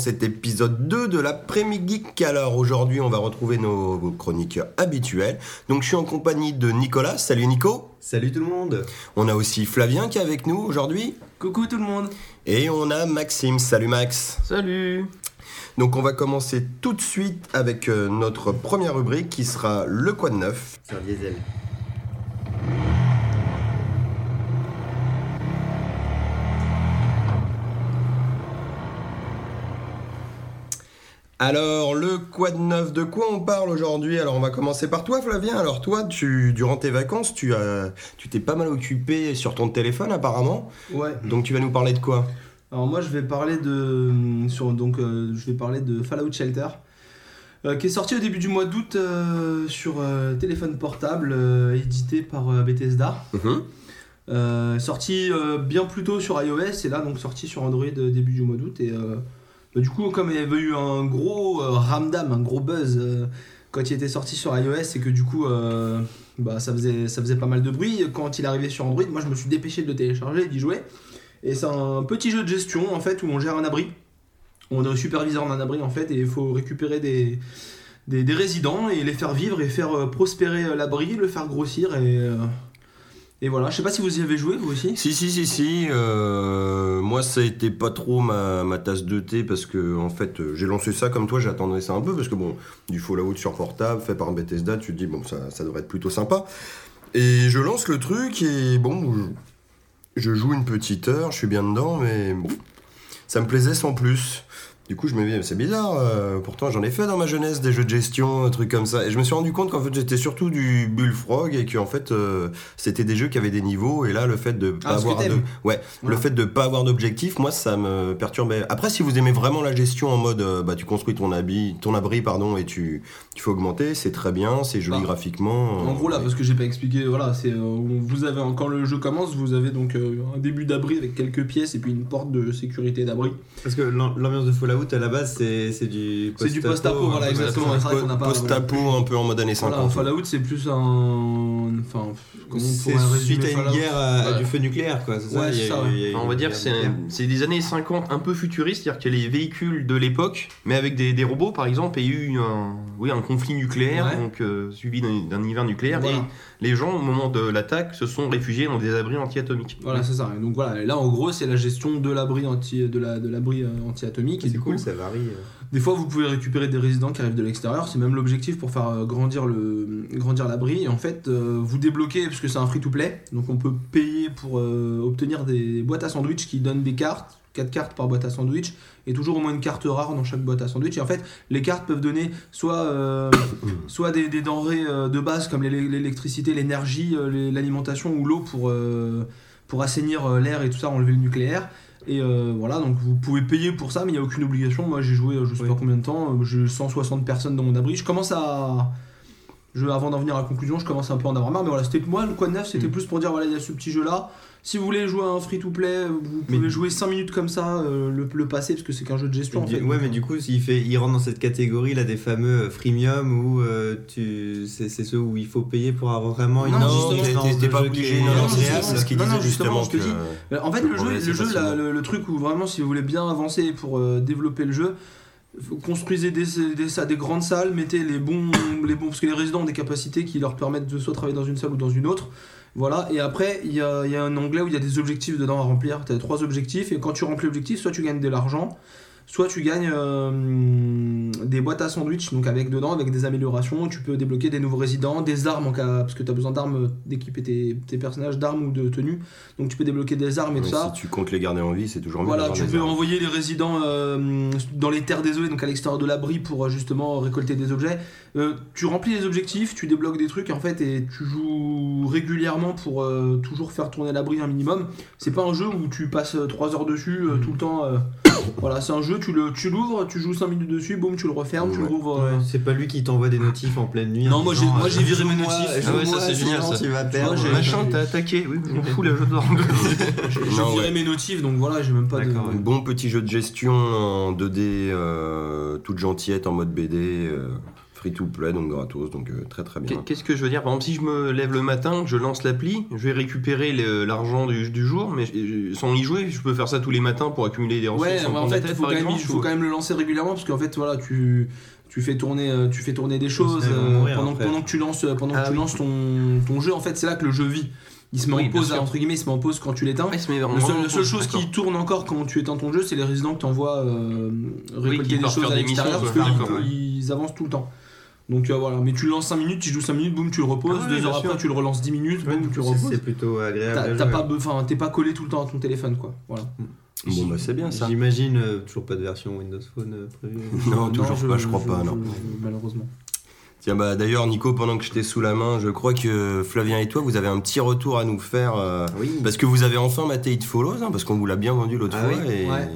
cet épisode 2 de l'après-midi geek. Alors aujourd'hui on va retrouver nos chroniqueurs habituels. Donc je suis en compagnie de Nicolas. Salut Nico. Salut tout le monde. On a aussi Flavien qui est avec nous aujourd'hui. Coucou tout le monde. Et on a Maxime. Salut Max. Salut. Donc on va commencer tout de suite avec euh, notre première rubrique qui sera le quoi de neuf. C'est un diesel. Alors, le quoi de neuf, de quoi on parle aujourd'hui? Alors, on va commencer par toi, Flavien. Alors, toi, tu, durant tes vacances, tu as, tu t'es pas mal occupé sur ton téléphone, apparemment. Ouais. Donc, tu vas nous parler de quoi? Alors moi je vais parler de sur donc euh, je vais parler de Fallout Shelter euh, qui est sorti au début du mois d'août euh, sur téléphone portable édité par Bethesda. Mhm. Sorti bien plus tôt sur iOS et là donc sorti sur Android début du mois d'août et bah, du coup comme il y avait eu un gros euh, ramdam, un gros buzz euh, quand il était sorti sur iOS et que du coup euh, bah, ça, faisait, ça faisait pas mal de bruit. Quand il arrivait sur Android moi je me suis dépêché de le télécharger et d'y jouer. Et c'est un petit jeu de gestion en fait où on gère un abri. On est superviseur d'un abri en fait et il faut récupérer des, des, des résidents et les faire vivre et faire euh, prospérer l'abri, le faire grossir et, et voilà. Je sais pas si vous y avez joué vous aussi. Si, si, si, si. euh, moi, ça a été pas trop ma, tasse de thé parce que, en fait, euh, j'ai lancé ça comme toi, j'attendais ça un peu parce que, bon, du Fallout sur portable fait par Bethesda, tu te dis, bon, ça, devrait être plutôt sympa. Et je lance le truc et, bon, je joue une petite heure, je suis bien dedans, mais bon, ça me plaisait sans plus. Du coup, je me dis, c'est bizarre, euh, pourtant j'en ai fait dans ma jeunesse des jeux de gestion, un truc comme ça. Et je me suis rendu compte qu'en fait, j'étais surtout du Bullfrog et qu'en fait, euh, c'était des jeux qui avaient des niveaux. Et là, le fait de pas Ah, que avoir de. Ouais, Voilà. le fait de pas avoir d'objectif, moi, ça me perturbait. Après, si vous aimez vraiment la gestion en mode, euh, bah, tu construis ton abri, ton abri, pardon, et tu, tu fais augmenter, c'est très bien, c'est joli Bah, graphiquement. En gros là, parce que j'ai pas expliqué, voilà, c'est euh, vous avez quand le jeu commence, vous avez donc euh, un début d'abri avec quelques pièces et puis une porte de sécurité d'abri. Parce que l'am- l'ambiance de Fallout à la base c'est c'est du C'est du post-apo, voilà, un peu exactement. Post-apo un peu en mode années 50. Voilà, Fallout c'est plus un, enfin, comment on suite à une Fallout guerre à, du feu nucléaire quoi, c'est Ouais, ça, ouais. on va dire que c'est des années 50 un peu futuristes, c'est-à-dire qu'il y a les véhicules de l'époque, mais avec des, des robots par exemple, et il y a eu un, oui, un conflit nucléaire, Ouais. donc euh, suivi d'un d'un hiver nucléaire, Voilà. et les gens au moment de l'attaque se sont réfugiés dans des abris anti-atomiques. Voilà, c'est ça. Et donc voilà, et là en gros, c'est la gestion de l'abri anti de la de l'abri euh, anti-atomique et C'est du cool, coup, ça varie. euh. des fois vous pouvez récupérer des résidents qui arrivent de l'extérieur, c'est même l'objectif pour faire euh, grandir le grandir l'abri et en fait, euh, vous débloquez parce que c'est un free to play, donc on peut payer pour euh, obtenir des boîtes à sandwich qui donnent des cartes 4 cartes par boîte à sandwich et toujours au moins une carte rare dans chaque boîte à sandwich et en fait les cartes peuvent donner soit euh, soit des, des denrées euh, de base comme l'é- l'électricité l'énergie euh, l'alimentation ou l'eau pour euh, pour assainir l'air et tout ça enlever le nucléaire et euh, voilà donc vous pouvez payer pour ça mais il n'y a aucune obligation moi j'ai joué je sais Oui. pas combien de temps j'ai 160 personnes dans mon abri je commence à je, avant d'en venir à la conclusion, je commence un peu à en avoir marre, mais voilà, c'était moi le quoi de neuf, c'était Mm. plus pour dire voilà, il y a ce petit jeu là. Si vous voulez jouer à un free to play, vous Mais- pouvez jouer 5 minutes comme ça, euh, le, le passer parce que c'est qu'un jeu de gestion en Du- fait. ouais, mais du coup, il, fait, il rentre dans cette catégorie là des fameux freemium où euh, tu, c'est c'est ceux où il faut payer pour avoir vraiment une Non, Non, justement, t'es- t'es t'es pas de jeu qui obligé, est non, non, c'est ce qu'il Non, disait non, justement. justement, je te que- dis. Euh, En fait, le jeu, le, jeu là, le, le truc où vraiment, si vous voulez bien avancer pour euh, développer le jeu, construisez des, des, des grandes salles, mettez les bons, les bons, parce que les résidents ont des capacités qui leur permettent de soit travailler dans une salle ou dans une autre. Voilà, et après, il y a, un onglet où il y a des objectifs dedans à remplir. Tu as trois objectifs, et quand tu remplis l'objectif, soit tu gagnes de l'argent, soit tu gagnes euh, des boîtes à sandwich, donc avec dedans, avec des améliorations. Tu peux débloquer des nouveaux résidents, des armes, en cas, parce que tu as besoin d'armes, d'équiper tes, tes personnages d'armes ou de tenues. Donc tu peux débloquer des armes et tout ça. Si tu comptes les garder en vie, c'est toujours mieux. Voilà, tu peux envoyer les résidents euh, dans les terres désolées, donc à l'extérieur de l'abri, pour euh, justement récolter des objets. Euh, tu remplis les objectifs, tu débloques des trucs en fait, et tu joues régulièrement pour euh, toujours faire tourner l'abri un minimum. C'est pas un jeu où tu passes 3 heures dessus euh, tout le temps. euh, voilà, c'est un jeu, tu le, tu l'ouvres, tu joues 5 minutes dessus, boum, tu le refermes, tu Ouais. rouvres. euh, Ouais, C'est pas lui qui t'envoie des notifs en pleine nuit. Non, moi, j'ai- moi, euh, j'ai viré mes notifs. Ah ouais, ça, c'est génial, ça. Tu vas perdre. j'ai- Machin, t'as attaqué, oui, je m'en fous, là, j'adore. J'ai Non, viré mes notifs, donc voilà, j'ai même pas de. Bon petit jeu de gestion en 2D, euh, toute gentillette en mode BD. Euh, free to play, donc gratos, donc euh, très très bien. Qu'est- Qu'est-ce que je veux dire? Par exemple, si je me lève le matin, je lance l'appli, je vais récupérer l'argent du, du jour, mais sans y jouer, je peux faire ça tous les matins pour accumuler des ressources. Ouais, en fait, il faut, quand même, faut quand le lancer régulièrement parce qu'en fait, voilà, tu, tu, fais tourner, euh, tu fais tourner des choses euh, mourir pendant, que tu lances, euh, pendant Ah que tu oui. lances ton, ton jeu. En fait, c'est là que le jeu vit. Il se met Oui, en pause, entre guillemets, il se met en pause quand tu l'éteins. Ouais, la seule chose qui tourne encore quand tu éteins ton jeu, c'est les résidents que tu envoies récolter qui des choses à l'extérieur parce missions, ouais, qu'ils avancent tout le temps. Donc euh, voilà, mais tu le lances 5 minutes, tu joues 5 minutes, boum, tu le reposes. Ah ouais, deux bien heures sûr. après, tu le relances 10 minutes, boum, tu reposes. c'est- plutôt agréable. T'as pas, enfin, t'es pas collé tout le temps à ton téléphone, quoi. Voilà. Bon, bah c'est bien ça. J'imagine euh, toujours pas de version Windows Phone euh, prévue. Non, toujours pas, je crois pas, non. je- malheureusement. Tiens, bah d'ailleurs, Nico, pendant que j'étais sous la main, je crois que Flavien et toi, vous avez un petit retour à nous faire. euh, Oui. parce que vous avez enfin maté It Follows, hein, parce qu'on vous l'a bien vendu l'autre Ah fois. oui et... Ouais.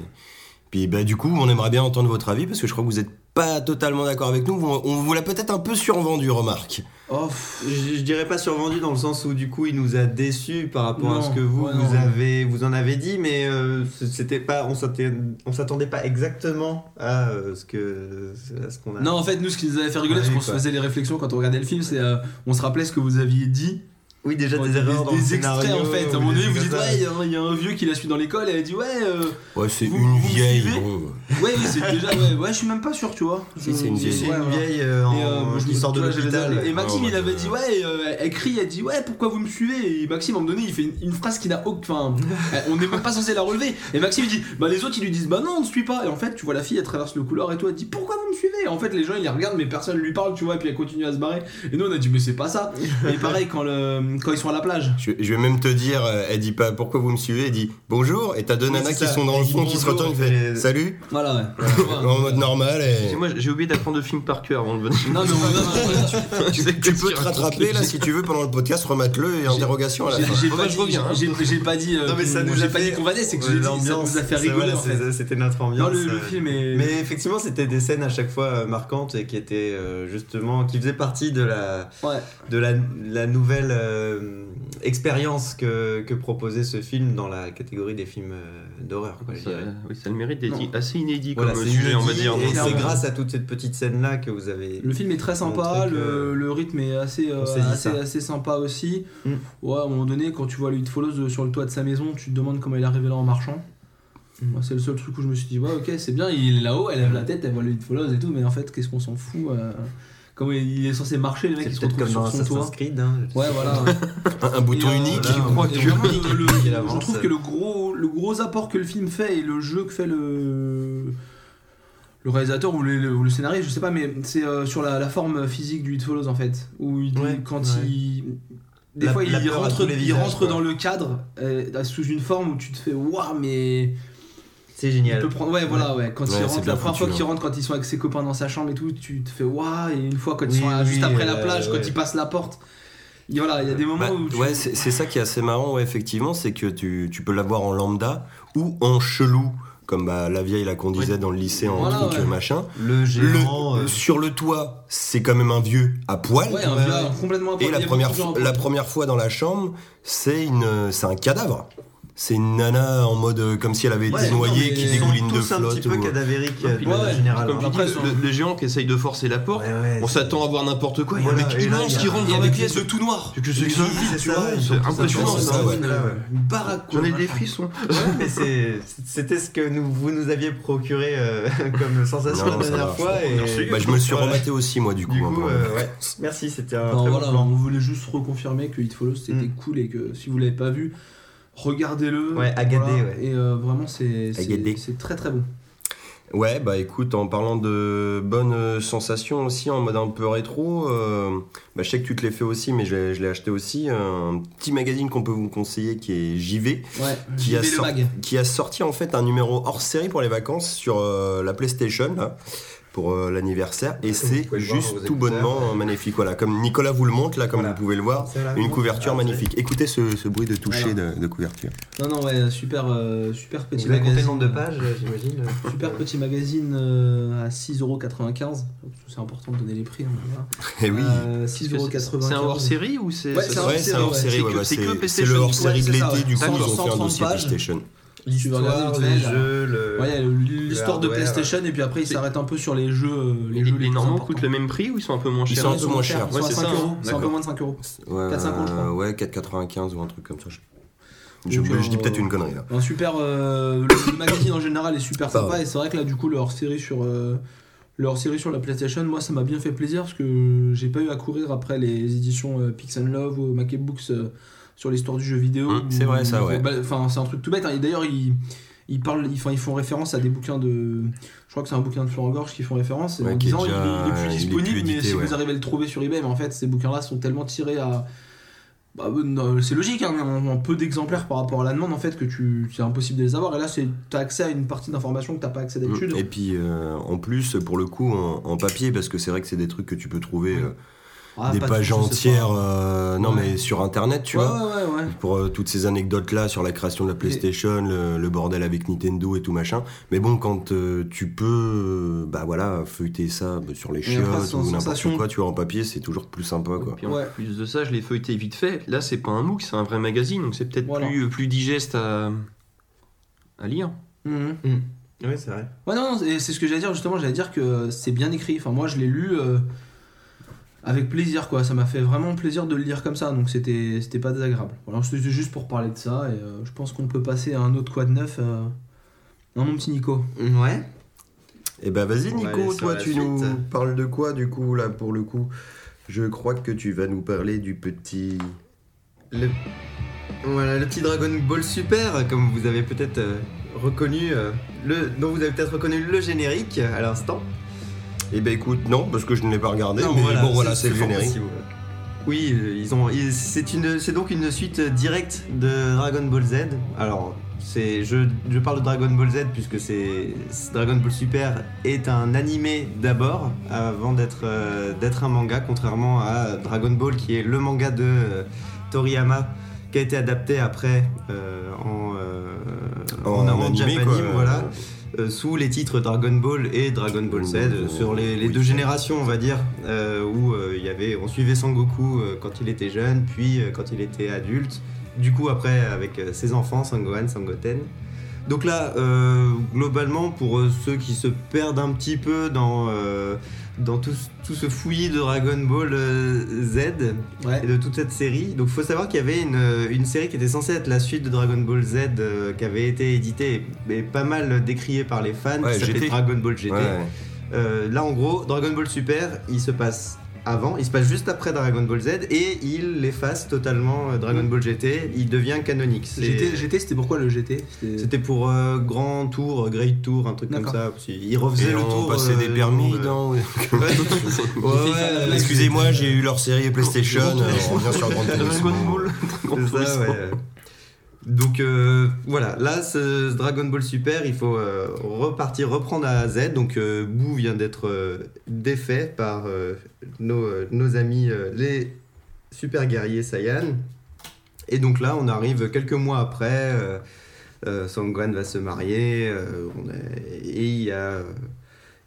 Puis bah du coup, on aimerait bien entendre votre avis, parce que je crois que vous n'êtes pas totalement d'accord avec nous. On vous l'a peut-être un peu survendu, remarque. Oh, Je, je dirais pas survendu dans le sens où du coup il nous a déçus par rapport à ce que vous ouais, vous non. avez vous en avez dit mais euh, c'était pas on s'attendait on s'attendait pas exactement à euh, ce que à ce qu'on a Non, en fait, nous, ce qui nous avait fait rigoler, Ouais, parce qu'on se faisait les réflexions quand on regardait le film, c'est euh, on se rappelait ce que vous aviez dit. Oui déjà des erreurs dans le des extraits en fait. À un moment des donné, vous dites, ouais, il y a un- il y, a un vieux qui la suit dans l'école, et elle dit, ouais, euh, Ouais, c'est Vous- une vous vieille. ouais, c'est déjà, ouais, ouais, je suis même pas sûr, tu vois. Si, c'est une vieille. c'est une vieille euh, en- Et, euh, qui me- sort de l'hôpital Et Maxime, Ouais, il avait dit, ouais, euh, elle crie, elle dit, ouais, pourquoi vous me suivez? Et Maxime, à un moment donné, il fait une, une phrase qui n'a aucun. Enfin, on n'est même pas censé la relever. Et Maxime, il dit, bah les autres, ils lui disent, bah non, on ne suit pas. Et en fait, tu vois la fille, elle traverse le couloir et toi, elle dit, pourquoi vous me suivez? Et en fait, les gens, ils les regardent, mais personne lui parle, tu vois, et puis elle continue à se barrer. Et nous, on a dit, mais c'est pas ça. Et pareil, quand, le, quand ils sont à la plage. Je, je vais même te dire, euh, elle dit pas pourquoi vous me suivez, elle dit bonjour, et t'as deux Oui, nanas qui sont dans le fond qui se retournent, il fait et- salut, Voilà, ouais. en mode normal, et Moi, j'ai oublié d'apprendre le film par cœur avant de venir. Non, non, non, non, tu, tu peux te rattraper là si tu veux pendant le podcast, remettre-le et interrogation à la J'ai fin. pas, bah, je dit- reviens, hein. j'ai- pas dit. euh, Non, mais ça qu'on- nous j'ai a pas fait- dit qu'on vanait, c'est que l'ambiance, C'était notre Non, ambiance. le, le euh, film est. Mais effectivement, c'était des scènes à chaque fois euh, marquantes et qui étaient euh, justement qui faisaient partie de la de la nouvelle euh, expérience que, que proposait ce film dans la catégorie des films euh, d'horreur. quoi, Ça, oui, ça le mérite d'être Non. assez inédit Voilà, comme c'est sujet, on va dire. Et c'est grâce à toute cette petite scène là que vous avez. Le film est très sympa, le, le rythme est assez, euh, assez, sympa aussi. Mm. Ouais, à un moment donné, quand tu vois le It Follows euh, sur le toit de sa maison, tu te demandes comment il est arrivé là en marchant. Mm. Moi, c'est le seul truc où je me suis dit, ouais, ok, c'est bien, il est là-haut, elle lève la tête, elle voit le It Follows et tout, mais en fait, qu'est-ce qu'on s'en fout euh, Comment il est censé marcher, le mec, C'est il se peut-être retrouve sur son toit. Creed. hein, je Ouais, voilà. Un, un bouton Et, euh, unique. croit vraiment, que- le- je trouve que le gros, le gros apport que le film fait et le jeu que fait le, le réalisateur ou le, scénariste, je sais pas, mais c'est euh, sur la, la forme physique du It Follows en fait. Où il, Ouais, quand ouais. il. Des La- fois, la il rentre, il visages, rentre dans le cadre euh, sous une forme où tu te fais waouh, mais. C'est Il génial. peut prendre, ouais, voilà, ouais. Quand Ouais, il rentre, la première fois qu'il hein. rentre, quand ils sont avec ses copains dans sa chambre et tout, tu te fais waouh, et une fois quand Oui, ils sont à- oui, juste après la euh, plage, quand ils passent la porte. Et voilà, il y a des moments Bah, où tu. ouais, c'est ça qui est assez marrant, ouais, effectivement, c'est que tu, tu peux l'avoir en lambda ou en chelou, comme bah, la vieille là qu'on disait dans le lycée en Voilà, truc ouais. machin. Le euh, Sur le toit, c'est quand même un vieux à poil. Ouais, un vieux, complètement Et la il y a première, la première fois dans la chambre, c'est une, c'est un cadavre. C'est une nana en mode euh, comme si elle avait Ouais, été noyée, qui dégouline de tous un flotte. petit peu ou- Ouais, euh, de ouais, manière ouais, générale. Comme tu Après, le, le géant qui essaye de forcer la porte, Ouais, ouais, on c'est- s'attend à voir n'importe quoi. Il y a un mec immense il y a- qui rentre dans la des pièce. pièces de tout noir. C'est c'est impressionnant. Une baraque. J'en ai des frissons. Mais c'est- c'était ce que vous nous aviez procuré euh, comme sensation la ça dernière fois. Bah, je me suis rematé aussi, moi, du coup. Hein, euh. Merci, c'était un on voulait juste reconfirmer que It Follows c'était Mm. cool et que si vous l'avez pas vu, regardez-le. Ouais, Agadé, Voilà. ouais. Et euh, vraiment, c'est très très bon. Ouais, bah écoute, en parlant de bonnes sensations aussi, en mode un peu rétro, euh, bah, je sais que tu te l'as fait aussi, mais je l'ai je l'ai acheté aussi, un petit magazine qu'on peut vous conseiller qui est JV, Ouais, JV a, qui a sorti en fait un numéro hors série pour les vacances sur euh, la PlayStation, là, pour euh, l'anniversaire, et c'est juste tout bonnement euh, magnifique. Voilà, comme Nicolas vous le montre, là, comme Voilà. vous pouvez le voir, une couverture Ah, magnifique. Écoutez ce, ce bruit de toucher de, de couverture. Non, non, ouais, super, euh, super petit magazine. le nombre de pages, j'imagine Super petit magazine euh, à 6,95€. C'est important de donner les prix. hein. Et Eh oui. Euh, C'est 6,95€. un hors série ou c'est Ouais, c'est un hors série, C'est ouais, que- bah, c'est le hors série de l'été, du coup, ils ont fait un 130 dossier. PlayStation. Si tu veux regarder L'histoire, les jeux, le. Ouais, l'histoire de. PlayStation et puis après il C'est- s'arrête un peu sur les jeux. euh, Les, Les, jeux les coûtent le même prix ou ils sont un peu moins Ils chers sont un Ils peu sont moins chers, ils sont à c'est 5 ça, euros, c'est un peu moins de 5 euros. Ouais, 4,50, je crois. Ouais, 4,95 ou un truc comme ça. Je, je- Donc, je dis euh, peut-être une connerie là. Un super. euh, le, magazine en général est super sympa ouais. et c'est vrai que là du coup leur série sur euh, leur série sur la PlayStation, moi ça m'a bien fait plaisir parce que j'ai pas eu à courir après les éditions euh, Pix and Love ou Mac Books euh, sur l'histoire du jeu vidéo. Hum, c'est vrai, ça, ouais. Enfin c'est un truc tout bête. hein. Et d'ailleurs ils ils parlent, ils, ils font référence à des bouquins de. Je crois que c'est un bouquin de Florent Gorge qui font référence. Ouais, en disant déjà- il, est- il est il est plus disponible, mais si ouais. vous arrivez à le trouver sur eBay, mais en fait ces bouquins-là sont tellement tirés à. Bah, euh, c'est logique, hein, en peu d'exemplaires par rapport à la demande, en fait, que tu, c'est impossible de les avoir. Et là, c'est, t'as accès à une partie d'informations que t'as pas accès d'habitude. Et puis euh, en plus, pour le coup, en, en papier, parce que c'est vrai que c'est des trucs que tu peux trouver, euh, Ah, des pages entières, euh, non Ouais. mais sur internet, tu ouais, vois. Ouais, ouais, ouais. Pour euh, toutes ces anecdotes là sur la création de la PlayStation, le, le bordel avec Nintendo et tout machin. Mais bon, quand euh, tu peux, euh, bah voilà, feuilleter ça bah, sur les chiottes ou n'importe quoi, tu vois, en papier, c'est toujours plus sympa quoi. Puis en Ouais. plus de ça, je l'ai feuilleté vite fait. Là, c'est pas un MOOC, c'est un vrai magazine, donc c'est peut-être Voilà. plus, plus digeste à, à lire. Mhm. Oui, c'est vrai. Ouais, non, non, et c'est ce que j'allais dire justement. J'allais dire que c'est bien écrit. Enfin, moi, je l'ai lu euh, avec plaisir, quoi. Ça m'a fait vraiment plaisir de le lire comme ça, donc c'était, c'était pas désagréable. Voilà, c'était juste pour parler de ça, et euh, je pense qu'on peut passer à un autre quad neuf. Euh... Non, mon petit Nico. Ouais. Et bah vas-y Nico, toi tu suite. nous parles de quoi du coup là pour le coup? Je crois que tu vas nous parler du petit... Le... Voilà, le petit Dragon Ball Super, comme vous avez peut-être euh, reconnu, euh, le... dont vous avez peut-être reconnu le générique à l'instant. Eh ben écoute, non, parce que je ne l'ai pas regardé, Non, mais bon voilà, c'est le générique. Oui, euh, ils ont, ils- c'est une, c'est donc une suite directe de Dragon Ball Z. Alors, c'est, je, je parle de Dragon Ball Z puisque c'est Dragon Ball Super est un animé d'abord avant d'être, euh, d'être un manga, contrairement à Dragon Ball qui est le manga de euh, Toriyama qui a été adapté après euh, en, en, en animé, Japanime, quoi. voilà euh, sous les titres Dragon Ball et Dragon Ball Z euh, sur les, deux générations on va dire euh, où euh, il y avait on suivait Sangoku quand il était jeune puis quand il était adulte. Du coup après avec ses enfants Sangohan Sangoten donc là globalement pour ceux qui se perdent un petit peu dans dans tout, tout ce fouillis de Dragon Ball euh, Z Ouais. et de toute cette série. Donc faut savoir qu'il y avait une, une série qui était censée être la suite de Dragon Ball Z euh, qui avait été éditée et pas mal décriée par les fans Ouais, qui s'appelait. Dragon Ball GT. Ouais. Euh, là en gros Dragon Ball Super il se passe avant, il se passe juste après Dragon Ball Z et il efface totalement euh, Dragon. Ball GT, il devient canonique. GT, GT, c'était pourquoi le GT C'était- pour euh, Grand Tour, Great Tour, un truc comme ça. qu'il refaisait Et le on tour. passait euh, des permis euh, dans... Ouais, Excusez-moi, j'ai eu leur série PlayStation, Dragon euh, on revient sur Grand. Dragon Ball. Donc euh, voilà, là ce Dragon Ball Super, il faut euh, repartir, reprendre à Z. Donc euh, vient d'être euh, défait par nos, amis les super guerriers Saiyan. Et donc là, on arrive quelques mois après. Sangwan va se marier. et il y a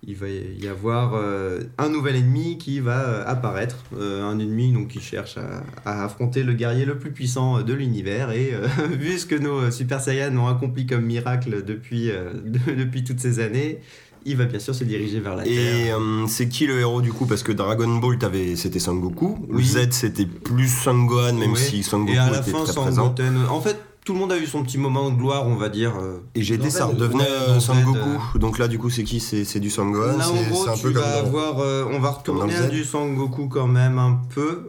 il va y avoir euh, un nouvel ennemi qui va euh, apparaître, euh, un ennemi donc qui cherche à, à affronter le guerrier le plus puissant de l'univers et euh, vu ce que nos Super Saiyans ont accompli comme miracle depuis, de- depuis toutes ces années, il va bien sûr se diriger vers la Terre. Et c'est qui le héros du coup? Parce que Dragon Ball, t'avais- c'était Sangoku. Oui. Z, c'était plus Sangohan, même si Sangoku Et était très présent. En fait, tout le monde a eu son petit moment de gloire, on va dire. euh, Et GT, ça redevenait ouais, euh, Sangoku. Donc là, du coup, c'est qui? C'est du Sangohan Là, en C'est gros, c'est un tu peu comme vas dans- avoir, euh, on va retourner à du Sangoku quand même un peu.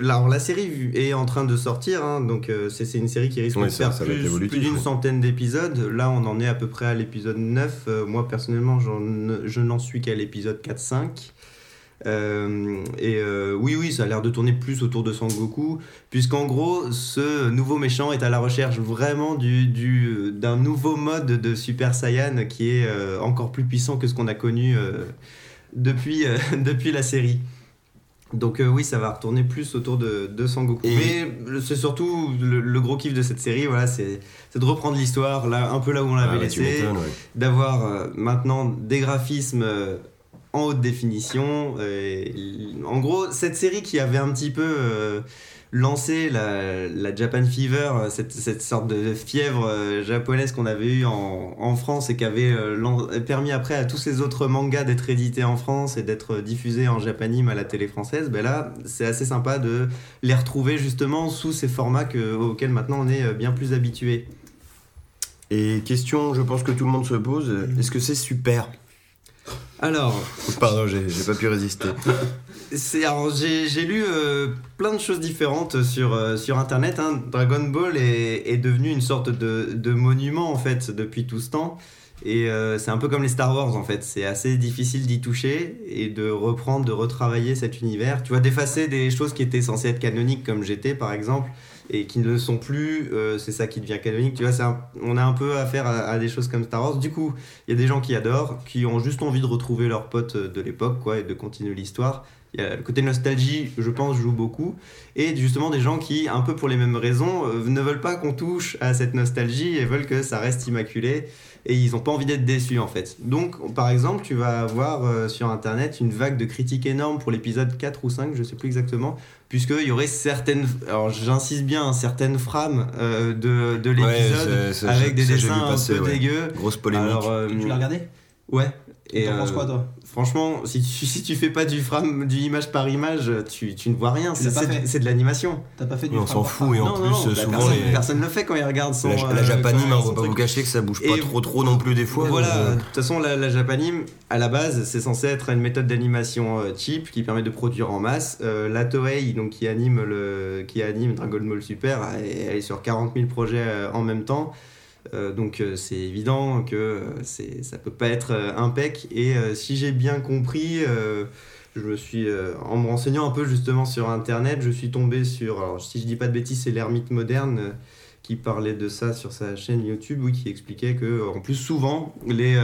Là, alors, la série est en train de sortir, hein, donc c'est une série qui risque Ouais, de ça- faire ça plus, plus d'une centaine d'épisodes. Là, on en est à peu près à l'épisode 9. Euh, moi, personnellement, je n'en suis qu'à l'épisode 4-5. Euh, et euh, oui, oui, ça a l'air de tourner plus autour de Sangoku, puisqu'en gros, ce nouveau méchant est à la recherche vraiment du, du, d'un nouveau mode de Super Saiyan qui est euh, encore plus puissant que ce qu'on a connu depuis, depuis la série. Donc euh, oui, ça va retourner plus autour de, de Sangoku. Et- Mais c'est surtout le, le gros kiff de cette série, voilà, c'est, c'est de reprendre l'histoire là, un peu là où on Ah l'avait tu laissé ouais. d'avoir euh, maintenant des graphismes euh, en haute définition. Et, en gros, cette série qui avait un petit peu euh, lancé la, la Japan Fever, euh, cette, cette sorte de fièvre euh, japonaise qu'on avait eue en, en France et qui avait euh, permis après à tous ces autres mangas d'être édités en France et d'être diffusés en japanime à la télé française, ben là, c'est assez sympa de les retrouver justement sous ces formats que, auxquels maintenant on est euh, bien plus habitué. Et question, je pense que tout le monde se pose, est-ce que c'est super? Alors, Pardon, j'ai pas pu résister. J'ai lu euh, plein de choses différentes sur, euh, sur internet. hein. Dragon Ball est, est devenu une sorte de, de monument en fait depuis tout ce temps. Et euh, c'est un peu comme les Star Wars en fait. C'est assez difficile d'y toucher et de reprendre, de retravailler cet univers. Tu vois, d'effacer des choses qui étaient censées être canoniques comme GT par exemple et qui ne le sont plus. euh, c'est ça qui devient canonique. Tu vois, on a un peu affaire à, à des choses comme Star Wars. Du coup, il y a des gens qui adorent, qui ont juste envie de retrouver leurs potes de l'époque quoi et de continuer l'histoire. Il y a le côté nostalgie, je pense, joue beaucoup. Et justement, des gens qui, un peu pour les mêmes raisons, euh, ne veulent pas qu'on touche à cette nostalgie et veulent que ça reste immaculé. Et ils n'ont pas envie d'être déçus, en fait. Donc, par exemple, tu vas avoir euh, sur Internet une vague de critiques énormes pour l'épisode 4 ou 5, je sais plus exactement, puisqu'il y aurait certaines, alors j'insiste bien, hein, certaines frames euh, de, de l'épisode Ouais, avec des dessins passer, un peu ouais. dégueux. Grosse polémique. Alors, euh, Tu l'as regardé? Ouais. Et t'en penses euh, quoi, toi? Franchement, si tu, si tu fais pas du frame, du image par image, tu, tu ne vois rien. C'est de l'animation. T'as pas fait du on frame s'en fout et en Non, plus, non, non, bah, souvent personne, les- personne ne le fait quand il regarde son. la, la euh, japanime, quand- on va pas truc. vous cacher que ça bouge pas trop trop non plus des fois. Voilà, de euh, toute façon, la, la japanime, à la base, c'est censé être une méthode d'animation euh, cheap qui permet de produire en masse. Euh, la Toei, donc, qui, anime le, qui anime Dragon Ball Super, elle, est sur 40 000 projets euh, en même temps. Euh, donc euh, c'est évident que euh, c'est, ça peut pas être impec. Et si j'ai bien compris, je me suis, en me renseignant un peu justement sur Internet, je suis tombé sur, alors si je dis pas de bêtises, c'est l'ermite moderne qui parlait de ça sur sa chaîne YouTube, oui, qui expliquait que en plus souvent les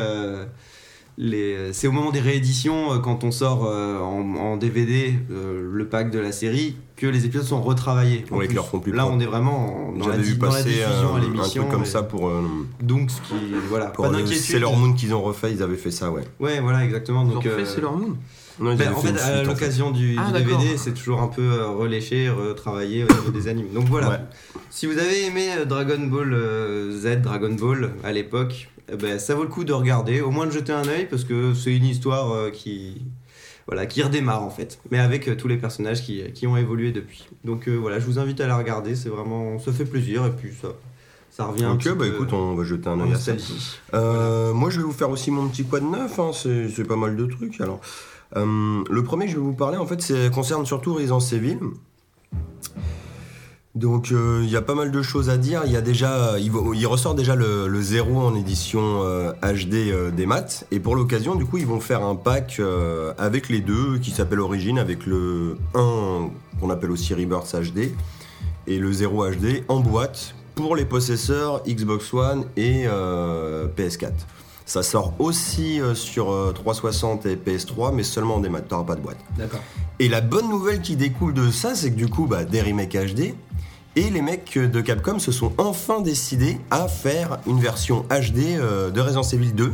c'est au moment des rééditions, quand on sort en, DVD le pack de la série, que les épisodes sont retravaillés. En Ouais, plus, leur font plus là, propre. on est vraiment en- dans, la, vu dans la passer diffusion euh, à un l'émission. truc comme et- ça pour, euh, Donc, ce qui, voilà, pour pas le d'inquiétude. Sailor Moon qu'ils ont refait, ils avaient fait ça, ouais. Ouais, voilà, exactement. Ils ont Donc, refait euh, Sailor Moon Non, ben, en fait à suite, en fait. l'occasion du, Ah. DVD, c'est toujours un peu euh, reléché, retravaillé au niveau des animes. Donc voilà. Ouais. Si vous avez aimé euh, Dragon Ball euh, Z, Dragon Ball à l'époque, eh ben, ça vaut le coup de regarder, au moins de jeter un œil parce que c'est une histoire euh, qui, voilà, qui redémarre en fait, mais avec euh, tous les personnages qui, qui ont évolué depuis. Donc euh, voilà, je vous invite à la regarder, c'est vraiment, ça fait plaisir et puis ça, ça revient un Ok, petit bah peu écoute, on va jeter un œil à ça. nostalgie. Euh, Moi, je vais vous faire aussi mon petit quad neuf. Hein, c'est pas mal de trucs. Alors, le premier que je vais vous parler, en fait, concerne surtout Resident Evil. Donc, euh, il y a pas mal de choses à dire. Il y a déjà, il, va- il ressort déjà le, le 0 en édition euh, HD euh, des maths. Et pour l'occasion, du coup, ils vont faire un pack euh, avec les deux qui s'appelle Origin, avec le 1 qu'on appelle aussi Rebirth HD et le 0 HD en boîte pour les possesseurs Xbox One et euh, PS4. Ça sort aussi euh, sur euh, 360 et PS3, mais seulement en démat, t'auras pas de boîte. D'accord. Et la bonne nouvelle qui découle de ça, c'est que du coup, bah, des remakes HD, et les mecs de Capcom se sont enfin décidés à faire une version HD euh, de Resident Evil 2,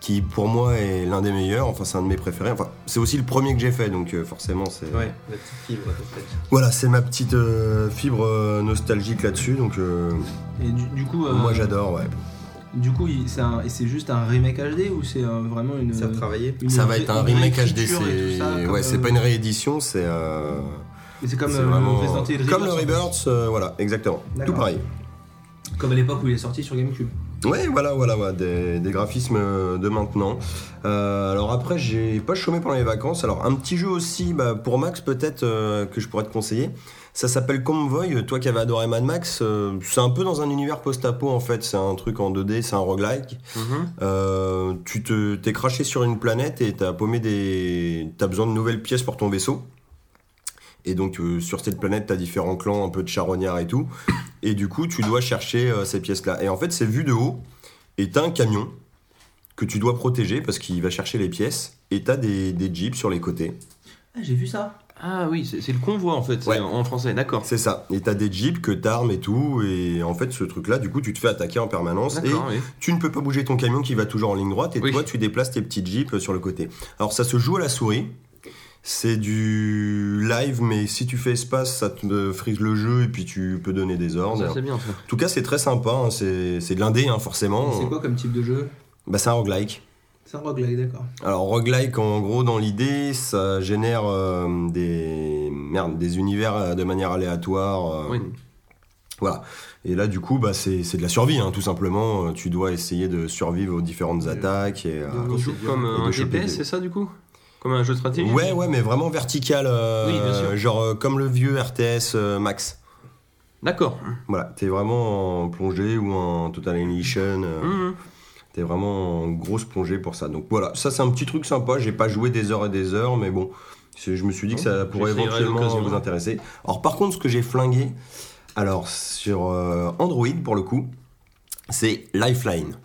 qui pour moi est l'un des meilleurs, enfin c'est un de mes préférés, enfin c'est aussi le premier que j'ai fait, donc euh, forcément c'est... Ouais, la petite fibre. Voilà, c'est ma petite euh, fibre nostalgique là-dessus, donc euh, Et du, du coup, euh, moi j'adore, ouais. Du coup, c'est un- et c'est juste un remake HD ou c'est vraiment une. Une Ça va être un remake HD, c'est ça, ouais, c'est euh, pas une réédition, c'est euh, mais C'est comme c'est euh, vraiment- le Resident Evil comme le Rebirth, Rebirth, euh, voilà, exactement, tout D'accord. pareil. Comme à l'époque où il est sorti sur GameCube. Ouais, voilà, voilà, ouais, des, des graphismes euh, de maintenant. Euh, alors après, j'ai pas chômé pendant les vacances. Alors un petit jeu aussi, bah, pour Max peut-être euh, que je pourrais te conseiller. Ça s'appelle Convoy. Toi qui avais adoré Mad Max, euh, c'est un peu dans un univers post-apo en fait. C'est un truc en 2D, c'est un roguelike. Mhm. Euh, tu te, t'es craché sur une planète et t'as paumé des, t'as besoin de nouvelles pièces pour ton vaisseau. Et donc euh, sur cette planète, t'as différents clans, un peu de charognards et tout. Et du coup, tu dois chercher euh, ces pièces-là. Et en fait, c'est vu de haut. Et t'as un camion que tu dois protéger parce qu'il va chercher les pièces. Et t'as des, des jeeps sur les côtés. Ah, j'ai vu ça. Ah oui, c'est le convoi en fait, c'est Ouais. en français, d'accord. C'est ça. Et t'as des jeeps que t'armes et tout. Et en fait, ce truc-là, du coup, tu te fais attaquer en permanence. Et oui. tu ne peux pas bouger ton camion qui va toujours en ligne droite et Oui. toi tu déplaces tes petits jeeps sur le côté. Alors ça se joue à la souris C'est du live, mais si tu fais espace, ça te frise le jeu et puis tu peux donner des ordres. Ça, c'est bien ça. En tout cas, c'est très sympa. hein, C'est c'est de l'indé, hein, forcément. C'est quoi comme type de jeu? Bah, c'est un roguelike. C'est un roguelike, d'accord. Alors roguelike en gros dans l'idée ça génère euh, des merde, des univers euh, de manière aléatoire. euh, Oui. Voilà. Et là du coup bah c'est c'est de la survie hein, tout simplement. Euh, Tu dois essayer de survivre aux différentes attaques et euh, Donc, Comme, Et un choper GPS, des- c'est ça du coup? Comme un jeu de stratégie Ouais ouais mais vraiment vertical euh, Oui, bien sûr. genre euh, comme le vieux RTS euh, Max. D'accord. Voilà, t'es vraiment en plongée ou en Total Annihilation. Mhm. T'es vraiment en grosse plongée pour ça. Donc voilà, ça c'est un petit truc sympa. J'ai pas joué des heures et des heures, mais bon, je me suis dit que ça Bon, pourrait éventuellement vous intéresser. Alors par contre, ce que j'ai flingué, alors sur Android pour le coup, c'est Lifeline.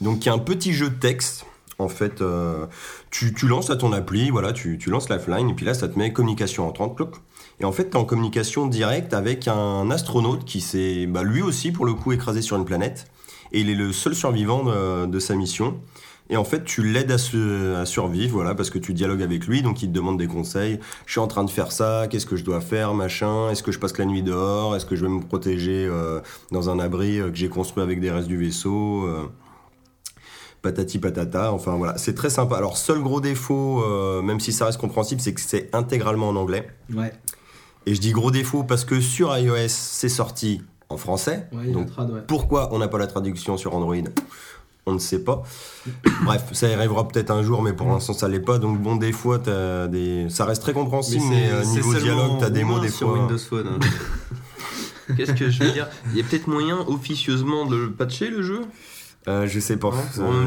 Donc qui est un petit jeu de texte. En fait, euh, tu, lances à ton appli, voilà, tu, lances Lifeline, et puis là, ça te met communication entrante. cloc. Et en fait, tu es en communication directe avec un astronaute qui s'est, bah, lui aussi, pour le coup, écrasé sur une planète. Et il est le seul survivant de, sa mission. Et en fait, tu l'aides à, survivre, voilà, parce que tu dialogues avec lui, donc il te demande des conseils. Je suis en train de faire ça, qu'est-ce que je dois faire, machin Est-ce que je passe la nuit dehors Est-ce que je vais me protéger euh, dans un abri euh, que j'ai construit avec des restes du vaisseau Patati patata, enfin voilà, c'est très sympa. Alors, seul gros défaut, euh, même si ça reste compréhensible, c'est que c'est intégralement en anglais. Ouais, Et je dis gros défaut parce que sur iOS, c'est sorti en français. ouais, donc, trad, ouais. pourquoi on n'a pas la traduction sur Android? On ne sait pas. Bref, ça y arrivera peut-être un jour, mais pour l'instant ça l'est pas. Donc bon, des fois, des... ça reste très compréhensible, mais, euh, c'est niveau dialogue, t'as des mots des sur fois. Windows Phone. hein. Qu'est-ce que je veux dire? Il y a peut-être moyen officieusement de le patcher le jeu? Euh, je sais pas. Ouais.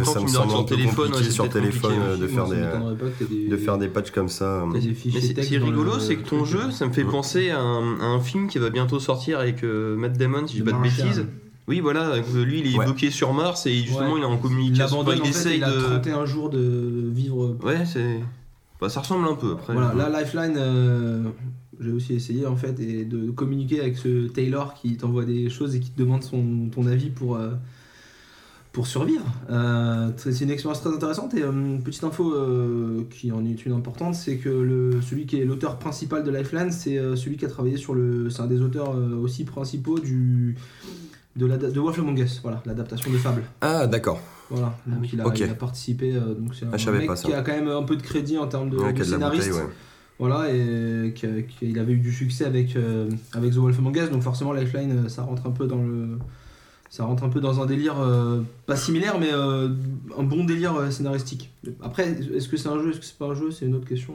Temps, ça me semble un peu téléphone, compliqué ouais, sur téléphone compliqué euh, de faire des des- de faire des patchs comme ça. des Mais ce qui est rigolo, c'est que ton jeu, ça me fait penser à un, à un film qui va bientôt sortir avec euh, Matt Damon, si je dis pas de bêtises. Oui, voilà, que lui il est Ouais. bloqué sur Mars et justement Ouais. il est en Il communication. il en fait, essaye il a de. 31 jours de vivre Ouais, c'est. Bah, ça ressemble un peu après. Voilà, là, Lifeline, euh, j'ai aussi essayé en fait et de communiquer avec ce Taylor qui t'envoie des choses et qui te demande son, ton avis pour, euh, pour survivre. Euh, c'est une expérience très intéressante et euh, petite info euh, qui en est une importante, c'est que le, celui qui est l'auteur principal de Lifeline, c'est euh, celui qui a travaillé sur le. C'est un des auteurs euh, aussi principaux du. De, la, de Wolf Among Us, voilà, l'adaptation de Fable. Ah, d'accord. Voilà, donc il, a, Ok. il a participé, euh, donc c'est un Ah, je savais mec pas ça. qui a quand même un peu de crédit en termes de, Ouais, scénariste. ouais. Voilà, et qu'il avait eu du succès avec, euh, avec The Wolf Among Us, donc forcément Lifeline, ça rentre un peu dans le. Ça rentre un peu dans un délire euh, pas similaire, mais euh, un bon délire euh, scénaristique. Après, est-ce que c'est un jeu, est-ce que c'est pas un jeu, c'est une autre question.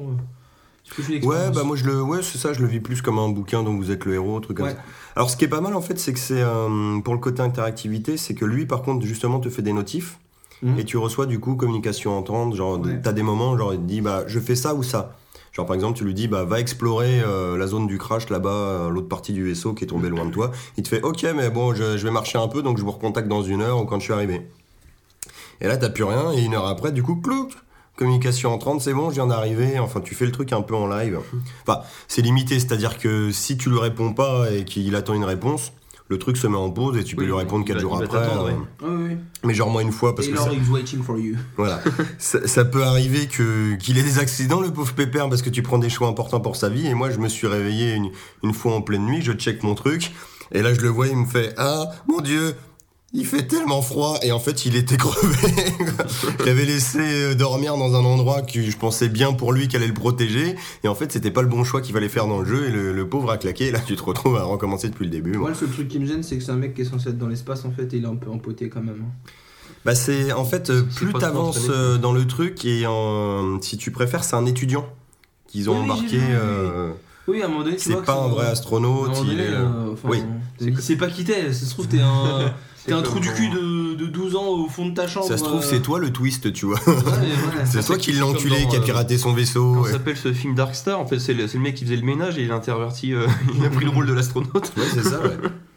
une Ouais, bah moi je le, ouais, c'est ça, je le vis plus comme un bouquin dont vous êtes le héros, truc comme Ouais. ça. Alors ce qui est pas mal en fait, c'est que c'est pour le côté interactivité, c'est que lui par contre justement te fait des notifs Mhm. et tu reçois du coup communication entrante, genre Ouais. t'as des moments genre il te dit bah je fais ça ou ça. Genre par exemple tu lui dis bah va explorer euh, la zone du crash là-bas, euh, l'autre partie du vaisseau qui est tombé loin de toi. Il te fait ok mais bon je, vais marcher un peu donc je vous recontacte dans une heure ou quand je suis arrivé. Et là t'as plus rien et une heure après du coup clouc communication entrante c'est bon je viens d'arriver. Enfin tu fais le truc un peu en live. Enfin c'est limité c'est-à-dire que si tu lui réponds pas et qu'il attend une réponse le truc se met en pause et tu peux Oui, lui répondre il 4 va- jours après. euh, ouais. Mais genre moi une fois parce que ça, is waiting for you. voilà. ça, ça peut arriver que qu'il ait des accidents, le pauvre pépère, parce que tu prends des choix importants pour sa vie. Et moi, je me suis réveillé une, une fois en pleine nuit, je check mon truc, et là, je le vois, il me fait Ah, mon Dieu, il fait tellement froid. Et en fait, il était crevé. il avait laissé euh, dormir dans un endroit que je pensais bien pour lui qu'elle allait le protéger. Et en fait, c'était pas le bon choix qu'il fallait faire dans le jeu. Et le, le pauvre a claqué. Et là, tu te retrouves à recommencer depuis le début. Moi, le seul truc qui me gêne, c'est que c'est un mec qui est censé être dans l'espace en fait, et il est un peu empoté quand même. hein. Bah c'est en fait euh, C'est plus t'avances euh, dans le truc et en- si tu préfères c'est un étudiant qu'ils ont Oui, embarqué. oui, euh, Oui, à un moment donné, tu vois c'est pas un vrai astronaute. Il euh, enfin, oui. sait pas qui t'es, ça se trouve, t'es un. T'es un trou du cul de, de 12 ans au fond de ta chambre. ça se trouve euh, c'est toi le twist tu vois. ouais, ouais. c'est toi qui l'as comme enculé dans, qui a euh, piraté son vaisseau. Comment ouais. s'appelle ce film Dark Star En fait, c'est le, c'est le mec qui faisait le ménage et il a interverti. euh, il a pris le rôle de l'astronaute. Ouais, c'est ça. ouais.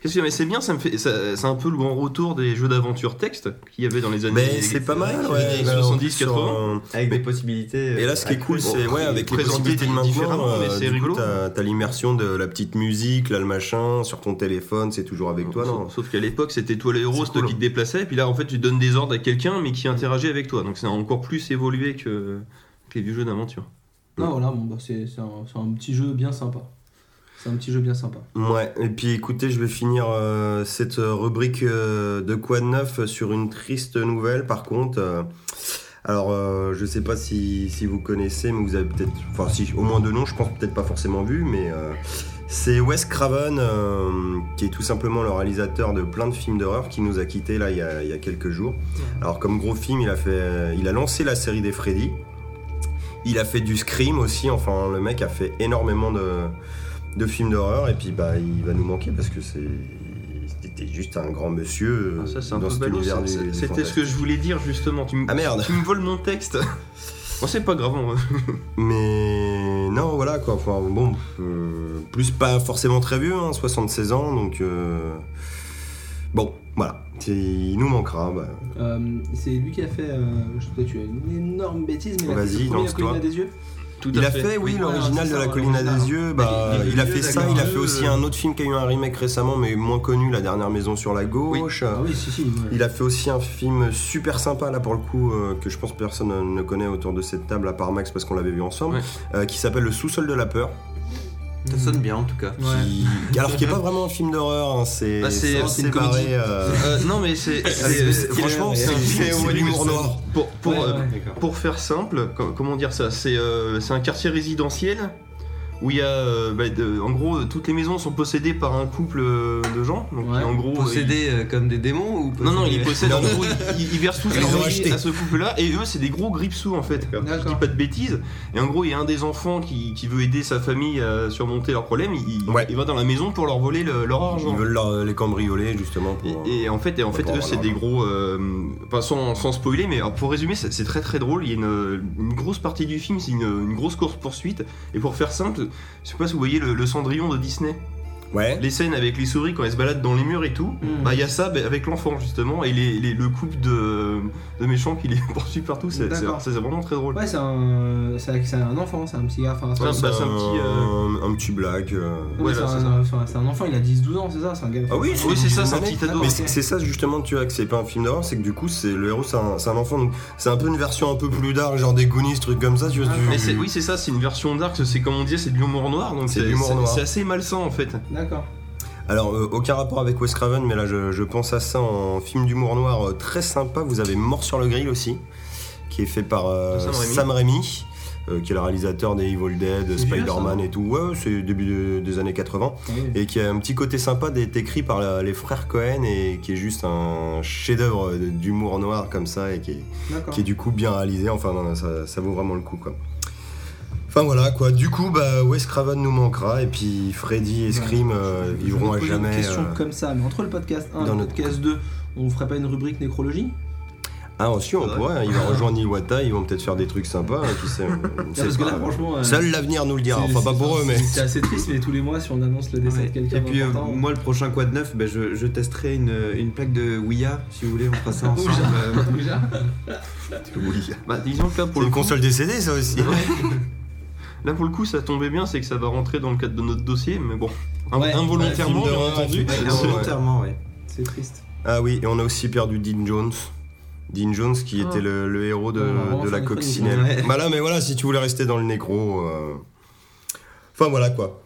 Qu'est-ce que mais c'est bien, ça me fait, ça- c'est un peu le grand retour des jeux d'aventure texte qu'il y avait dans les années. Mais c'est pas mal. les Ouais, années là, en 70, plus, sur 80. un- Avec Mais- des possibilités. Et là, ce qui est euh, cool, c'est ouais, avec les possibilités de maintenant, euh, c'est rigolo. coup, t'as t'as l'immersion de la petite musique, là, le machin, sur ton téléphone, c'est toujours avec toi, non Sauf, qu'à l'époque, c'était toi le héros, toi cool. qui te déplaçais, et puis là, en fait, tu donnes des ordres à quelqu'un, mais qui interagit avec toi. Donc c'est encore plus évolué que, que les vieux jeux d'aventure. Non, voilà, bon, bah, c'est c'est un, c'est un petit jeu bien sympa. C'est un petit jeu bien sympa. Ouais, et puis écoutez, je vais finir euh, cette rubrique euh, de quoi de neuf sur une triste nouvelle par contre. euh, alors, euh, je sais pas si, si vous connaissez, mais vous avez peut-être. Enfin, si, au moins de nom, je pense peut-être pas forcément vu, mais euh, c'est Wes Craven, euh, qui est tout simplement le réalisateur de plein de films d'horreur, qui nous a quittés là il y a, il y a quelques jours. Alors, comme gros film, il a, fait, il a lancé la série des Freddy. Il a fait du Scream aussi, enfin, le mec a fait énormément de de films d'horreur et puis bah il va nous manquer parce que c'est c'était juste un grand monsieur Ah, ça, c'est un dans cet univers C'était ce que je voulais dire justement. Tu me, Ah, merde. Tu me voles mon texte. Bon, c'est pas grave. on- mais non voilà quoi enfin bon euh, plus pas forcément très vieux hein, 76 ans donc euh, bon voilà C'est- il nous manquera bah. Euh, c'est lui qui a fait. Euh, je sais que tu as une énorme bêtise, mais il a fait Vas-y, le premier, La lance-toi. des yeux. Tout il a fait, oui, l'original de la colline à des yeux. Bah, Il- a fait ça. Il a fait aussi un autre film qui a eu un remake récemment, mais moins connu, La dernière maison sur la gauche. Ah oui, si, si. ouais. Il a fait aussi un film super sympa là pour le coup euh, que je pense personne ne connaît autour de cette table à part Max parce qu'on l'avait vu ensemble, Ouais. euh, qui s'appelle Le sous-sol de la peur. Ça sonne bien en tout cas. qui- Alors qui est pas vraiment un film d'horreur, hein, c'est Bah, une comédie. euh, Euh, non, mais c'est. c'est- franchement, c'est de l'humour noir. Pour, pour, Ouais, euh, ouais. Pour faire simple, co- comment dire ça C'est euh, c'est un quartier résidentiel où il y a, euh, bah, de- en gros, toutes les maisons sont possédées par un couple euh, de gens. Donc, Ouais. en gros, Possédé euh, comme des démons ou il- Non, non, ils possèdent, en gros, ils, ils versent tous leur vie à ce couple-là, et eux, c'est des gros grippe-sous en fait. Je dis pas de bêtises. Et en gros, il y a un des enfants qui, qui veut aider sa famille à surmonter leurs problèmes. Il, il- Ouais. il va dans la maison pour leur voler le- leur argent. Ils veulent leur- les cambrioler justement pour. Et, et en fait, et en fait eux, c'est des gros. euh, enfin, sans, sans spoiler, mais alors, pour résumer, c'est très très drôle. Il y a une, une grosse partie du film, c'est une, une grosse course-poursuite. Et pour faire simple, je sais pas si vous voyez le, le cendrillon de Disney. Ouais. Les scènes avec les souris quand elles se baladent dans les murs et tout. Mm. Bah, il y a ça bah, avec l'enfant justement. Et les, les- le couple de, de méchants qui les poursuit partout. C'est vraiment très drôle. Ouais, c'est un, enfant, c'est un petit gars. Enfin, c'est Ouais, un- bah, un petit, euh, un, un petit blague. euh. Ouais, ouais, c'est un, enfant, il a 10-12 ans, c'est ça C'est un gars. Ah oui, Oui, c'est ça, c'est un petit ado. Mais ok. c'est ça justement, tu vois, que c'est pas un film d'horreur, c'est que du coup, c'est le héros, c'est un, enfant, donc c'est un peu une version un peu plus dark, genre des Goonies, trucs comme ça, tu vois. Ah, Mais oui, c'est ça, c'est une version dark. C'est comme on disait, c'est de l'humour noir. Donc c'est assez malsain en fait. D'accord. Alors, euh, aucun rapport avec Wes Craven, mais là, je, je pense à ça en film d'humour noir euh, très sympa. Vous avez Mort sur le grill aussi, qui est fait par euh, Sam Raimi. Euh, qui est le réalisateur des Evil Dead, Spider-Man et tout. Ouais, c'est début de- des années 80. Et qui a un petit côté sympa d'être écrit par la- les frères Cohen et qui est juste un chef-d'œuvre d'humour noir comme ça et qui est, D'accord. qui est du coup bien réalisé. Enfin, non, non, ça, ça vaut vraiment le coup, quoi. Enfin voilà quoi, du coup bah Wes Craven nous manquera et puis Freddy et Scream euh, vivront à jamais. Une question euh, comme ça, mais entre le podcast 1 et dans le notre podcast 2, on ferait pas une rubrique nécrologie? Ah aussi on C'est vrai. pourrait, il va rejoindre Iwata, ils vont peut-être faire des trucs sympas, hein, qui sait, on ne sait Parce que pas. là, franchement. euh, Seul l'avenir nous le dira, c'est- enfin pas c'est- pour eux mais... c'est- assez triste, mais tous les mois, si on annonce le décès de quelqu'un Et puis euh, d'important- moi le prochain quad neuf, ben, je, je testerai une, une plaque de Ouija, si vous voulez, on fera ça ensemble. Euh, Déjà. Bah, disons que là, pour C'est le une coup, console décédée ça aussi. Là pour le coup ça tombait bien, c'est que ça va rentrer dans le cadre de notre dossier, mais bon, Ouais, involontairement bien entendu. non, ouais. C'est triste. Ah oui, et on a aussi perdu Dean Jones. Dean Jones qui Ah. était le, le héros de, la coccinelle. Bah là, mais voilà, si tu voulais rester dans le nécro. euh, Enfin voilà quoi.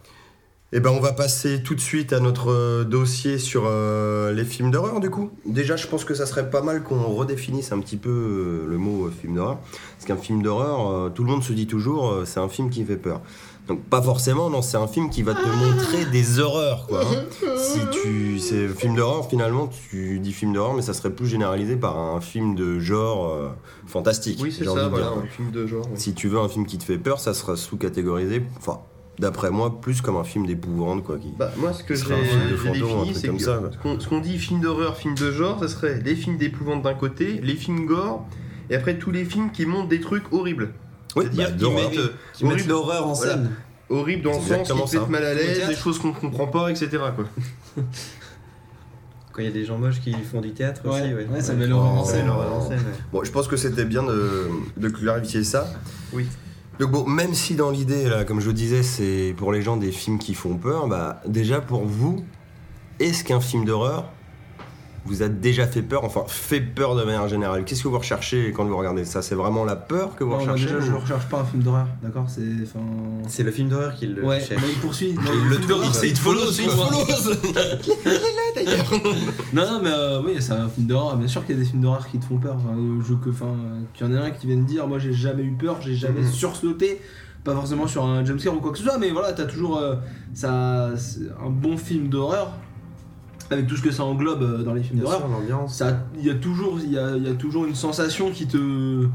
Et ben on va passer tout de suite à notre euh, dossier sur euh, les films d'horreur du coup. Déjà je pense que ça serait pas mal qu'on redéfinisse un petit peu euh, le mot euh, film d'horreur. Parce qu'un film d'horreur, tout le monde se dit toujours c'est un film qui fait peur. Donc pas forcément, non, c'est un film qui va te montrer des horreurs quoi. hein. Si tu c'est film d'horreur finalement, tu dis film d'horreur mais ça serait plus généralisé par un film de genre fantastique. Oui c'est ça, voilà, un film de genre. oui. Si tu veux un film qui te fait peur, ça sera sous-catégorisé, enfin, d'après moi, plus comme un film d'épouvante, quoi. Qui... Bah, moi, ce que j'ai défini, c'est comme que ça. ce qu'on- dit film d'horreur, film de genre, ça serait les films d'épouvante d'un côté, les films gore, et après tous les films qui montrent des trucs horribles. Oui, C'est-à-dire bah, d'horreur. mettent euh, Qui mettent horrible- l'horreur en Voilà. scène. horrible dans le C'est sens qui mettent mal à l'aise, des choses qu'on comprend pas, etc. Quoi. Quand il y a des gens moches qui font du théâtre Ouais, aussi, ouais. ouais, ça met l'horreur en scène. l'horreur en scène, ouais. Bon, je pense que c'était bien de, de clarifier ça. Oui. Donc bon, même si dans l'idée, là, comme je le disais, c'est pour les gens des films qui font peur, bah déjà pour vous, est-ce qu'un film d'horreur vous a déjà fait peur, enfin fait peur de manière générale Qu'est-ce que vous recherchez quand vous regardez ça? C'est vraiment la peur que vous Non, moi, recherchez déjà, je ou- ne recherche pas un film d'horreur, d'accord? C'est. enfin, C'est le film d'horreur qui le Ouais, cherche. mais il poursuit. Non, il le le d'horreur, c'est il It Follows, It pour moi. follows. Non, non, mais euh, oui, c'est un film d'horreur. Bien sûr qu'il y a des films d'horreur qui te font peur. Enfin, euh, je, que, enfin, euh, qu'il y en a un qui vient de dire Moi, j'ai jamais eu peur, j'ai jamais Mhm. sursauté. Pas forcément sur un jumpscare ou quoi que ce soit, mais voilà, t'as toujours euh, ça, c'est un bon film d'horreur avec tout ce que ça englobe euh, dans les films d'horreur. il y a toujours il y a, il y a toujours une sensation qui te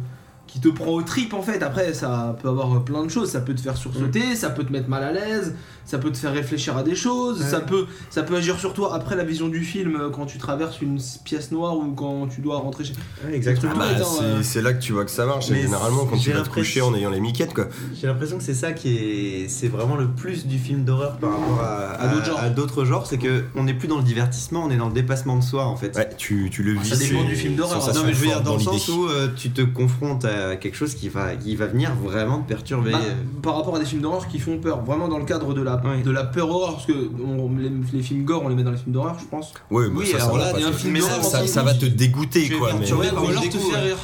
qui te prend au trip en fait. Après ça peut avoir plein de choses. Ça peut te faire sursauter ça peut te mettre mal à l'aise ça peut te faire réfléchir à des choses Ouais. ça peut ça peut agir sur toi après la vision du film euh, quand tu traverses une pièce noire ou quand tu dois rentrer chez Ouais, exactement. Bah, temps, c'est euh. c'est là que tu vois que ça marche. Mais généralement, quand tu vas te coucher en ayant les miquettes, quoi. J'ai l'impression que c'est ça qui est, c'est vraiment le plus du film d'horreur par rapport à, À d'autres genres. à d'autres genres, c'est que on n'est plus dans le divertissement, on est dans le dépassement de soi en fait. Ouais, tu, tu le vis. Ça dépend du film d'horreur, hein. Non mais je veux dire forte dans le sens où euh, tu te confrontes à quelque chose qui va, qui va venir vraiment te perturber. Bah, par rapport à des films d'horreur qui font peur vraiment dans le cadre de la De la peur horreur parce que on- les, les films gore on les met dans les films d'horreur je pense. Ouais, bah, Oui, ça, alors va là, pas il y a un te- film mais d'horreur, ça, va te dégoûter, quoi. Mais... ou alors te faire rire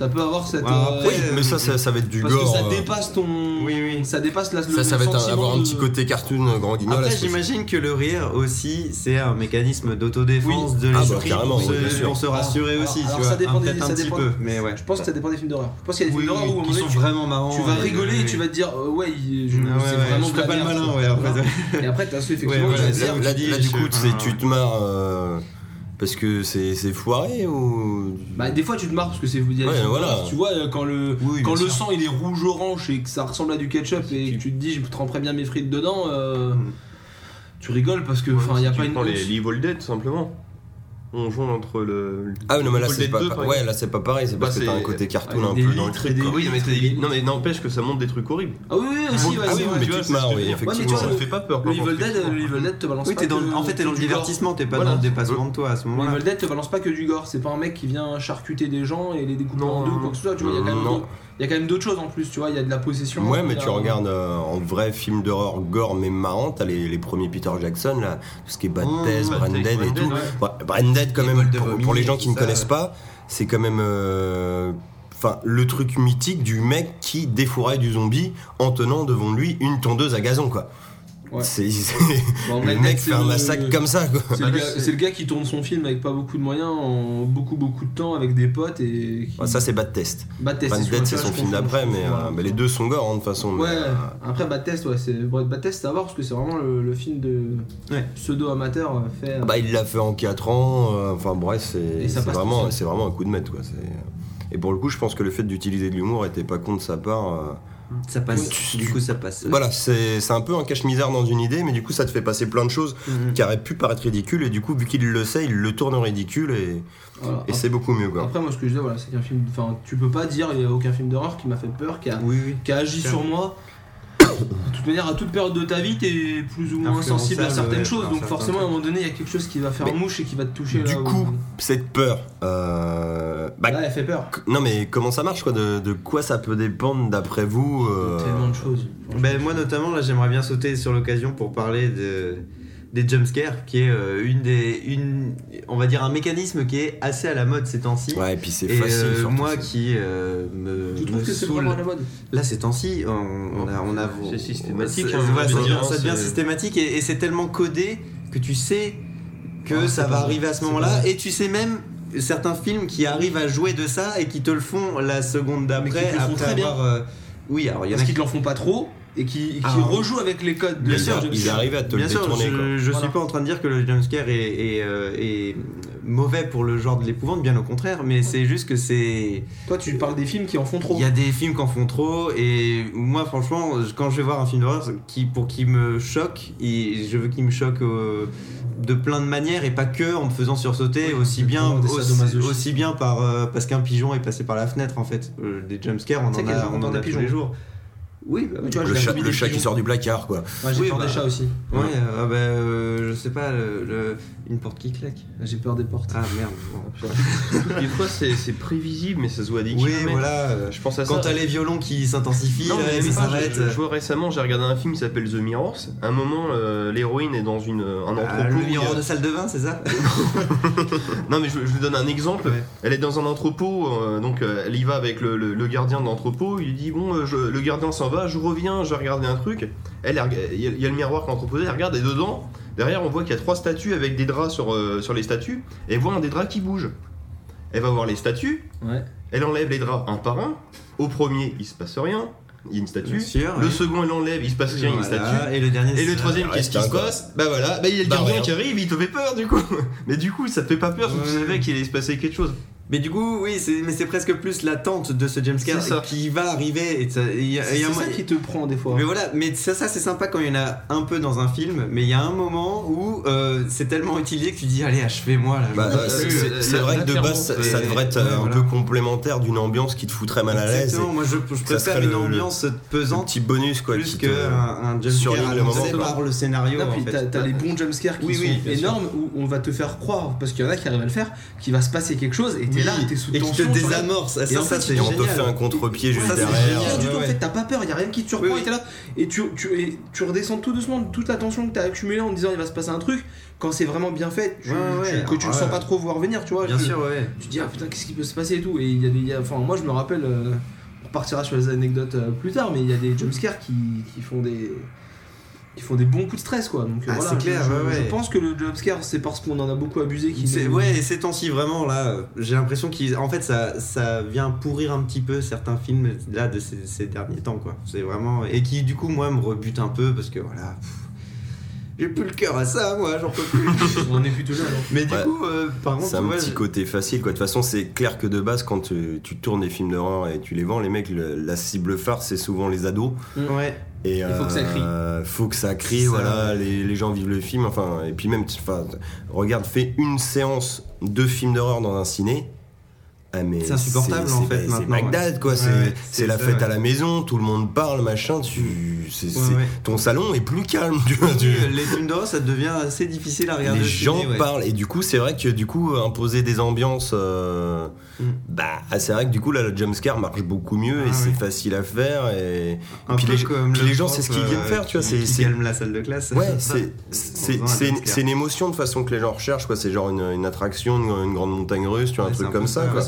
ça peut avoir cette Ouais, euh, après, Oui, mais ça, ça, ça va être du parce gore. que ça euh, dépasse ton Oui, oui. ça dépasse la, Ça, ça va être un- avoir un petit côté cartoon euh, grand guignol. Après j'imagine que le rire aussi c'est un mécanisme d'autodéfense de Ah, bah, l'esprit carrément, pour, oui, se- pour se rassurer Alors- aussi, alors tu ça vois, dépend un- des- peut-être ça un petit dépend- peu, mais ouais. je pense que ça dépend des films d'horreur je pense qu'il y a des Oui, films d'horreur où un moment sont vraiment marrants. tu vas rigoler et oui. tu vas te dire euh, ouais il- je, Ah ouais, c'est vraiment je pas le malin, ça. ouais, et après t'as ceux effectivement Ouais, je voilà, vais Là, du coup, tu te marres euh, parce que c'est c'est foiré ou? bah des fois tu te marres parce que c'est des Ouais, voilà. tu vois euh, quand le Oui, quand le sûr. sang il est rouge orange et que ça ressemble à du ketchup et que tu te dis je tremperais bien mes frites dedans euh, Mm. tu rigoles parce que enfin il y a Si pas tu une prends les Evil Dead, tout simplement. On joue entre le. Ah, non, mais là, c'est pas, 2, pa- par ouais, là, c'est pas pareil, c'est parce Bah, que t'as un côté cartoon avec un des peu dans le litres truc. et des- quoi. Oui, non, mais, des- non, mais n'empêche que ça montre des trucs horribles. ah oui oui aussi ouais, Ah oui, c'est vrai, mais tu te marres, oui, effectivement. tu vois, Ça fait pas peur. Le par Evil Dead, te balance Oui, pas en fait, t'es dans le divertissement, t'es pas dans le dépassement de toi à ce Le moment-là. Evil Dead te balance pas que du gore, c'est pas un mec qui vient charcuter des gens et les découper Non, en deux ou non, quoi que ce soit, tu vois, il y a quand même il y a quand même d'autres choses en plus, tu vois, il y a de la possession. Ouais, mais tu regardes euh, en vrai film d'horreur gore, mais marrant, t'as les, les premiers Peter Jackson, là, tout ce qui est Bad Mmh, Branded et Branded, tout. ouais. Branded, quand même, pour, les gens qui ne ça, connaissent ouais. pas, c'est quand même. euh, Enfin, le truc mythique du mec qui défouraille du zombie en tenant devant lui une tondeuse à gazon, quoi. Ouais. C'est, Bon, le mec c'est fait un le- massacre comme ça, quoi. C'est le, gars- c'est le gars qui tourne son film avec pas beaucoup de moyens, en beaucoup beaucoup de temps avec des potes et. Qui... Bah, ça, c'est Bad Test. Bad Test, c'est son film d'après, mais, euh, les deux sont gore, hein, de toute façon. mais, Ouais, euh, après Bad Test, ouais, c'est Bad Test, c'est à voir parce que c'est vraiment le, le film de Ouais. pseudo-amateur euh, fait. euh, Bah, il l'a fait en 4 ans. euh, Enfin, bref, c'est vraiment, c'est vraiment un coup de maître. Quoi. c'est- Et pour le coup, je pense que le fait d'utiliser de l'humour était pas con de sa part. euh. Ça passe, Tu- du coup ça passe. Voilà, c'est un peu un cache-misère dans une idée, mais du coup, ça te fait passer plein de choses Mhm. qui auraient pu paraître ridicules. Et du coup, vu qu'il le sait, il le tourne en ridicule et, voilà. et c'est beaucoup mieux. Quoi. Après, moi, ce que je disais, voilà, c'est qu'un film. Enfin, tu peux pas dire, il y a aucun film d'horreur qui m'a fait peur, qui a, Oui, oui. qui a agi sur moi. De toute manière, à toute période de ta vie, t'es plus ou moins sensible à certaines ouais, choses. Donc, forcément, à un moment donné, il y a quelque chose qui va faire Mais mouche et qui va te toucher Du là où- coup, cette peur, euh, bah, Là, elle fait peur. non mais comment ça marche quoi de, de quoi ça peut dépendre d'après vous euh, Tellement de choses. Ben, moi notamment là j'aimerais bien sauter sur l'occasion pour parler de des jumpscares qui est euh, une des une on va dire un mécanisme qui est assez à la mode ces temps-ci. Ouais, et puis c'est Et facile. euh, moi ça. qui euh, me, Tu trouves me que c'est saoule- vraiment à la mode? Là ces temps-ci on, on a on a C'est systématique, C'est- hein, je ça, devient, dire, ça devient c'est- systématique et, et c'est tellement codé que tu sais que ça va arriver à ce moment-là et tu sais même certains films qui arrivent à jouer de ça et qui te le font la seconde d'après après très bien. avoir, euh, oui alors il y en a Parce qui te l'en font pas trop et qui, qui Ah, rejouent avec les codes. Bien de- sûr, ils arrivent à te Bien le sûr, détourner. je, quoi. je Voilà. suis pas en train de dire que le jumpscare est, est, euh, est mauvais pour le genre de l'épouvante, bien au contraire, mais c'est juste que c'est. Toi, tu parles des films qui en font trop. Il y a des films qui en font trop, et moi, franchement, quand je vais voir un film d'horreur qui, pour qu'il me choque, et je veux qu'il me choque euh, de plein de manières et pas que en me faisant sursauter, Oui, aussi bien, aussi, bien par, euh, parce qu'un pigeon est passé par la fenêtre en fait. Euh, des jumpscares, on en a on en a tous les jours. Oui, bah, Tu vois, Le chat, le qui sort du placard, quoi. Ouais, j'ai Oui, peur bah. des chats aussi. Ouais, euh, bah, euh, je sais pas, le, le- une porte qui claque. J'ai peur des portes. Ah merde. Des fois, c'est prévisible, mais ça se voit à 10 Oui, voilà. euh, Je pense à ça. Quand t'as les violons qui s'intensifient, ça s'arrête. je, je vois récemment, j'ai regardé un film qui s'appelle The Mirrors. À un moment, euh, l'héroïne est dans une, un entrepôt. Ah, le y a- miroir de salle de bain, c'est ça Non, mais je, je vous donne un exemple. Ouais. Elle est dans un entrepôt, euh, donc euh, elle y va avec le, le- le gardien de l'entrepôt. Il lui dit Bon, euh, je- le gardien s'en va, je reviens, je vais regarder un truc. Elle, il y, a- il y a le miroir qui est entreposé, elle regarde et dedans, derrière, on voit qu'il y a trois statues avec des draps sur, euh, sur les statues. Et elle voit un des draps qui bouge. Elle va voir les statues, Ouais. elle enlève les draps un par un. Au premier, il se passe rien, il y a une statue. Sûr, le oui. second, elle enlève, il se passe rien, il y a une Voilà, statue. Et le dernier, Et le troisième, qu'est-ce qui se passe Bah voilà, bah il y a le Bah, gardien rien. qui arrive, il te fait peur du coup. Mais du coup, ça te fait pas peur, Ouais. savais qu'il allait se passer quelque chose. Mais du coup, oui, c'est, mais c'est presque plus l'attente de ce James C'est ça. Scare qui va arriver. Et ça- et il y a- C'est ça qui te prend des fois. Mais voilà, mais ça, ça c'est sympa quand il y en a un peu dans un film, mais il y a un moment où euh, c'est tellement utilisé que tu dis allez achevez-moi là. Bah, euh, c'est vrai que de base, ça, devrait être ouais, euh, un voilà. peu complémentaire d'une ambiance qui te foutrait mal à l'aise. Exactement, moi je, je préfère serait une le- ambiance Un pesante petit bonus, quoi. plus qui que te- un, un jump surligne scare le moment, annoncé par le scénario. Non, puis t'as les bons jumpscares qui sont énormes où on va te faire croire, parce qu'il y en a qui arrivent à le faire, qu'il va se passer quelque chose et Oui, là, t'es sous et tension. te désamorce. Ça, ça fait, c'est Et on te fait un contre-pied juste Ça, c'est derrière. génial du tout, en fait, t'as pas peur, y a rien qui te surprend, et t'es là, et tu, tu, tu redescends tout doucement toute la tension que t'as accumulée en te disant il va se passer un truc, quand c'est vraiment bien fait, tu- Ouais, ouais, tu- que tu ouais. sens pas trop voir venir, tu vois. Bien tu- sûr, ouais. Tu te dis, ah putain, qu'est-ce qui peut se passer et tout, et il y a des. il y a- Enfin, moi je me rappelle, euh, on repartira sur les anecdotes euh, plus tard, mais il y a des jumpscares qui, qui font des. Qui font des bons coups de stress quoi. Donc euh, Ah, voilà, c'est clair, je, ouais, je- ouais. je pense que le jumpscare c'est parce qu'on en a beaucoup abusé qu'il C'est- nous- ouais, et ces temps-ci, vraiment, là, j'ai l'impression qu'ils. En fait, ça, ça vient pourrir un petit peu certains films, là, de ces, ces derniers temps, quoi. C'est vraiment. Et qui, du coup, moi, me rebute un peu, parce que, voilà. pff, J'ai plus le cœur à ça, moi, j'en peux plus. On en est plutôt là. alors. Mais du Ouais. coup, euh, par contre, C'est un ouais, petit côté facile quoi. De toute façon, c'est clair que de base, quand tu, tu tournes des films d'horreur et tu les vends, les mecs, le- la cible phare, c'est souvent les ados. Ouais. Et faut que ça crie. euh, faut que ça crie, Ça, voilà. Les, les gens vivent le film. Enfin, et puis même, enfin, regarde, fais une séance de films d'horreur dans un ciné. Ah, mais C'est insupportable, c'est- en c'est- fait, C'est maintenant, Bagdad, quoi. Ouais, c'est ouais, c'est c'est la ça, fête ouais. à la maison, tout le monde parle, machin. Tu, c'est- c'est-. Ton salon est plus calme. Oui, les films d'horreur, ça devient assez difficile à regarder. les gens ciné, parlent et du coup c'est vrai que du coup imposer des ambiances euh, Mm. bah c'est vrai que du coup là le jumpscare marche beaucoup mieux Ah et c'est facile à faire et puis les- comme puis le les gens, c'est ce qu'ils viennent euh, faire, tu vois, c'est- calme la salle de classe. ouais c'est une, émotion de façon que les gens recherchent quoi c'est genre une, une attraction une, une grande montagne russe tu vois un Ouais, truc un comme ça quoi.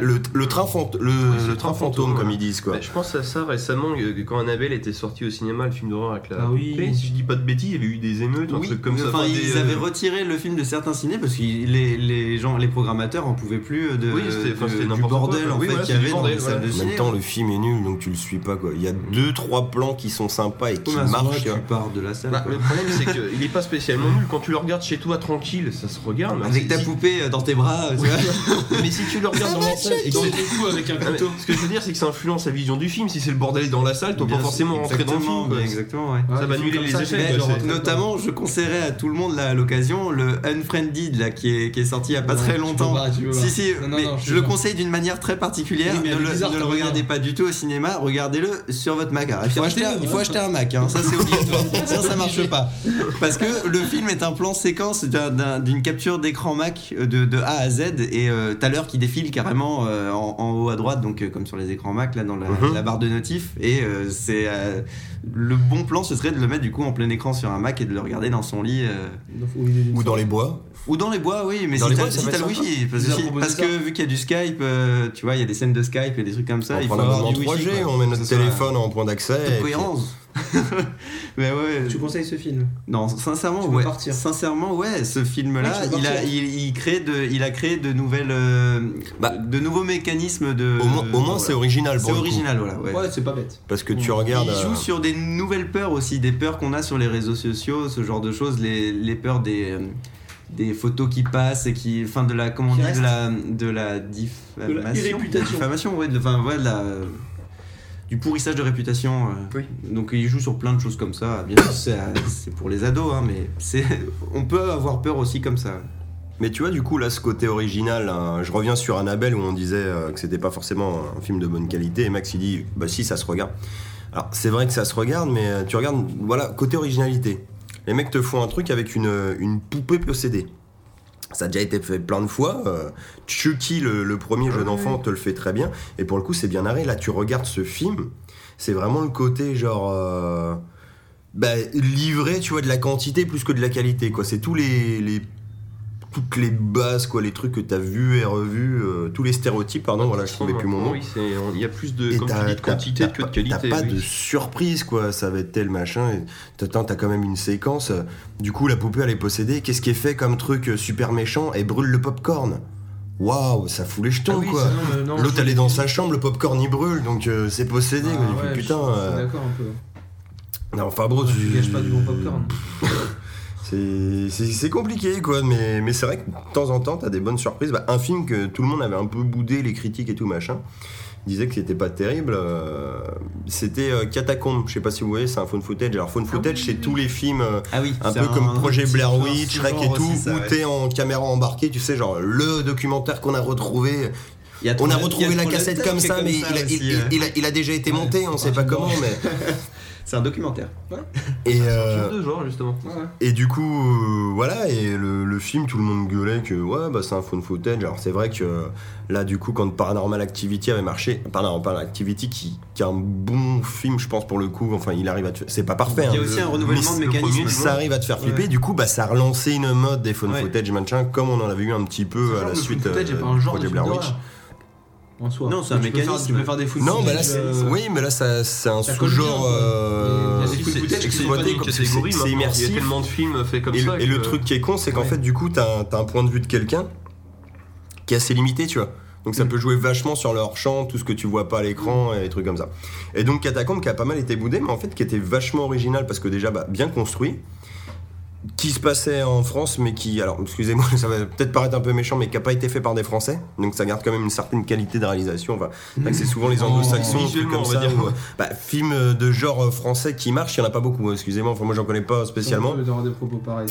Le, le train fant- le, train fantôme comme ils disent quoi Bah, je pense à ça récemment, euh, quand Annabelle était sorti au cinéma, le film d'horreur avec la Ah oui. si je dis pas de bêtises, il y avait eu des émeutes, un Oui, truc comme ça. enfin, ils euh, avaient retiré le film de certains ciné parce que les, les gens, les programmateurs en pouvaient plus de, Oui, c'était- du n'importe quoi, bordel quoi. en fait qu'il y avait dans les salles de en ciné. même temps le film est nul donc tu le suis pas quoi il y a deux trois plans qui sont sympas et qui marchent tu pars de la salle. Bah, le problème c'est qu'il est pas spécialement nul. Quand tu le regardes chez toi tranquille, ça se regarde. mais Avec ta poupée euh, dans tes bras, tu vois. Mais si tu le regardes dans la salle et que avec un Ah, couteau. ce que je veux dire, c'est que ça influence la vision du film. Si c'est le bordel dans la salle, t'as pas forcément rentrer dans le exactement, film. Exactement, Ça va annuler les effets, Notamment, je conseillerais à tout le monde là à l'occasion le Unfriended là qui est, qui est sorti il y a pas très longtemps. Si si, Non, non, je le conseille d'une manière très particulière. Oui, ne le, bizarre, ne le regardez pas du tout au cinéma, regardez-le sur votre Mac. Il faut acheter, il faut ouais. acheter un Mac, hein, ça c'est obligatoire. Sinon ça marche pas. Parce que le film est un plan séquence d'un- d'un- d'une capture d'écran Mac de, de A à Z et euh, t'as l'heure qui défile carrément euh, en, en haut à droite, donc euh, comme sur les écrans Mac là dans la, la barre de notif. Et euh, c'est le bon plan, ce serait de le mettre du coup en plein écran sur un Mac et de le regarder dans son lit. ou dans les bois ou dans les bois, oui, mais Dans si t'as ça si le wifi. Parce, que- parce ça. que vu qu'il y a du Skype, euh, tu vois, il y a des scènes de Skype et des trucs comme ça, il on faut prend un avoir du wifi. 3G quoi. on met notre téléphone en point d'accès de puis- cohérence. mais ouais. Tu conseilles ce film? Non, sincèrement, Tu ouais. partir. Sincèrement, ouais. Ce film-là, Ouais, il a, il, il crée de, il a créé de nouvelles, euh, Bah, de nouveaux mécanismes de. au moins, c'est original C'est original, voilà. Ouais. Ouais, c'est pas bête. parce que tu regardes Il joue euh, sur des nouvelles peurs aussi, des peurs qu'on a sur les réseaux sociaux, ce genre de choses, les, les peurs des, euh, des photos qui passent et qui, enfin de la, comment on Qui dit, de la, de la diffamation, irréputation. diffamation, ouais, de, enfin ouais, de la, du pourrissage de réputation. euh. Oui. Donc il joue sur plein de choses comme ça. Bien sûr, c'est c'est pour les ados, hein, mais c'est, on peut avoir peur aussi comme ça. Mais tu vois, du coup, là, ce côté original, hein, je reviens sur Annabelle où on disait euh, que c'était pas forcément un film de bonne qualité, et Max il dit, bah si, ça se regarde. Alors, c'est vrai que ça se regarde, mais euh, tu regardes, voilà, côté originalité. Les mecs te font un truc avec une, une poupée possédée. Ça a déjà été fait plein de fois. euh, Chucky, le, le premier jeu d'enfant, te le fait très bien. Et pour le coup, c'est bien narré. Là, tu regardes ce film, c'est vraiment le côté genre. euh, bah, livré, tu vois, de la quantité plus que de la qualité, quoi. C'est tous les, les- toutes les bases, quoi, les trucs que t'as vus et revus, euh, tous les stéréotypes, pardon, voilà, je trouvais plus mon. Oui, c'est- il y a plus de, Et comme tu t'as- dis, de quantité que de qualité. T'as pas oui. de surprise, quoi. Ça va être tel machin. Et t'as quand même une séquence. euh, Du coup, la poupée, elle est possédée. Qu'est-ce qui est fait comme truc euh, super méchant Elle brûle le popcorn? Waouh, ça fout les jetons, Ah oui, quoi. non, L'autre, elle est dans sa chambre, le popcorn il brûle, donc euh, c'est possédé. Ah ouais, putain. euh, D'accord un peu. non, enfin, bro, Tu tu. gâches pas du bon popcorn. C'est compliqué, quoi, mais, mais c'est vrai que de temps en temps, t'as des bonnes surprises. Bah, un film que tout le monde avait un peu boudé, les critiques et tout machin, disait que c'était pas terrible. euh, c'était euh, Catacombe. Je sais pas si vous voyez, c'est un phone footage. Alors, phone footage, c'est tous les films. euh, Ah oui, un peu comme Projet Blair Witch, Shrek et tout, ça, où ouais. t'es en caméra embarquée, tu sais, genre le documentaire qu'on a retrouvé. A On a retrouvé la cassette comme ça, mais il, a, déjà été monté, on sait pas comment, mais. C'est un documentaire. Et, Un euh, de genre, justement. Ouais, ouais. et du coup, euh, voilà, et le, le film, tout le monde gueulait que ouais, bah c'est un phone footage. Alors c'est vrai que là, du coup, quand Paranormal Activity avait marché, Paranormal Activity qui, qui est un bon film, je pense, pour le coup, enfin, il arrive à te. C'est pas parfait, Il y a hein, aussi un renouvellement de mécanisme. ça arrive à te faire flipper. Ouais. Du coup, bah, ça a relancé une mode des phone Ouais. footage, machin, comme on en avait eu un petit peu à la suite footage euh, est pas un genre de Blair Witch. D'horreur. En soi. Non, c'est un Tu peux faire- mécanisme. Tu peux faire des Non, mais là, footage, c'est, euh, oui, mais là, ça, c'est un sous-genre. quoi. euh, Il y a des Si, food c'est- c'est Il y a immersif. tellement de films faits comme et, ça. le, et le truc qui est con, c'est qu'en Ouais. fait, du coup, t'as un, t'as un point de vue de quelqu'un qui est assez limité, tu vois. Donc ça Mm. peut jouer vachement sur leur champ, tout ce que tu vois pas à l'écran et des trucs comme ça. Et donc Catacombe qui a pas mal été boudé, mais en fait qui était vachement original parce que déjà bah, bien construit, qui se passait en France, mais qui, alors excusez-moi, ça va peut-être paraître un peu méchant, mais qui a pas été fait par des Français. Donc ça garde quand même une certaine qualité de réalisation. Enfin, c'est vrai que c'est souvent les Oh, anglo-saxons, comme on va ça. dire. où, euh, bah, film de genre français qui marche, il y en a pas beaucoup. hein, Excusez-moi, enfin, moi j'en connais pas spécialement. On peut avoir des propos pareils.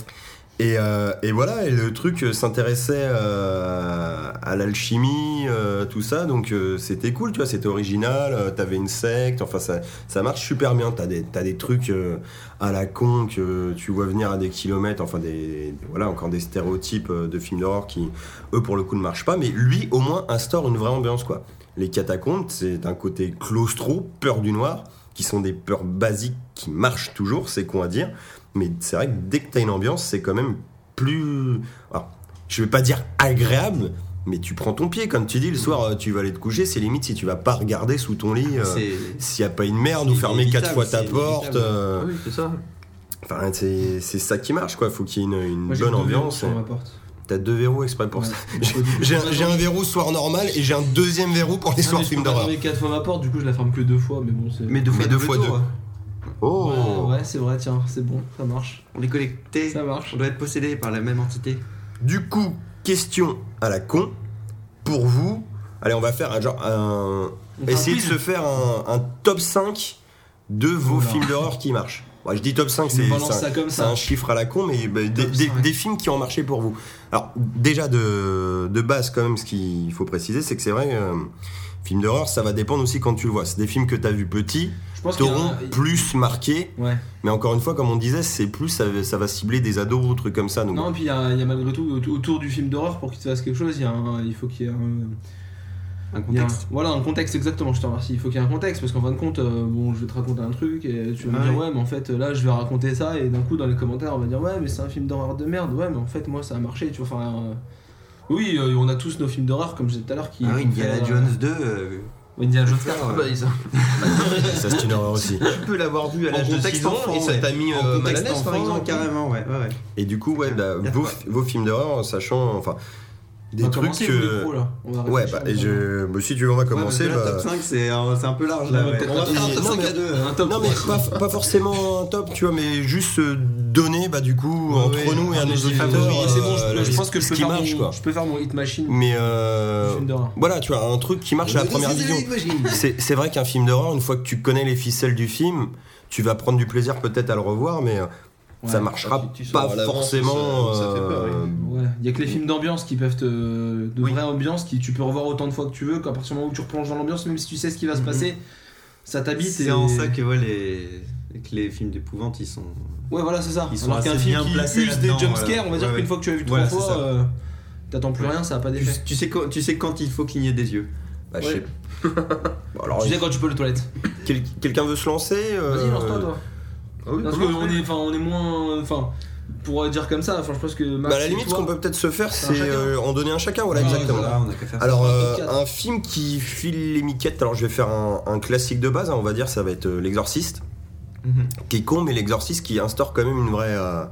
Et, euh, et voilà, et le truc euh, s'intéressait euh, à l'alchimie, tout ça, donc c'était cool, tu vois, c'était original, t'avais une secte, enfin ça, ça marche super bien, t'as des, trucs à la con que tu vois venir à des kilomètres, enfin des, voilà, encore des stéréotypes de films d'horreur qui, eux, pour le coup, ne marchent pas, mais lui, au moins, instaure une vraie ambiance, quoi. Les catacombes, c'est un côté claustro, peur du noir, qui sont des peurs basiques qui marchent toujours, c'est con à dire, mais c'est vrai que dès que t'as une ambiance, c'est quand même plus. Alors, je vais pas dire agréable, mais tu prends ton pied, comme tu dis, le soir, euh, tu vas aller te coucher, c'est limite si tu vas pas regarder sous ton lit. euh, S'il n'y a pas une merde ou fermer quatre fois ta porte, euh, Ah Oui, c'est ça. enfin c'est c'est ça qui marche quoi. Faut qu'il y ait une, une Moi, j'ai bonne deux ambiance. T'as deux verrous exprès pour Ouais. ça. J'ai un, j'ai j'ai un verrou soir normal et j'ai un deuxième verrou pour les Ah, soirs films d'horreur. fermer quatre fois ma porte, du coup je la ferme que deux fois, mais bon c'est. Mais deux fois Mais deux double fois tour. Oh Ouais, ouais, c'est vrai, tiens, c'est bon, ça marche. On est connectés. Ça marche. On doit être possédé par la même entité. Du coup, question à la con. Pour vous, allez, on va faire un genre un. Essayez de se faire un, un top 5 de vos films d'horreur qui marchent. Ouais, je dis top 5, Tu me c'est un- un chiffre à la con, mais bah, des, Top des- 5. des films qui ont marché pour vous. Alors, déjà de, de base, quand même, ce qu'il faut préciser, c'est que c'est vrai, euh, film d'horreur, ça va dépendre aussi quand tu le vois. C'est des films que tu as y a t'auront un- plus marqué, Ouais. mais encore une fois, comme on disait, c'est plus, ça, ça va cibler des ados ou trucs comme ça. Donc, Non, et puis il y, a y a malgré tout autour- du film d'horreur pour qu'il se fasse quelque chose, il, y a un- il faut qu'il y ait un. A contexte. voilà, un contexte exactement, je te remercie. Il faut qu'il y ait un contexte parce qu'en fin de compte, euh, bon, je vais te raconter un truc et tu vas me Ouais. dire, ouais, mais en fait, là, je vais raconter ça et d'un coup, dans les commentaires, on va dire, ouais, mais c'est un film d'horreur de merde, ouais, mais en fait, moi, ça a marché, tu vois. Enfin, euh, oui, euh, on a tous nos films d'horreur, comme je disais tout à l'heure, qui. Ah oui, Indiana font, euh, Jones 2. euh, Indiana Jones faut 4. faire, Ah euh, bah, ça- ça, c'est une horreur aussi. Tu peux l'avoir vu à l'âge de contexte 6 ans enfant, et ça t'a mis en euh, mal à contexte l'aise, par exemple. carrément, ouais, ouais, ouais. Et du coup, ouais, bah, vos, films d'horreur, en sachant, enfin, des On trucs que. pros, là. On va Ouais, bah, et je... bah, si tu veux, on va commencer. Ouais, parce que là, bah, top 5, c'est un, peu large là. Ouais, ouais. peut-être On va pas- faire un top non, 5 mais- à deux. Un top Non, mais pas, pas forcément un top, tu vois, mais juste euh, donner, bah, du coup, Ouais, entre ouais, nous et à nos auditeurs. c'est bon, je, euh, pense que je peux, faire marche, mon, quoi. je peux faire mon hit machine Mais euh, film d'horreur. voilà, tu vois, un truc qui marche à la première vision. C'est c'est vrai qu'un film d'horreur, une fois que tu connais les ficelles du film, tu vas prendre du plaisir peut-être à le revoir, mais euh, ça marchera pas forcément. Euh, il y a que les films d'ambiance qui peuvent te. de Oui. vraies ambiances qui tu peux revoir autant de fois que tu veux, qu'à partir du moment où tu replonges dans l'ambiance, même si tu sais ce qui va se Mhm. passer, ça t'habite. C'est et- en ça que, ouais, les... que les films d'épouvante ils sont. Ouais, voilà, c'est ça. Ils sont Alors qu'un assez film bien qui placés use des jumpscares, on va dire Ouais, qu'une ouais. fois que tu l'as vu trois fois, euh, t'attends plus rien, ça a pas d'effet. tu sais quand, tu sais quand il faut cligner des yeux. Bah, je sais- Bon, alors, Tu sais quand tu peux les toilettes. quel- quelqu'un veut se lancer euh, Vas-y, lance-toi, toi. Ah oui, Parce qu'on est, on est moins. Enfin, pour dire comme ça, enfin, je pense que. Max Bah, à la limite, ce qu'on peut peut-être se faire, C'est euh, en donner un chacun, voilà, Ouais, exactement. voilà. on a qu'à faire ça. Alors, euh, un film qui file les miquettes, alors je vais faire un, un classique de base, hein, on va dire, ça va être euh, L'Exorciste, Mhm. qui est con, mais L'Exorciste qui instaure quand même une vraie, euh,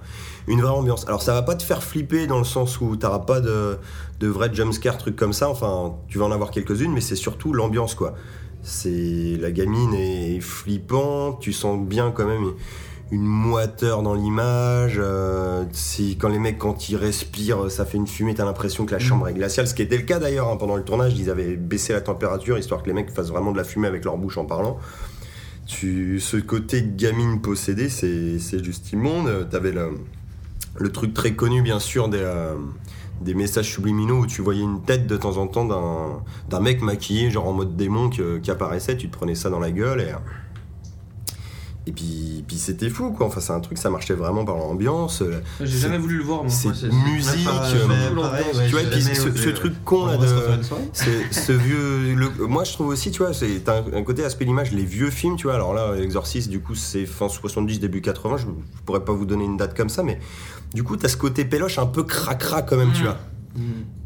une vraie ambiance. Alors, ça va pas te faire flipper dans le sens où t'auras pas de, de vrais jumpscares, trucs comme ça, enfin, tu vas en avoir quelques-unes, mais c'est surtout l'ambiance, quoi. C'est la gamine est flippante, tu sens bien quand même une moiteur dans l'image. euh, c'est quand les mecs quand ils respirent, ça fait une fumée, t'as l'impression que la chambre est glaciale. Ce qui était le cas d'ailleurs hein, pendant le tournage, ils avaient baissé la température histoire que les mecs fassent vraiment de la fumée avec leur bouche en parlant. Tu, ce côté gamine possédée, c'est c'est juste immonde. T'avais le, le truc très connu bien sûr des euh, des messages subliminaux où tu voyais une tête de temps en temps d'un mec maquillé, genre en mode démon, qui apparaissait, tu te prenais ça dans la gueule et. Et puis, puis c'était fou quoi, enfin c'est un truc, ça marchait vraiment par l'ambiance, euh, J'ai jamais voulu le voir, moi. c'est- musique, euh, tu vois, puis ce, ouais. truc con là ce, vieux, le- moi je trouve aussi, tu vois, c'est un, côté aspect l'image, les vieux films, tu vois. Alors là, Exorcist, du coup, c'est fin 70, début 80. Je, je pourrais pas vous donner une date comme ça, mais du coup, t'as ce côté péloche un peu cracra quand même, tu Mm. vois.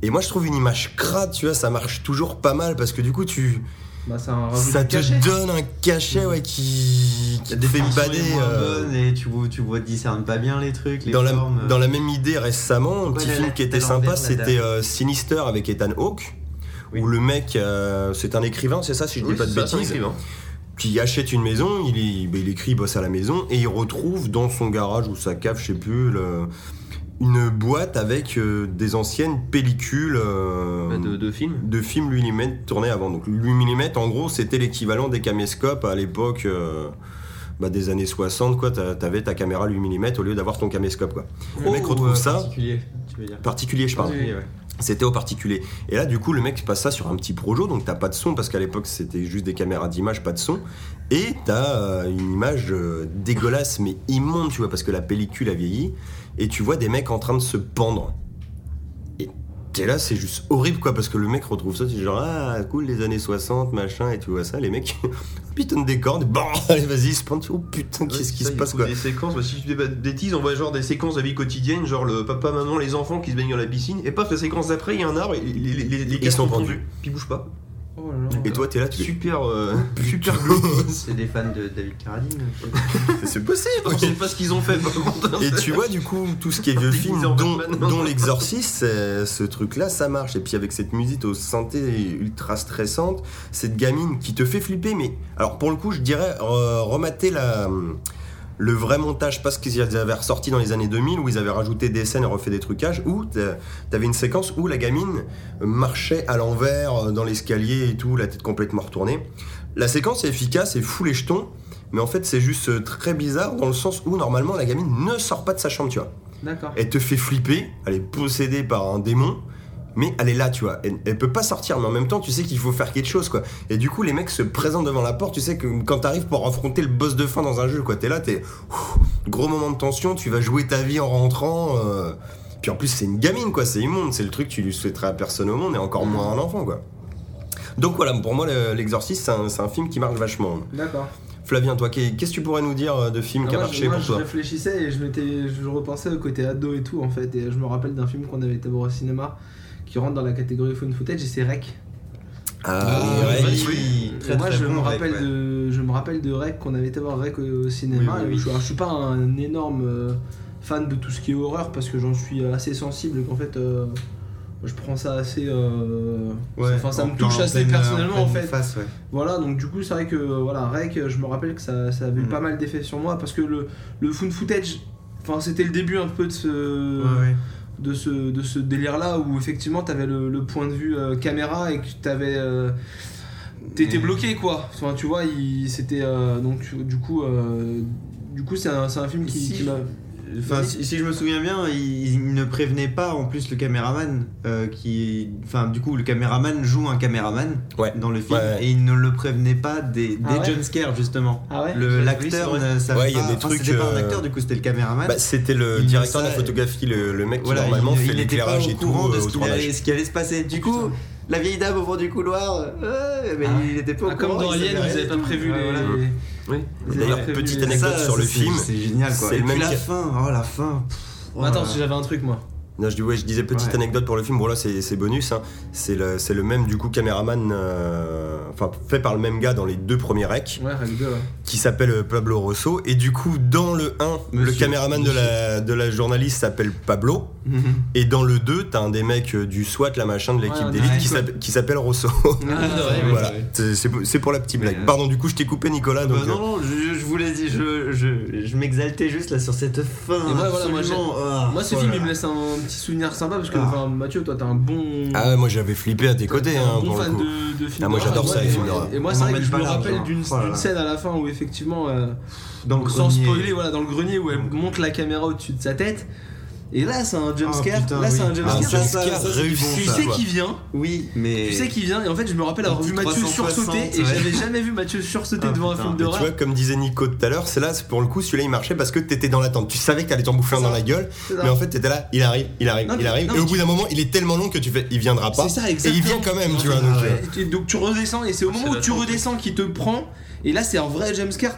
Et moi, je trouve une image crade, tu vois, ça marche toujours pas mal parce que du coup, tu, Bah, ça, te cachet. donne un cachet, ouais, qui, qui te fait bader. euh, et tu vois, tu vois, discernes pas bien les trucs, les dans, la, formes. dans la même idée récemment, un petit film qui était sympa, c'était euh, Sinister avec Ethan Hawke. Oui. Où le mec, euh, c'est un écrivain, c'est ça si je dis pas de bêtises, qui achète une maison, il, est- ben, il écrit, il bosse à la maison, et il retrouve dans son garage ou sa cave, je sais plus, le- une boîte avec euh, des anciennes pellicules euh, Bah, de, de film. de films 8 mm tournés avant. Donc 8 mm, en gros, c'était l'équivalent des caméscopes à l'époque euh, bah, des années 60. Quoi, T'a- t'avais ta caméra 8 mm au lieu d'avoir ton caméscope. Quoi. Le mec Ou, retrouve euh, ça. Particulier, tu veux dire. Particulier, je parle. Ouais. C'était au particulier. Et là, du coup, le mec passe ça sur un petit projo, donc t'as pas de son, parce qu'à l'époque, c'était juste des caméras d'image, pas de son. Et t'as une image dégueulasse, mais immonde, tu vois, parce que la pellicule a vieilli. Et tu vois des mecs en train de se pendre. Et t'es là, c'est juste horrible, quoi, parce que le mec retrouve ça, c'est genre, ah, cool, les années 60, machin, et tu vois ça, les mecs, pitonnent des cordes, bon, allez, vas-y, ils se pendent. Oh putain, qu'est-ce qui se passe, quoi Des séquences, bah, si tu de bêtises, on voit genre des séquences de vie quotidienne, genre le papa, maman, les enfants qui se baignent dans la piscine, et paf, la séquence d'après, il y a un arbre, et les, les, les, les Ils sont pendus, puis ils bougent pas. Oh là là. Et toi, t'es là, tu fais, Super, euh, super glauque. C'est des fans de David Carradine. c'est possible, On sait pas ce qu'ils ont fait par contre. Et tu vois, du coup, tout ce qui est vieux film, dont, l'exorciste, c'est- ce truc-là, ça marche. Et puis avec cette musique au synthé ultra stressante, cette gamine qui te fait flipper, mais alors pour le coup, je dirais euh, remater la, le vrai montage, pas ce qu'ils avaient ressorti dans les années 2000, où ils avaient rajouté des scènes et refait des trucages, où t'a- t'avais une séquence où la gamine marchait à l'envers euh, dans l'escalier et tout, la tête complètement retournée. La séquence est efficace et fout les jetons. Mais en fait, c'est juste euh, très bizarre dans le sens où normalement la gamine ne sort pas de sa chambre, tu vois. D'accord. Elle te fait flipper, elle est possédée par un démon, mais elle est là, tu vois. Elle, elle peut pas sortir, mais en même temps, tu sais qu'il faut faire quelque chose, quoi. Et du coup, les mecs se présentent devant la porte, tu sais que quand t'arrives pour affronter le boss de fin dans un jeu, quoi, t'es là, t'es. Gros moment de tension, tu vas jouer ta vie en rentrant. euh, Puis en plus, c'est une gamine, quoi, c'est immonde, c'est le truc que tu lui souhaiterais à personne au monde, et encore moins à un enfant, quoi. Donc voilà, pour moi, le- L'Exorciste, c'est un, film qui marche vachement. D'accord. Flavien, toi, qu'est- qu'est-ce que tu pourrais nous dire euh, de film qui a marché je, moi, pour je toi? réfléchissais et je, je repensais au côté ado et tout en fait. Et je me rappelle d'un film qu'on avait été voir au cinéma qui rentre dans la catégorie phone footage et c'est Rec. Ah, Ah, ouais. oui, oui. Très, moi très je, bon, me Rec, rappelle ouais. de, je me rappelle de Rec qu'on avait été voir Rec au cinéma. Oui, oui, Et oui. Je, alors, je suis pas un énorme euh, fan de tout ce qui est horreur parce que j'en suis assez sensible et qu'en fait euh, je prends ça assez. euh, enfin, ça en me touche assez pleine- personnellement en fait. face, ouais. Voilà, donc du coup, c'est vrai que euh, voilà, Rec, je me rappelle que ça, ça avait eu Mm. pas mal d'effets sur moi parce que le, le found footage, enfin, c'était le début un peu de ce, Ouais, ouais. De ce, de ce délire-là où effectivement, t'avais le, le point de vue euh, caméra et que t'avais. euh, T'étais Mm. bloqué quoi. Enfin, tu vois, c'était. euh, donc, du coup, euh, du coup c'est un, c'est un film qui, Si qui m'a. Enfin, si, si je me souviens bien, il, il ne prévenait pas en plus le caméraman euh, qui. Enfin, du coup, le caméraman joue un caméraman Ouais. dans le film Ouais, ouais. et il ne le prévenait pas des, des Ah ouais jumpscares justement. Ah L'acteur ne savait Ouais, il y a pas. des enfin, trucs, C'était pas un euh, acteur, du coup, c'était le caméraman. Bah, c'était le Il directeur de la photographie, le, le mec qui Voilà, normalement il, fait l'éclairage au et tout courant de euh, ce, au qu'il allait- ce qui allait se passer. Du coup, la vieille dame au fond du couloir, euh, mais Ah. il était pas au Ah, courant. comme dans Alien, rien avaient pas prévu les. voilà. Oui. D'ailleurs, petite anecdote Ça, sur le film. C'est génial quoi. c'est la qui a- fin, oh la fin. pff, oh Attends, là si j'avais un truc moi. Non, je, dis, ouais, je disais petite Ouais. anecdote pour le film. Bon, là, c'est bonus. hein. C'est le, même, du coup, caméraman, euh, enfin, fait par le même gars dans les deux premiers recs, Ouais, règle 2. qui s'appelle euh, Pablo Rosso. Et du coup, dans le 1, le Monsieur. caméraman de la, de la journaliste s'appelle Pablo. Mhm. Et dans le 2, t'as un des mecs euh, du SWAT, la machin de l'équipe Ouais, d'élite, ouais, qui s'appelle- Rosso. Ah, voilà, c'est pour- la petite blague. euh, Pardon, du coup, je t'ai coupé, Nicolas. Bah non, non, je, je voulais dire, je, je, je m'exaltais juste là sur cette fin. Et moi, voilà, moi, absolument, ah, Moi, ce oh film, il me laisse un petit souvenir sympa parce que, Ah. enfin, Mathieu, toi, t'as un bon. Ah ouais, moi j'avais flippé à tes côtés, hein, un bon pour le fan coup. de, de films Ah, moi, d'horreur. j'adore ça, Et les moi, films d'horreur. Et moi, On c'est vrai que m'emmène je pas me large, rappelle hein. d'une Oh là d'une là. scène à la fin où effectivement, euh, dans le sans grenier. spoiler, voilà, dans le grenier où elle monte la caméra au-dessus de sa tête. Et là, c'est un jumpscare. Ah, là, c'est oui. un Ah, jumpscare. ça, ça, du réussi, tu sais qui vient. Oui, mais. Tu sais qui vient. Et en fait, je me rappelle avoir vu Mathieu 360, sursauter et ouais. j'avais jamais vu Mathieu sursauter Ah, devant un film Et tu d'horreur. vois, comme disait Nico tout à l'heure, c'est là, pour le coup, celui-là il marchait parce que t'étais dans l'attente. Tu savais que t'allais t'en bouffer un dans la gueule, mais en fait t'étais là, il arrive, il arrive, Non, il arrive. non, et au bout d'un moment, il est tellement long que tu fais, il viendra pas. C'est ça, et il vient quand même, tu vois. donc, euh, Et tu- donc tu redescends et c'est au moment où tu redescends qu'il te prend. Et là, c'est un vrai jumpscare.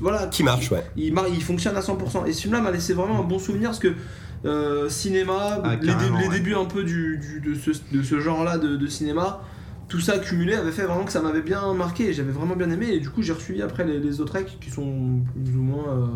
Voilà, qui marche, ouais. il fonctionne à 100%. Et ce film-là m'a laissé vraiment un bon souvenir parce que euh, cinéma, Ah, les, dé- débuts un peu du, du- de ce, de ce genre-là de, de cinéma, tout ça cumulé avait fait vraiment que ça m'avait bien marqué et j'avais vraiment bien aimé. Et du coup, j'ai reçu après les, les autres qui sont plus ou moins euh,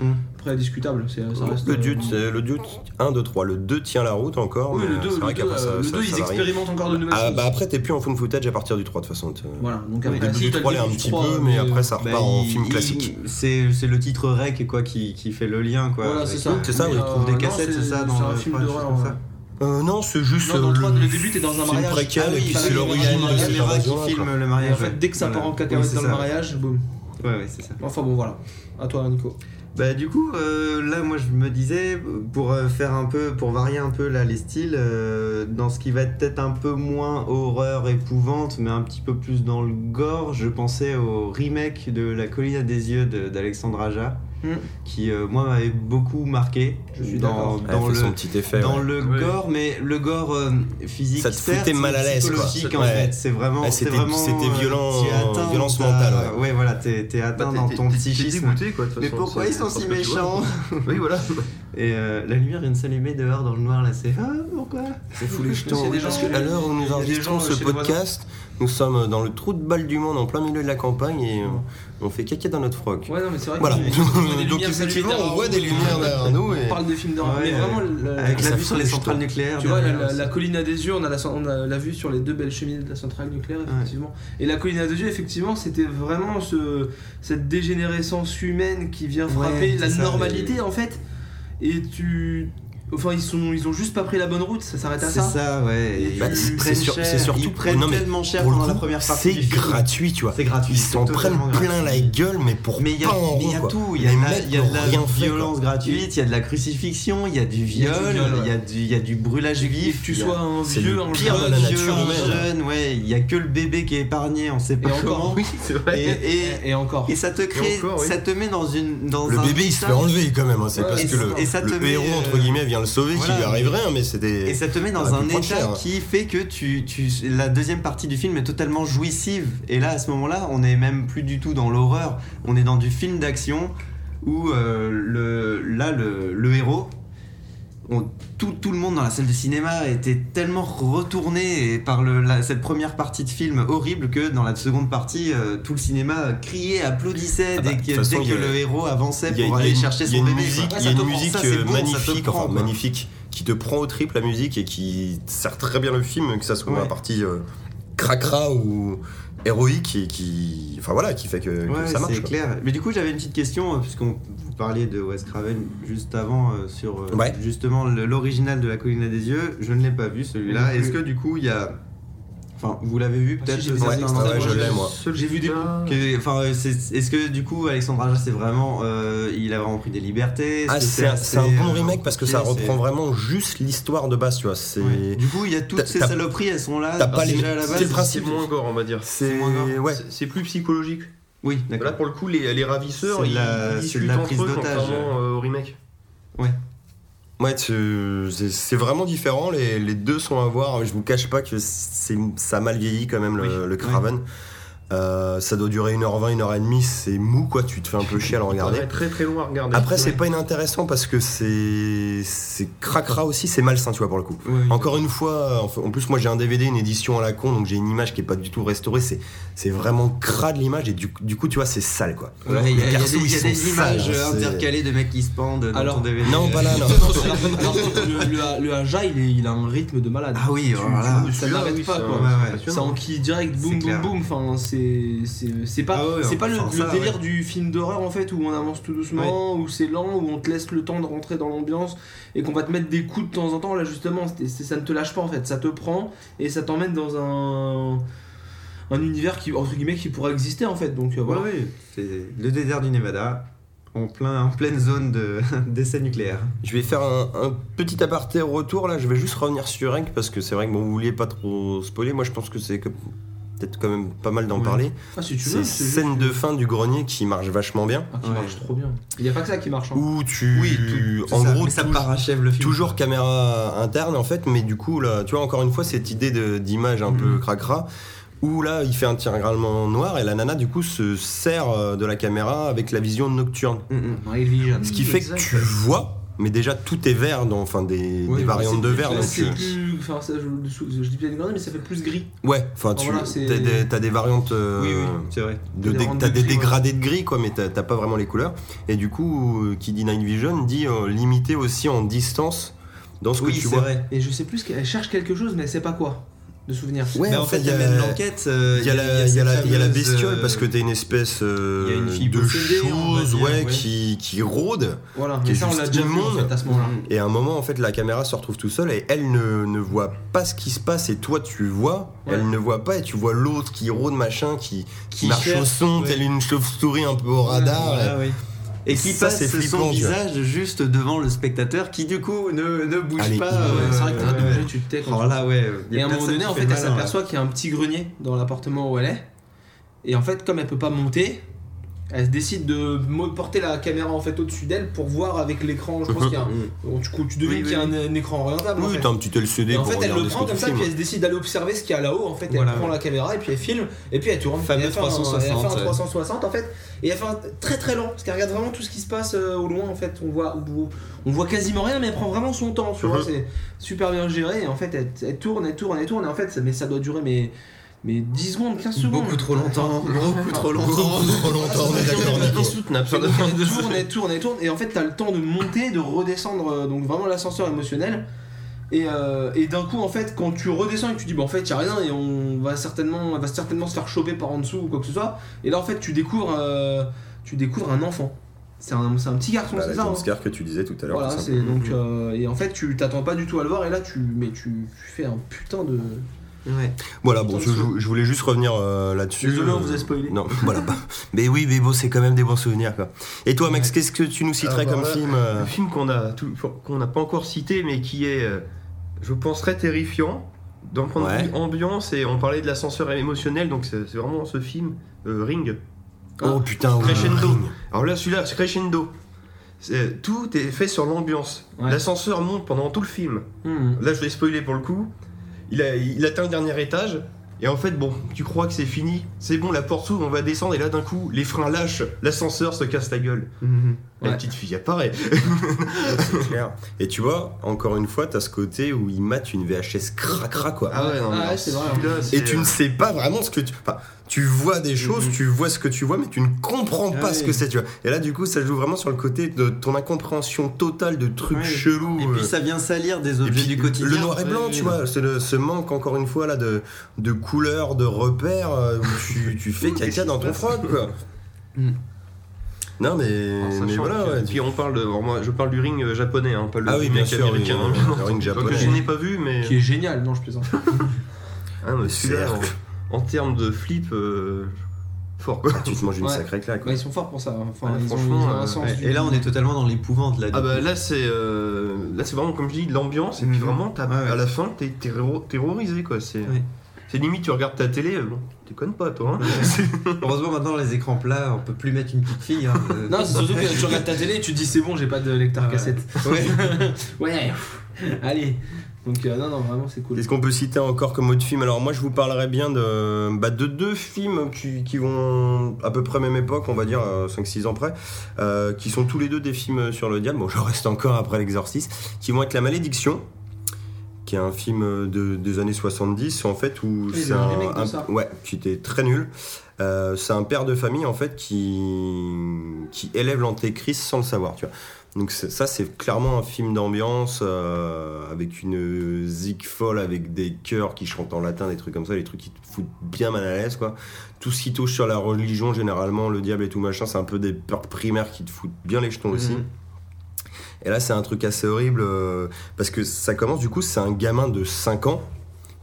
Mm. Après discutables. C'est- ça reste, le euh, Dude, c'est- le Dude 1, 2, 3. Le 2 tient la route encore. Oui, mais le 2, c'est vrai le 2, qu'après ça, euh, le ça- 2, ça ils varie. expérimentent encore de nouvelles Ah choses. bah après t'es plus en fun footage à partir du 3 de toute façon. Voilà, donc après, début si, du t'as 3 le l'est un petit 3, peu, mais après ça Bah, repart en il- film il- classique. C'est c'est le titre rec quoi qui, qui fait le lien quoi. Voilà, c'est ça. C'est ça, des euh, cassettes, c'est ça, dans C'est le- un film d'horreur. ça. Euh, non, c'est juste. Non, dans le euh, 3, le début, t'es dans un C'est mariage. préquelle Ah oui, et puis c'est l'origine de caméra qui filme le mariage. en fait, dès que ça part en cacahuète c'est dans le ça. mariage, boum. Ouais, ouais, c'est ça. Enfin bon, voilà. À toi, Nico. Bah du coup, euh, là moi je me disais, pour euh, faire un peu, pour varier un peu là les styles, euh, dans ce qui va être peut-être un peu moins horreur, épouvante, mais un petit peu plus dans le gore, je pensais au remake de La colline à des yeux d'Alexandre Aja, Hmm. qui euh, moi m'avait beaucoup marqué. Je suis dans, le, son petit effet. dans ouais. le Ouais. gore, mais le gore euh, physique, Ça te certes, foutait mal à l'aise, quoi. psychologique, en Ouais. fait. C'est vraiment, Ouais, c'était- vraiment, c'était euh, violent, atteint, violence mentale, ouais. Ouais, voilà, t'es t'es atteint Bah, dans ton psychisme. dégoûté, quoi, de Mais façon, pourquoi ils sont si méchants Oui, voilà. Et euh, la lumière vient de s'allumer dehors dans le noir là, c'est ah pourquoi? C'est fou les jetons. a des gens Parce que à l'heure où nous enregistrons ce podcast, nous sommes dans le trou de balle du monde en plein milieu de la campagne et euh, on fait caca dans notre froc. Ouais, non, mais c'est vrai Voilà. Donc effectivement, on voit des lumières derrière nous. et- On parle des films d'horreur. Ouais, mais vraiment, Avec la vue sur les centrales nucléaires. Tu vois, la, colline à des yeux, on a, la, on a la vue sur les deux belles cheminées de la centrale nucléaire, effectivement. Et la colline à des yeux, effectivement, c'était vraiment ce, cette dégénérescence humaine qui vient frapper la normalité, en fait. Et tu. Enfin, ils, sont, ils ont juste pas pris la bonne route, ça s'arrête à C'est ça. ça, ouais. Bah, c'est sur- surtout- ils prennent non, mais tellement cher pendant la première partie c'est gratuit, tu vois. C'est gratuit. Ils s'en prennent plein gratuit. la gueule, mais pour Mais il y a, pas en mais il y a tout, il y a de la, mecs il y a de n'ont la rien fait, violence gratuite, il y a de la crucifixion, il y a du viol, il y a du, il y a du brûlage vif. que tu sois un vieux, un pire de jeune, la vieux, nature un humaine. jeune, ouais, il y a que le bébé qui est épargné, on sait pas Et encore, comment. Oui, c'est vrai. Et, encore. et ça te crée, ça te met dans une dans Le bébé il se fait enlever quand même, hein. c'est parce et que ça- le, ça héros euh, entre guillemets vient le sauver voilà. qui lui arriverait, hein, mais c'était. Et ça te met dans un état cher, qui fait que tu, tu, la deuxième partie du film est totalement jouissive. Et là, à ce moment-là, on est même plus du tout dans l'horreur. On est dans du film d'action où euh, le, là, le, le héros, on- tout, tout le monde dans la salle de cinéma était tellement retourné et par le, la- cette première partie de film horrible que dans la seconde partie, euh, tout le cinéma criait, applaudissait Ah bah, dès que, toute façon, dès il y que a- le héros avançait pour a aller chercher son bébé. il y a une musique magnifique, enfin qui te prend au triple la musique et qui sert très bien le film, que ça soit Ouais. la partie euh, cracra ou héroïque et qui, enfin voilà, qui fait que, que Ouais, ça marche. c'est clair. Mais du coup, j'avais une petite question, euh, puisqu'on vous parliez de Wes Craven juste avant euh, sur euh, Ouais. justement l'original de La colline à des yeux. Je ne l'ai pas vu celui-là. Est-ce que du coup, il y a Enfin, vous l'avez vu Ah, peut-être si, vous ouais, je l'ai, moi. J'ai vu des Enfin, c'est- est-ce que du coup, Alexandre Aja, c'est vraiment, euh, il a vraiment pris des libertés? Ah, c'est un, c'est un bon euh, remake parce que ça reprend vraiment juste l'histoire de base, tu vois. Ouais. Du coup, il y a toutes ces saloperies, elles sont là. t'as pas les- déjà à la c'est le principe. C'est moins gore, on va dire. C'est. Ouais. C'est- plus psychologique. Oui, Là, d'accord. pour le coup, les, les ravisseurs, ils, la- ils discutent la entre prise eux, contrairement euh, au remake. Ouais, tu- c'est vraiment différent. Les, les deux sont à voir. Je vous cache pas que ça mal vieilli quand même le, Oui, le Craven. Euh, ça doit durer 1h20, 1h30. C'est mou quoi. Tu te fais un peu chier à le regarder. Ouais, très très loin à regarder. Après, c'est Ouais. pas inintéressant parce que c'est c'est cracra aussi. C'est malsain, tu vois, pour le coup. Oui. Encore une fois, en plus moi j'ai un DVD, une édition à la con, donc j'ai une image qui est pas du tout restaurée. C'est c'est vraiment crade l'image et du, du coup tu vois c'est sale quoi. Ouais, il y a, il y il y a des images sales, c'est- intercalées de mecs qui se pendent dans Alors, ton DVD. Non, pas là, non. Le, le, le Aja, il, est- il a un rythme de malade. Ah oui, Tu- voilà. tu- ça n'arrête pas c'est quoi. un- Ouais, ouais. c'est C'est impressionnant. en qui direct, boum boum boum. Enfin, c'est c'est c'est pas Ah ouais, c'est pas le, enfin, le ça, délire ouais. du film d'horreur en fait où on avance tout doucement, où c'est lent, où on te laisse le temps de rentrer dans l'ambiance et qu'on va te mettre des coups de temps en temps. Là justement, ça ne te lâche pas en fait, ça te prend et ça t'emmène dans un un univers qui entre guillemets qui pourrait exister en fait. Donc euh, voilà. Ouais, ouais, c'est le désert du Nevada, en, plein, en pleine zone de- d'essai nucléaire. Je vais faire un, un petit aparté retour là. Je vais juste revenir sur Rank parce que c'est vrai que bon, vous vouliez pas trop spoiler. Moi je pense que c'est que- peut-être quand même pas mal d'en Ouais. parler. Ah, si tu C'est veux. c'est scène juste- de fin du grenier qui marche vachement bien. Ah, qui Ouais. marche trop bien. Il y a pas que ça qui marche. hein. Où tu tout en ça, gros ça parachève le film. Toujours caméra interne en fait, mais du coup là, tu vois encore une fois cette idée de- d'image un peu Mhm. cracra, où là il fait intégralement noir et la nana du coup se sert euh, de la caméra avec la vision nocturne. Mm, mm. Ce qui fait que tu vois, mais déjà tout est vert, dans, enfin des, Oui, des variantes de vert. Donc, c'est euh, plus. Enfin, ça, je, je, je dis bien mais ça fait plus gris. ouais, enfin tu Voilà, t'as des, des variantes. euh, Oui, oui, c'est vrai. de Des t'as de des gris, ouais. dégradés de gris quoi mais t'as pas vraiment les couleurs et du coup qui dit Night Vision dit euh, limité aussi en distance dans ce Oui, que tu c'est vois vrai. Et je sais plus, qu'elle cherche quelque chose, mais elle sait pas quoi. De souvenir. ouais Mais en en fait, il y a même l'enquête. euh, il y a la, il y a la, il y a la cette bestiole parce que euh, t'es une espèce euh, il y a une fille de va chose dire, ouais, ouais. qui, qui rôde Voilà, Qui mais est ça, on l'a déjà vu en immonde. fait à ce moment-là. et à un moment en fait la caméra se retrouve tout seul et elle ne, ne voit pas ce qui se passe et toi tu vois Ouais. elle ne voit pas et tu vois l'autre qui rôde machin qui, qui, marche au son ouais. telle une chauve-souris un peu au radar Voilà. Et qui Ça, passe son flippant, vois. visage juste devant le spectateur qui du coup ne, ne bouge Allez, pas. ouais, Ouais, c'est vrai que t'arrêtes de euh, bouger, tu te Alors tu- là, ouais. y Et à un moment donné, qui en fait elle s'aperçoit qu'il y a un petit grenier dans l'appartement où elle est. Et en fait, comme elle peut pas monter, elle décide de porter la caméra en fait au-dessus d'elle pour voir avec l'écran. Je pense qu'il y a un. Mm. Bon, tu, tu devines Oui, qu'il y a oui, un, un écran orientable. en oui fait. t'as un petit LCD Et en fait, elle le prend comme ça, puis elle se décide d'aller observer ce qu'il y a là-haut. En fait, Voilà, elle prend ouais. la caméra et puis elle filme, et puis elle tourne. Fameux Et elle fait un- 360, Elle fait un ouais. 360 en fait, et elle fait un très très lent, parce qu'elle regarde vraiment tout ce qui se passe euh, au loin. En fait, on voit, on voit quasiment rien, mais elle prend vraiment son temps. Tu vois, c'est super bien géré. Et en fait, elle, elle tourne, elle tourne, elle tourne. Et en fait, mais ça doit durer mais, mais 10 secondes, 15 secondes. Beaucoup trop longtemps. Beaucoup trop longtemps. trop longtemps, on est d'accord, tourne, elle tourne, elle tourne, et en fait t'as le temps de monter, de redescendre, euh, donc vraiment l'ascenseur émotionnel. Et, euh, et d'un coup en fait quand tu redescends et que tu dis bah en fait y a rien et on va certainement, elle va certainement se faire choper par en dessous ou quoi que ce soit. Et là en fait tu découvres, euh, tu découvres un enfant. C'est un, c'est un petit garçon, Bah, c'est ça. hein. jumpscare que tu disais tout à l'heure. Voilà, c'est donc euh, et en fait tu t'attends pas du tout à le voir et là tu mais tu, tu fais un putain de. Ouais. Voilà, bon, Putain je, voulais juste revenir euh, là-dessus. Désolé, on euh, vous a spoilé. Non, voilà. bah, mais oui, mais bon, c'est quand même des bons souvenirs, quoi. Et toi, Max, qu'est-ce que tu nous citerais Ah, bah, comme film euh, Le film qu'on a tout- qu'on n'a pas encore cité, mais qui est, euh, je pense, très terrifiant. D'un point Ouais. de vue ambiance, et on parlait de l'ascenseur émotionnel, donc c'est vraiment ce film, euh, Ring. Oh putain, oui, Crescendo. Ring. Alors là, celui-là, c'est crescendo. Tout est fait sur l'ambiance. Ouais. L'ascenseur monte pendant tout le film. Hmm. Là, je vais spoiler pour le coup. Il, a, il atteint le dernier étage. Et en fait, bon, tu crois que c'est fini. C'est bon, la porte s'ouvre, on va descendre. Et là, d'un coup, les freins lâchent. L'ascenseur se casse la gueule. Mhm. La petite fille apparaît. C'est clair. Et tu vois, encore une fois, t'as ce côté où il mate une VHS cracra, quoi. Ah ouais, non, Ah ouais, c'est vrai, celui-là, Et tu euh, ne sais pas vraiment ce que tu. Enfin, tu vois des choses, Mhm. tu vois ce que tu vois, mais tu ne comprends pas Ah ce que c'est, tu vois. Et là, du coup, ça joue vraiment sur le côté de ton incompréhension totale de trucs Ouais. chelous. Et euh, puis ça vient salir des Et objets puis, du quotidien. Le noir et blanc, Ouais, tu ouais. vois, le- ce manque encore une fois là de, de couleurs, de repères, euh, où tu, tu fais caca dans ton froc, quoi. Mm. Non, mais, sachant mais voilà, que- ouais. Puis on parle de. moi, je parle du ring euh, japonais, hein, pas le Ah oui, bien remake sûr, américain. oui, hein, le ring japonais. Que je n'ai pas vu, mais. Qui est génial, non je plaisante. Ah, mais celui-là. En, termes de flip, euh, fort quoi. Tu te manges une Ouais. sacrée claque. Ouais, ils sont forts pour ça. Enfin, Ouais, ils, ont, franchement, ont euh, Ouais, Et là, on est totalement dans l'épouvante. Là, Ah bah coup. là c'est euh, là c'est vraiment comme je dis de l'ambiance et puis Mhm. vraiment t'as- Ouais, ouais. à la fin t'es terro- terrorisé quoi c'est limite tu regardes ta télé euh, bon tu connais pas toi hein. Heureusement, maintenant, les écrans plats, on peut plus mettre une petite fille. hein. Non, c'est surtout que tu regardes ta télé et tu te dis c'est bon, j'ai pas de lecteur Ouais. cassette. Ouais. ouais, allez. Donc, euh, non, non, vraiment, c'est cool. Qu'est-ce qu'on peut citer encore comme autre film? Alors moi je vous parlerai bien de, bah, de deux films qui, qui vont à peu près même époque, on va dire 5-6 ans près, euh, qui sont tous les deux des films sur le diable, bon je reste encore après l'exorciste, qui vont être La Malédiction, qui est un film de, des années 70 en fait où c'est un ouais qui était très nul. Euh, c'est un père de famille en fait qui qui élève l'antéchrist sans le savoir, tu vois. Donc ça c'est clairement un film d'ambiance euh, avec une zig folle avec des chœurs qui chantent en latin, des trucs comme ça, des trucs qui te foutent bien mal à l'aise quoi. Tout ce qui touche sur la religion généralement, le diable et tout machin, c'est un peu des peurs primaires qui te foutent bien les jetons aussi. Mhm. Et là c'est un truc assez horrible euh, parce que ça commence du coup c'est un gamin de 5 ans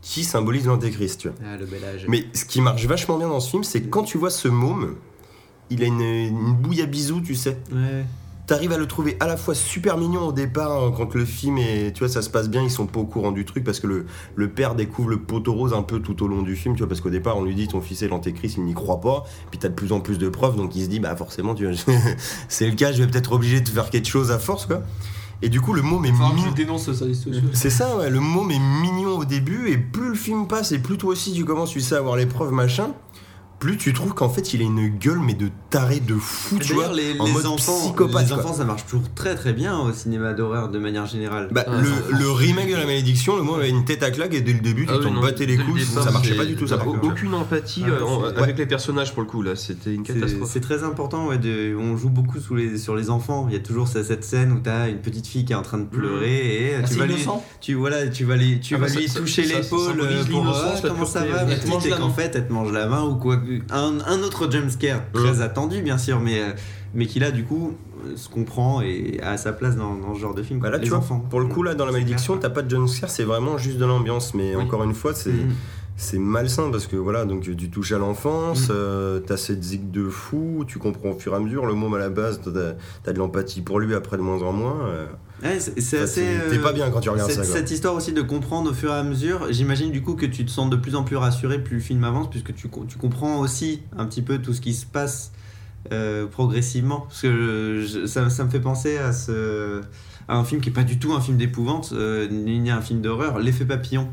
qui symbolise l'antéchrist, tu vois. Ah, le bel âge. Mais ce qui marche vachement bien dans ce film, c'est que quand tu vois ce môme, il a une, une bouille à bisous, tu sais. Ouais. T'arrives à le trouver à la fois super mignon au départ, hein, quand le film est. Tu vois, ça se passe bien, ils sont pas au courant du truc parce que le, le père découvre le poteau rose un peu tout au long du film, tu vois, parce qu'au départ, on lui dit ton fils est l'antéchrist, il n'y croit pas, puis t'as de plus en plus de preuves, donc il se dit, bah forcément, tu vois, c'est le cas, je vais peut-être obligé de faire quelque chose à force, quoi. Et du coup, le faudra que mignon. dénonce ça. C'est ça, ouais, le môme est mignon au début, et plus le film passe, et plus toi aussi tu commences, tu sais, à avoir les preuves, machin, plus tu trouves qu'en fait il a une gueule, mais de taré de fou, tu vois. D'ailleurs, les, en les mode enfants, psychopathe, les quoi. enfants, ça marche toujours très très bien au cinéma d'horreur de manière générale. Bah, Ouais, le, remake de la malédiction, le môme avait une tête à claque, et dès le début, tu Ah oui, t'en battais les couilles, ça marchait pas du tout, ça t'as par aucune empathie Ah, euh, en- avec les personnages pour le coup là c'était une catastrophe c'est très important, ouais, de- on joue beaucoup sous les, sur les enfants. Il y a toujours cette, cette scène où tu as une petite fille qui est en train de pleurer et Ah, tu, vas lui, tu, voilà, tu vas, lui- tu Ah vas bah, lui toucher l'épaule pour ah, la comment ça va, et qu'en fait elle te mange la main ou quoi. Un, un autre jumpscare très attendu bien sûr, mais, euh, mais qui là du coup euh, se comprend et a sa place dans, dans ce genre de film. Bah là, les tu vois, enfants. pour le coup, là, dans la malédiction, t'as pas de jumpscare, c'est vraiment juste de l'ambiance, mais Oui. encore une fois, c'est. Mhm. C'est malsain parce que voilà, donc tu touches à l'enfance, Mm. euh, t'as cette zig de fou, tu comprends au fur et à mesure. Le môme à la base, t'as as de l'empathie pour lui, après de moins en moins. euh, Ouais, c'est assez. T'es pas bien quand tu regardes cette, ça. quoi. cette histoire aussi de comprendre au fur et à mesure, j'imagine du coup que tu te sens de plus en plus rassuré plus le film avance, puisque tu, tu comprends aussi un petit peu tout ce qui se passe euh, progressivement. Parce que je- ça, ça me fait penser à, ce, à un film qui est pas du tout un film d'épouvante, euh, ni ni un film d'horreur, L'effet papillon,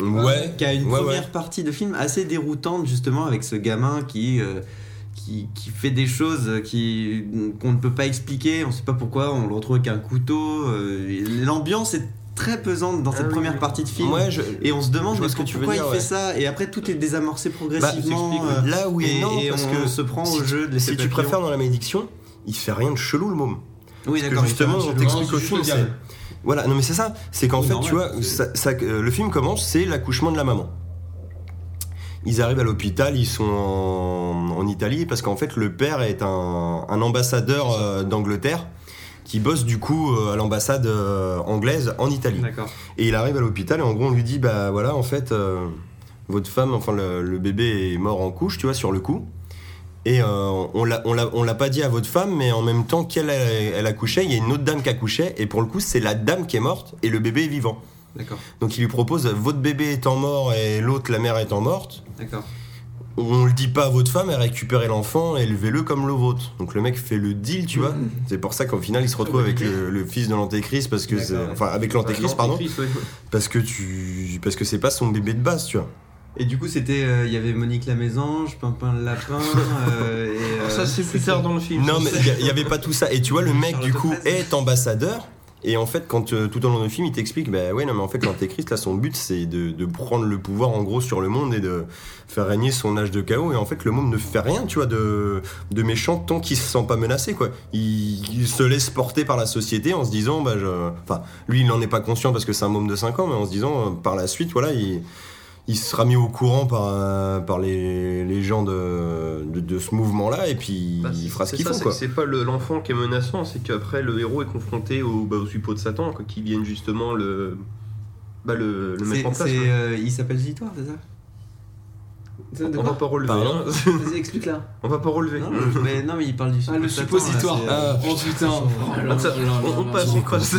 Ouais, qui a une ouais, première ouais. partie de film assez déroutante justement avec ce gamin qui. euh, qui, qui fait des choses qui qu'on ne peut pas expliquer, on sait pas pourquoi, on le retrouve avec un couteau. euh, L'ambiance est très pesante dans Ah cette première oui. partie de film. Ouais, je- Et on se demande que tu pourquoi dire, il ouais. fait ça. Et après, tout est désamorcé progressivement. s'explique, euh, là où il et, non, et parce on que se prend si au jeu de si tu préfères dans la malédiction, il fait rien de chelou le môme. Oui, d'accord. justement, on t'explique au film. Voilà, non mais c'est ça, c'est qu'en Oui, fait, tu vois, c'est- ça- ça- euh, le film commence, c'est l'accouchement de la maman. Ils arrivent à l'hôpital, ils sont en, en Italie parce qu'en fait le père est un, un ambassadeur euh, d'Angleterre qui bosse du coup euh, à l'ambassade euh, anglaise en Italie. Et il arrive à l'hôpital et en gros on lui dit bah voilà en fait euh, votre femme, enfin le, le bébé est mort en couche, tu vois, sur le coup. Et on l'a pas dit à votre femme, mais en même temps qu'elle elle accouchait, il y a une autre dame qui accouchait, et pour le coup c'est la dame qui est morte et le bébé est vivant. Donc il lui propose votre bébé étant mort et l'autre la mère étant morte, D'accord. on le dit pas à votre femme, et récupérez l'enfant et élevez-le comme le vôtre. Donc le mec fait le deal, tu vois. C'est pour ça qu'au final il se retrouve avec le, le fils de l'antéchrist parce que c'est, enfin avec l'antéchrist pardon, L'antéchrist, ouais. parce que tu, parce que c'est pas son bébé de base, tu vois. Et du coup, c'était, euh, il y avait Monique la mésange, Pimpin le lapin. euh, et, euh, ça c'est plus tard dans le film Non, mais il y avait pas tout ça. Et tu vois, le mec, du coup, est ambassadeur. Et en fait, quand euh, tout au long du film, il t'explique, bah ouais, non, mais en fait, l'antéchrist, là, son but, c'est de, de prendre le pouvoir, en gros, sur le monde et de faire régner son âge de chaos. Et en fait, le monde ne fait rien, tu vois, de, de méchant tant qu'il se sent pas menacé, quoi. Il, se laisse porter par la société en se disant, bah, je... Enfin, lui, il n'en est pas conscient parce que c'est un môme de 5 ans, mais en se disant, euh, par la suite, voilà, il il sera mis au courant par, euh, par les, les gens de, de, de ce mouvement-là et puis Bah, il fera ce qu'il faut. c'est Quoi. que C'est pas le- l'enfant qui est menaçant, c'est qu'après le héros est confronté au, bah, au suppôt de Satan, quoi, qui viennent justement le bah, le, mettre en place. euh, il s'appelle Zitoire, c'est ça? De On va pas relever. Pardon hein. Vas-y, explique là. On va pas relever. non, mais, non, mais il parle du Ah, le suppositoire. Ah. Oh putain. On, passe, on passe.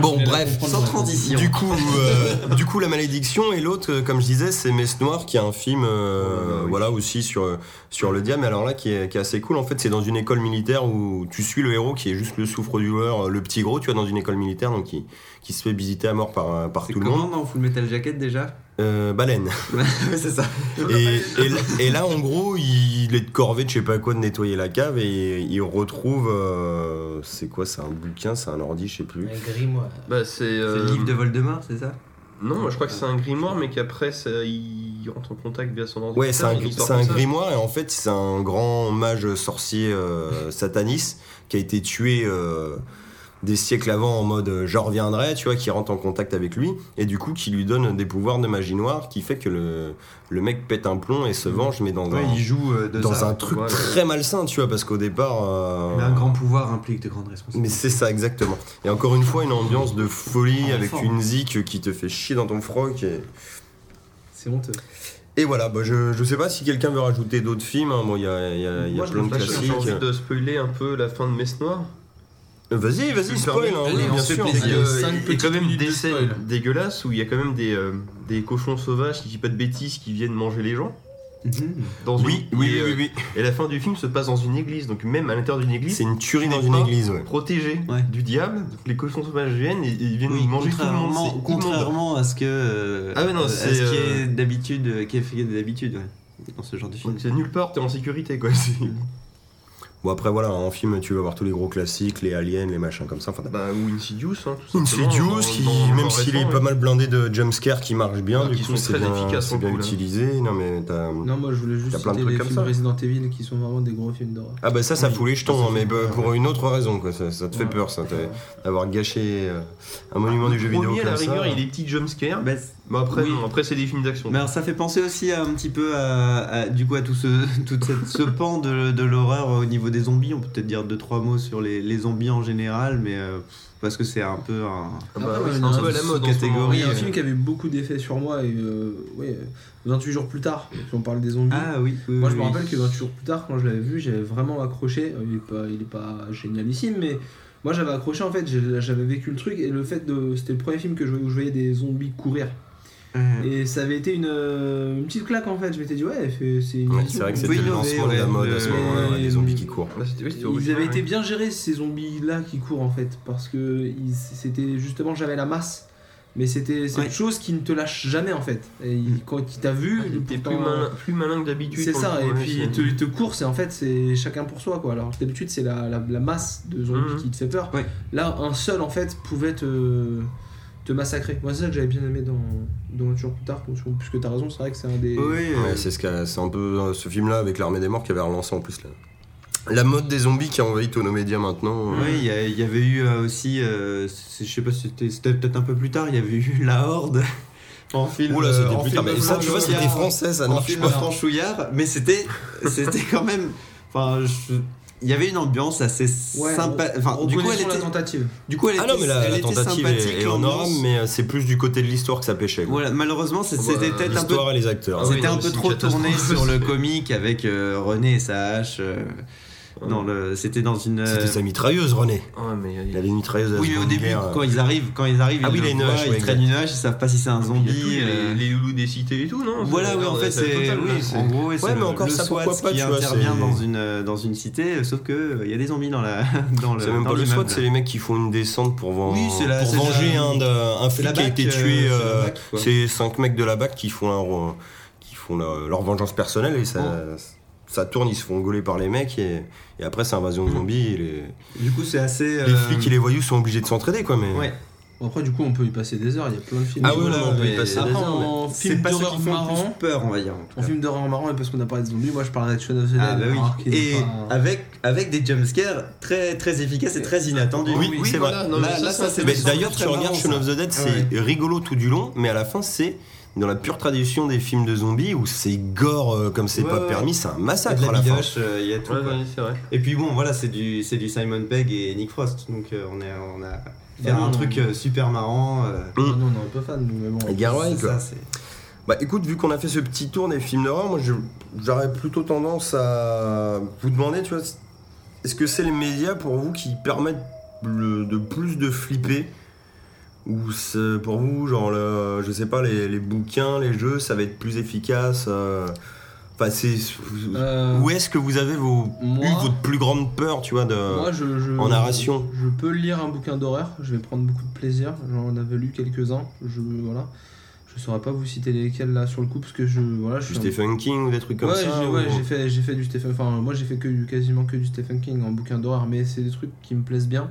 Bon, bref, sans transition. Du coup, euh, du coup, la malédiction et l'autre, euh, comme je disais, c'est Messe Noire, qui est un film, euh, bah oui. voilà aussi sur sur le diable. Mais alors là, qui est, qui est assez cool. En fait, c'est dans une école militaire où tu suis le héros qui est juste le souffre-douleur, le petit gros, tu vois, dans une école militaire, donc qui qui se fait visiter à mort par par tout le comment monde. dans Full Metal Jacket déjà? Euh, baleine. C'est ça. Et, et, et là, en gros, il est de corvée de je sais pas quoi de nettoyer la cave et il retrouve. euh, c'est quoi C'est un bouquin, c'est un ordi, je sais plus. Un grimoire. Bah, c'est. Euh, le livre de Voldemort, c'est ça? Non, moi, je crois que c'est un grimoire, mais qu'après, il rentre en contact via son ordinateur. Ouais, c'est un, grimoire et en fait, c'est un grand mage sorcier euh, sataniste qui a été tué euh, des siècles avant en mode euh, je reviendrai, tu vois, qui rentre en contact avec lui et du coup qui lui donne des pouvoirs de magie noire qui fait que le, le mec pète un plomb et se venge, mais dans Ouais, un, il joue euh, de dans ça. un truc très malsain, tu vois, parce qu'au départ. euh, Mais un grand pouvoir implique de grandes responsabilités. Mais c'est ça, exactement. Et encore une fois, une ambiance de folie En avec forme. une zik qui te fait chier dans ton froc. Et, C'est honteux. et voilà, bah, je, je sais pas si quelqu'un veut rajouter d'autres films. hein. Bon, il y a, il y a- y a Moi, plein de classiques. J'ai envie de spoiler un peu la fin de Messe Noire. Euh, Vas-y, vas-y, spoil, hein, oui, on bien se fait sûr. Il y a quand même des de scènes dégueulasses où il y a quand même des, euh, des cochons sauvages qui disent pas de bêtises qui viennent manger les gens. Mhm. Dans Oui, une- oui, et, oui, euh, oui, oui. Et la fin du film se passe dans une église, donc même à l'intérieur d'une église, C'est une tuerie tu dans une église, ouais. protégé Ouais. du diable. Donc les cochons sauvages viennent et, et ils viennent Oui, manger tout le monde. contrairement, à ce que euh, Ah ouais, non, euh, à c'est, ce qui est d'habitude euh, qui est fait d'habitude ouais, dans ce genre de film. Donc c'est nulle part, t'es en sécurité quoi. Bon, après, voilà, en film, tu vas voir tous les gros classiques, les aliens, les machins comme ça. Enfin, Bah, ou Insidious, hein, tout simplement, Insidious, dans- qui, dans même s'il est pas mal blindé de jumpscares qui marchent bien, du qui coup, sont c'est très bien, efficaces, c'est pour bien le coup, là. utilisé. Non, mais t'as. Non, moi je voulais juste T'as plein de citer trucs les comme films ça. Resident Evil qui sont vraiment des gros films d'horreur. Ah bah ça, ça Oui. fout les jetons, hein, mais bah, pour une autre raison, quoi. Ça, ça te fait Ouais. peur, ça, t'as- d'avoir gâché euh, un monument du jeu vidéo premier, à la rigueur, il y a des petits jumpscares. Bah, Mais après, Oui. non, après c'est des films d'action. Mais alors ça fait penser aussi à, un petit peu à, à- du coup à tout ce tout cette- ce pan de, de l'horreur au niveau des zombies. On peut peut-être dire deux trois mots sur les, les zombies en général, mais euh, parce que c'est un peu un. Ah bah Après, ouais, non, un peu à la mode. a un euh, film qui avait beaucoup d'effets sur moi et euh, ouais, 28 jours plus tard, si on parle des zombies. Ah oui. oui, Moi je oui, me oui. rappelle que 28 jours plus tard, quand je l'avais vu, j'avais vraiment accroché. Il est pas, il est pas génialissime, mais moi j'avais accroché en fait, j'avais vécu le truc et le fait de. C'était le premier film que je, où je voyais des zombies courir. Euh, Et ça avait été une, euh, une petite claque en fait. Je m'étais dit, ouais, c'est une Ouais, c'est vrai que c'était le lancement de la ouais, mode à ce moment-là, les zombies qui courent. Ils avaient été bien gérés ces zombies là qui courent en fait parce que ils- c'était justement j'avais la masse mais c'était cette Ouais. chose qui ne te lâche jamais en fait et il- quand il t'a vu Ah, T'es plus malin, plus malin que d'habitude. c'est ça et puis il te, il te court c'est en fait c'est chacun pour soi quoi alors d'habitude c'est la, la, la masse de zombies Mhm. qui te fait peur Ouais. là un seul en fait pouvait te te massacrer moi c'est ça que j'avais bien aimé dans dans toujours plus tard puisque t'as raison c'est vrai que c'est un des Oui, euh, Ouais, c'est ce qu'a- c'est un peu euh, ce film-là avec l'armée des morts qui avait relancé en plus la, la mode des zombies qui a envahi tous nos médias maintenant. Oui, il y, avait eu euh, aussi, euh, je sais pas si c'était peut-être un peu plus tard, il y avait eu La Horde en film. Oula, euh, c'était en plus tard. film Mais ça, tu vois, c'était français, ça ne En marche film pas. franchouillard, mais c'était c'était quand même. Enfin, je- il y avait une ambiance assez ouais, sympa. Enfin, du coup, elle reconnaissons la était, tentative du coup, elle Ah était, non, mais la, elle la était tentative sympathique. est, l'ambiance. mais euh, c'est plus du côté de l'histoire que ça pêchait. quoi. Voilà, malheureusement, c'est- Bah, c'était peut-être un peu L'histoire et les acteurs. Ah oui, C'était un peu trop tourné sur le comique avec euh, René et sa hache. euh, le, c'était dans une. euh, C'était sa mitrailleuse, René. Ah, mais Il avait une mitrailleuse à Oui, mais au début, Guerre. quand ils arrivent, quand ils arrivent, Ah ils oui, voient, ouais, traînent une hache, ils savent pas si c'est un zombie. les, euh, les loulous des cités et tout, non? Voilà, C'est- oui, en fait, c'est oui, en gros, ouais, mais le- encore le ça, SWAT pourquoi pas, qui tu intervient dans une euh, dans une cité, euh, sauf que il y a des zombies dans la dans le. C'est même pas le. SWAT, c'est les mecs qui font une descente pour, venger un, flic qui a été euh, tué. c'est euh, cinq mecs de la BAC qui font leur vengeance personnelle et ça, ça tourne, ils se font gauler par les mecs et, et après c'est invasion de zombies. Et les, Du coup, c'est assez. les euh, flics et les voyous sont obligés de s'entraider quoi. Mais... Ouais. Après du coup on peut y passer des heures il y a plein de films Ah oui, Voilà, non, on peut y passer des heures. mais- en C'est film pas d'horreur qui font le marrant plus peur, on va dire. en tout en film d'horreur marrant et parce qu'on a parlé de zombies moi je parlerais de Shaun of the Dead Ah bah oui. qui est Et pas- avec avec des jumpscares très très efficaces et très inattendus. Oui, oui, c'est voilà, vrai. non, Là- ça, là, ça, ça, c'est Mais des D'ailleurs, tu regardes Shaun of the Dead, c'est rigolo tout du long, mais à la fin, c'est dans la pure tradition des films de zombies où c'est gore euh, comme c'est Ouais, pas ouais. permis, c'est un Il y a massacre euh, il y a tout. Ouais, vrai. Et puis bon, voilà, c'est du, c'est du Simon Pegg et Nick Frost, donc euh, on, est, on a faire Bah non, un truc non. euh, super marrant. euh, Ah non, on est pas fan, nous, mais bon. Quoi. ça, c'est- Bah écoute, vu qu'on a fait ce petit tour des films d'horreur, moi j'aurais plutôt tendance à vous demander, tu vois, est-ce que c'est les médias pour vous qui permettent le- de plus de flipper Ou pour vous, genre, le- je sais pas, les, les bouquins, les jeux, ça va être plus efficace euh. Euh, Où est-ce que vous avez vos, moi- eu votre plus grande peur, tu vois, de, Moi, je, je- en narration Je peux lire un bouquin d'horreur, je vais prendre beaucoup de plaisir. J'en avais lu quelques-uns. Je voilà. Je saurais pas vous citer lesquels là sur le coup parce que je voilà, je du suis un- Stephen King ou des trucs comme ouais, ça ou- ouais, j'ai fait j'ai fait du Stephen enfin moi j'ai fait que quasiment que du Stephen King en bouquin d'horreur mais c'est des trucs qui me plaisent bien.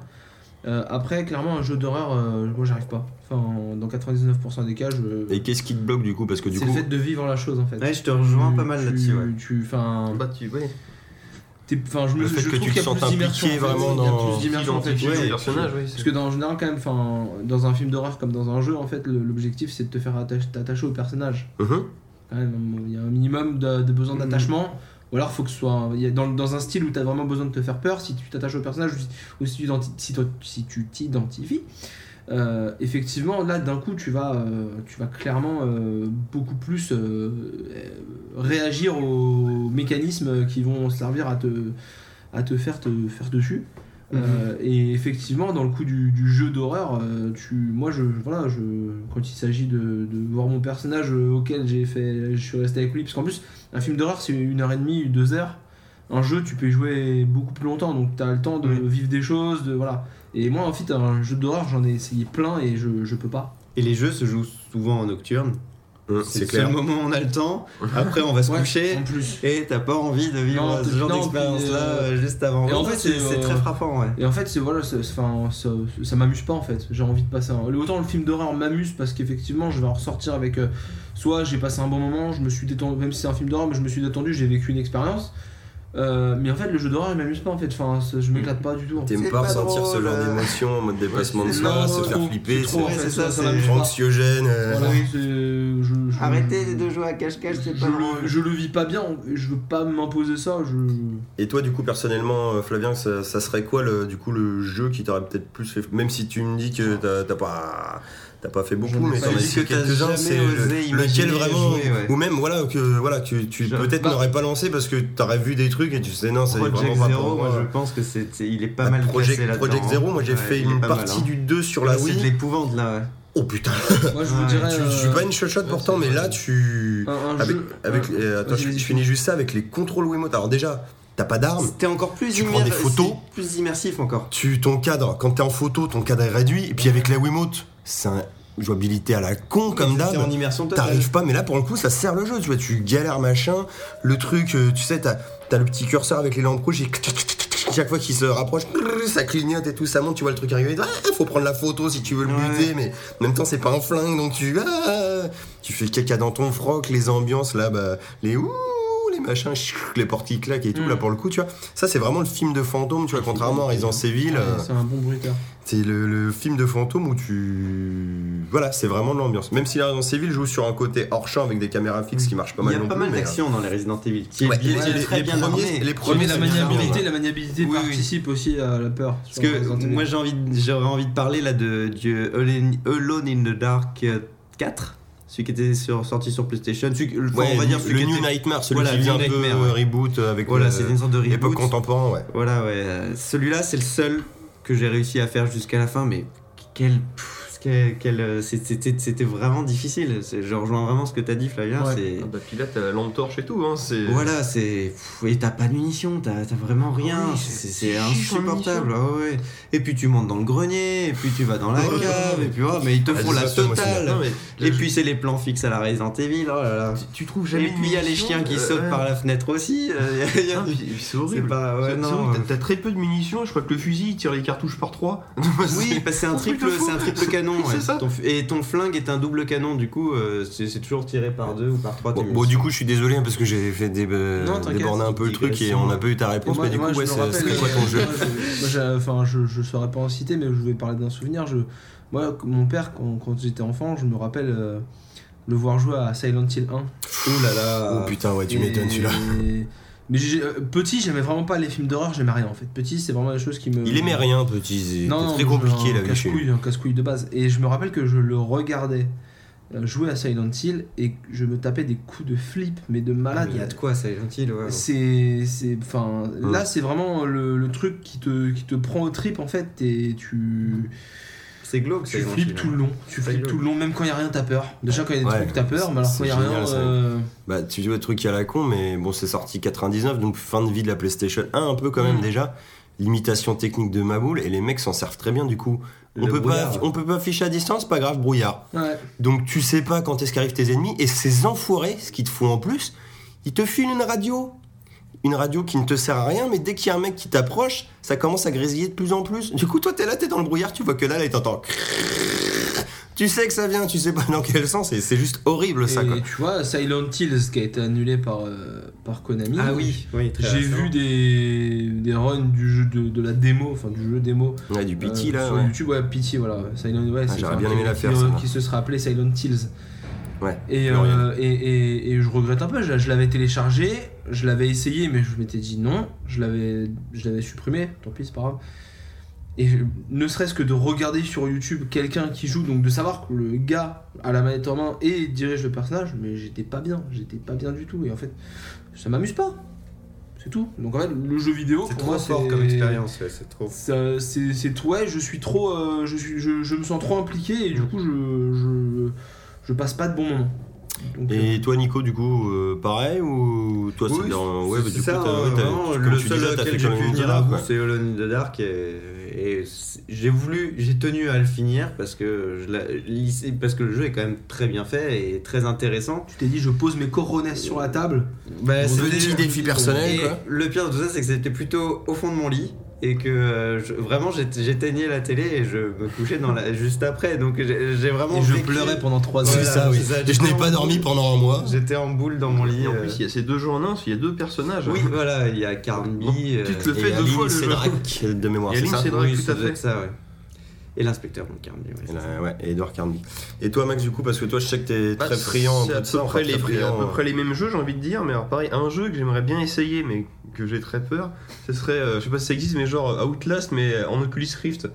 Euh, après clairement un jeu d'horreur euh, moi j'arrive pas. Enfin dans 99% des cas je Et qu'est-ce qui te bloque du coup? Parce que du c'est coup. le fait de vivre la chose en fait. Ouais, je te rejoins Tu- pas mal tu- là-dessus. Ouais. Tu enfin Bah, tu, ouais. t'es- enfin je me Le fait je que trouve tu te qu'il y a sentes plus d'immersion, impliqué en fait. vraiment Il y a dans- plus d'immersion en fait. T'identifies Ouais, au personnage, oui. Parce que dans, en général, quand même, enfin, dans un film d'horreur comme dans un jeu, en fait, le- l'objectif c'est de te faire attacher- t'attacher au personnage. Mhm. Quand même, il y a un minimum de, de besoin d'attachement. Ou alors, faut que ce soit dans, dans un style où tu as vraiment besoin de te faire peur, si tu t'attaches au personnage ou si, tu si t'identifies. euh, effectivement, là d'un coup, tu vas, euh, tu vas clairement euh, beaucoup plus réagir aux mécanismes qui vont servir à te, à te faire te faire dessus. Euh, et effectivement, dans le coup du, du jeu d'horreur, euh, tu, moi, je, voilà, je, quand il s'agit de, de voir mon personnage euh, auquel j'ai fait, je suis resté avec lui, parce qu'en plus, un film d'horreur, c'est une heure et demie, deux heures. Un jeu, tu peux y jouer beaucoup plus longtemps, donc tu as le temps de Oui. vivre des choses, de voilà. Et moi, en fait, un jeu d'horreur, j'en ai essayé plein et je, je peux pas. Et les jeux se jouent souvent en nocturne. Mhm, C'est C'est le seul moment où on a le temps. Après, on va se Ouais, coucher. En plus. Et t'as pas envie de vivre Non, ce genre d'expérience-là euh, euh, juste avant. et en fait, c'est c'est euh, très frappant, ouais. Et en fait, c'est voilà, enfin, ça, ça m'amuse pas en fait. J'ai envie de passer un. Autant le film d'horreur m'amuse parce qu'effectivement, je vais en ressortir avec. euh, soit j'ai passé un bon moment, je me suis détendu, même si c'est un film d'horreur, mais je me suis détendu, j'ai vécu une expérience. Euh, mais en fait, le jeu d'horreur il m'amuse pas en fait. Enfin, je m'éclate pas du tout. T'aimes pas pas ressentir ce genre euh. d'émotion en mode dépassement de soi, se faire flipper, c'est ça, ça anxiogène. euh, Voilà, c'est- je, je- Arrêtez de jouer à cache-cache, c'est je pas le, je le vis pas bien, je veux pas m'imposer ça. Je... Et toi, du coup, personnellement, euh, Flavien, ça, ça serait quoi le, du coup le jeu qui t'aurait peut-être plus fait. Même si tu me dis que t'as pas. T'as pas fait beaucoup, mais pas t'en as dit essayé que t'as quelques-uns. jamais C'est imaginer lequel vraiment. jouer, ouais. Ou même, voilà, que voilà, tu, tu peut-être bah- n'aurais pas lancé parce que t'aurais vu des trucs et tu sais, non, c'est Project vraiment pas Zero, pour moi je pense que c'est, c'est- il est pas Bah, mal Project, Zero, moi j'ai Ouais, fait une pas mal, partie hein. du 2 sur la c'est Wii. de l'épouvante là. Oh putain, Moi, je vous Ouais, dirais. tu, je suis euh, pas une shot ouais, pourtant, c'est- mais là tu. Avec, euh, attends, je, finis juste ça avec les contrôles Wiimote. Alors déjà, t'as pas d'armes. C'était encore plus Tu prends des photos. c'est plus immersif encore. Tu, ton cadre, quand t'es en photo, ton cadre est réduit. Et puis avec la Wiimote, c'est une jouabilité à la con comme T'es en d'hab. immersion. T'arrives pas, mais là pour le coup, ça sert le jeu. Tu vois, tu galères machin. Le truc, euh, tu sais, t'as as le petit curseur avec les lampes rouges. et chaque fois qu'il se rapproche, ça clignote et tout, ça monte. Tu vois le truc arriver. Ah, faut prendre la photo si tu veux le Ouais. buter, mais en même temps, c'est pas un flingue, donc tu. ah, tu fais caca dans ton froc, les ambiances là, bah, les ouh, les machins, les portes qui claquent et tout. Mm. Là pour le coup, tu vois, ça c'est vraiment le film de fantôme. Tu vois, contrairement à Resident Evil. Ouais, euh, C'est un bon bruiteur. c'est le, le film de fantôme où tu. Voilà, c'est vraiment de l'ambiance. Même si la Resident Evil joue sur un côté hors champ avec des caméras fixes qui marchent pas Il mal y a non pas mal mais, d'action dans les Resident Evil. Qui est Ouais, bien, les- est très les bien premiers- les premiers, la maniabilité, la maniabilité Oui, oui. participe aussi à la peur. Parce que moi envie, j'aurais envie de parler là de du Alone in the Dark euh, 4, celui qui était sur- sorti sur PlayStation. Celui, enfin, Ouais, on va dire le celui qui New était- Nightmare, celui Voilà, qui vient un peu ouais. reboot avec Voilà, euh, c'est une sorte de reboot. contemporaine, ouais. Voilà, ouais. euh, Celui-là, c'est le seul que j'ai réussi à faire jusqu'à la fin, mais quel. pff, euh, c'était vraiment difficile. Je rejoins vraiment ce que t'as dit, Flavien. Ouais. c'est- Ah bah, puis là, t'as la lampe torche et tout. Hein, c'est... Voilà, c'est. Et t'as pas de munitions, t'as t'as vraiment rien. Oui, c'est insupportable. ah ouais. Et puis tu montes dans le grenier, et puis tu vas dans la cave, et puis oh, mais ils te Ah, font la totale. Non, mais Et je- puis c'est les plans fixes à la Resident Evil, oh là là. tu trouves Et jamais. puis il y a les chiens qui sautent par la fenêtre aussi. euh, Ah, c'est horrible. euh, t'as- très peu de munitions, je crois que le fusil il tire les cartouches par 3. Oui, parce que c'est un triple, de canon. Ouais. ça. Ton et ton flingue est un double canon, du coup, euh, c'est toujours tiré par deux ou par trois. Bon, du coup, je suis désolé hein, parce que j'ai fait des, euh, Non, déborder un peu le truc et on n'a pas eu ta réponse, mais du coup, ouais, c'est- c'était quoi ton jeu moi, je- moi, j'ai- Enfin, je, je saurais pas en citer, mais je vais parler d'un souvenir. Je, moi, mon père, quand, quand j'étais enfant, je me rappelle euh, le voir jouer à Silent Hill 1. Ouh là là. Oh putain, ouais, tu m'étonnes celui-là. Mais euh, petit, j'aimais vraiment pas les films d'horreur, j'aimais rien en fait. Petit, c'est vraiment des choses qui me. Il aimait rien, petit. Non, très non, compliqué la lui. casse-couille, un casse-couille de base. Et je me rappelle que je le regardais euh, jouer à Silent Hill et je me tapais des coups de flip, mais de malade. Il y a de quoi, c'est gentil. Ouais. C'est, c'est, enfin, là c'est vraiment le, le truc qui te, qui te prend au trip en fait. Et tu, C'est glauque, tu flippes tout le long. Tu flippes tout le long, même quand il y a rien, t'as peur. Déjà quand il y a des Ouais, trucs, t'as peur, mais alors quand il y a rien, euh, Bah, tu vois, le truc à la con, mais bon, c'est sorti 99, donc fin de vie de la PlayStation 1, un peu quand même Mm. déjà. Limitation technique de Maboule, et les mecs s'en servent très bien du coup. On Le peut, pas, on peut pas afficher à distance, pas grave, brouillard. ouais. Donc tu sais pas quand est-ce qu'arrivent tes ennemis, et ces enfoirés, ce qu'ils te font en plus, ils te filent une radio. Une radio qui ne te sert à rien, mais dès qu'il y a un mec qui t'approche, ça commence à grésiller de plus en plus. Du coup, toi, t'es là, t'es dans le brouillard, tu vois que là, là, et t'entends. Tu sais que ça vient, tu sais pas dans quel sens, et c'est juste horrible ça, et quoi. tu vois, Silent Hills qui a été annulé par, euh, par Konami. Ah oui, oui, J'ai vu des, des runs du jeu de, de la démo, enfin du jeu démo Ouais, du pity euh, là, sur ouais. YouTube, ouais, Pity, voilà. Silent, ouais, Ah, j'aurais bien aimé la qui- faire, qui, ça, qui se serait appelé Silent Hills. Ouais, Et, euh, et, et, et je regrette un peu, je, je l'avais téléchargé, je l'avais essayé, mais je m'étais dit non, je l'avais, je l'avais supprimé, tant pis, c'est pas grave. Et je- ne serait-ce que de regarder sur YouTube quelqu'un qui joue, donc de savoir que le gars a la manette en main et dirige le personnage, mais j'étais pas bien, j'étais pas bien du tout. Et en fait, ça m'amuse pas. C'est tout. Donc en fait, le jeu vidéo, C'est trop moi, fort comme expérience, ouais, c'est trop. ça- c'est c'est ouais je suis trop euh, je suis je, je me sens trop impliqué et du Mm. coup je, je je passe pas de bons moments Donc, euh, Et toi, Nico, du coup, euh, pareil ou toi, c'est Oui, dans. Ouais, bah, du coup, ça, t'as- euh, vraiment, comme le tu seul disais, t'as auquel fait j'ai pu quoi. c'est Alone in the Dark et, et c'est- j'ai voulu, j'ai tenu à le finir parce que, je parce que le jeu est quand même très bien fait et très intéressant. tu t'es dit je pose mes coronets sur la table Bah, c'était- petit défi personnel, et quoi. Le pire de tout ça, c'est que c'était plutôt au fond de mon lit et que euh, je- vraiment j'ét- j'éteignais la télé et je me couchais dans la, juste après. Donc j'ai j'ai vraiment. et je vécu- pleurais pendant trois Voilà, heures C'est ça, oui. Et je n'ai pas dormi pendant un mois. J'étais en boule dans mon lit. Et en euh, plus, il y a ces deux jeux en un, il y a deux personnages. Oui, voilà, il y a Carnby. Tu te le Et fais deux fois le jeu. De mémoire, ça Cédrac, oui, tout à fait. être ça, ouais. Et l'inspecteur donc Carnby, ouais, Et ouais, et Edouard Carnby. Et toi, Max, du coup, parce que toi, je sais que t'es Bah, très friand c'est à de peu ça, près, les, friand, à peu près les mêmes jeux, j'ai envie de dire, mais alors pareil, un jeu que j'aimerais bien essayer, mais que j'ai très peur, ce serait, euh, je sais pas si ça existe, mais genre Outlast, mais en Oculus Rift.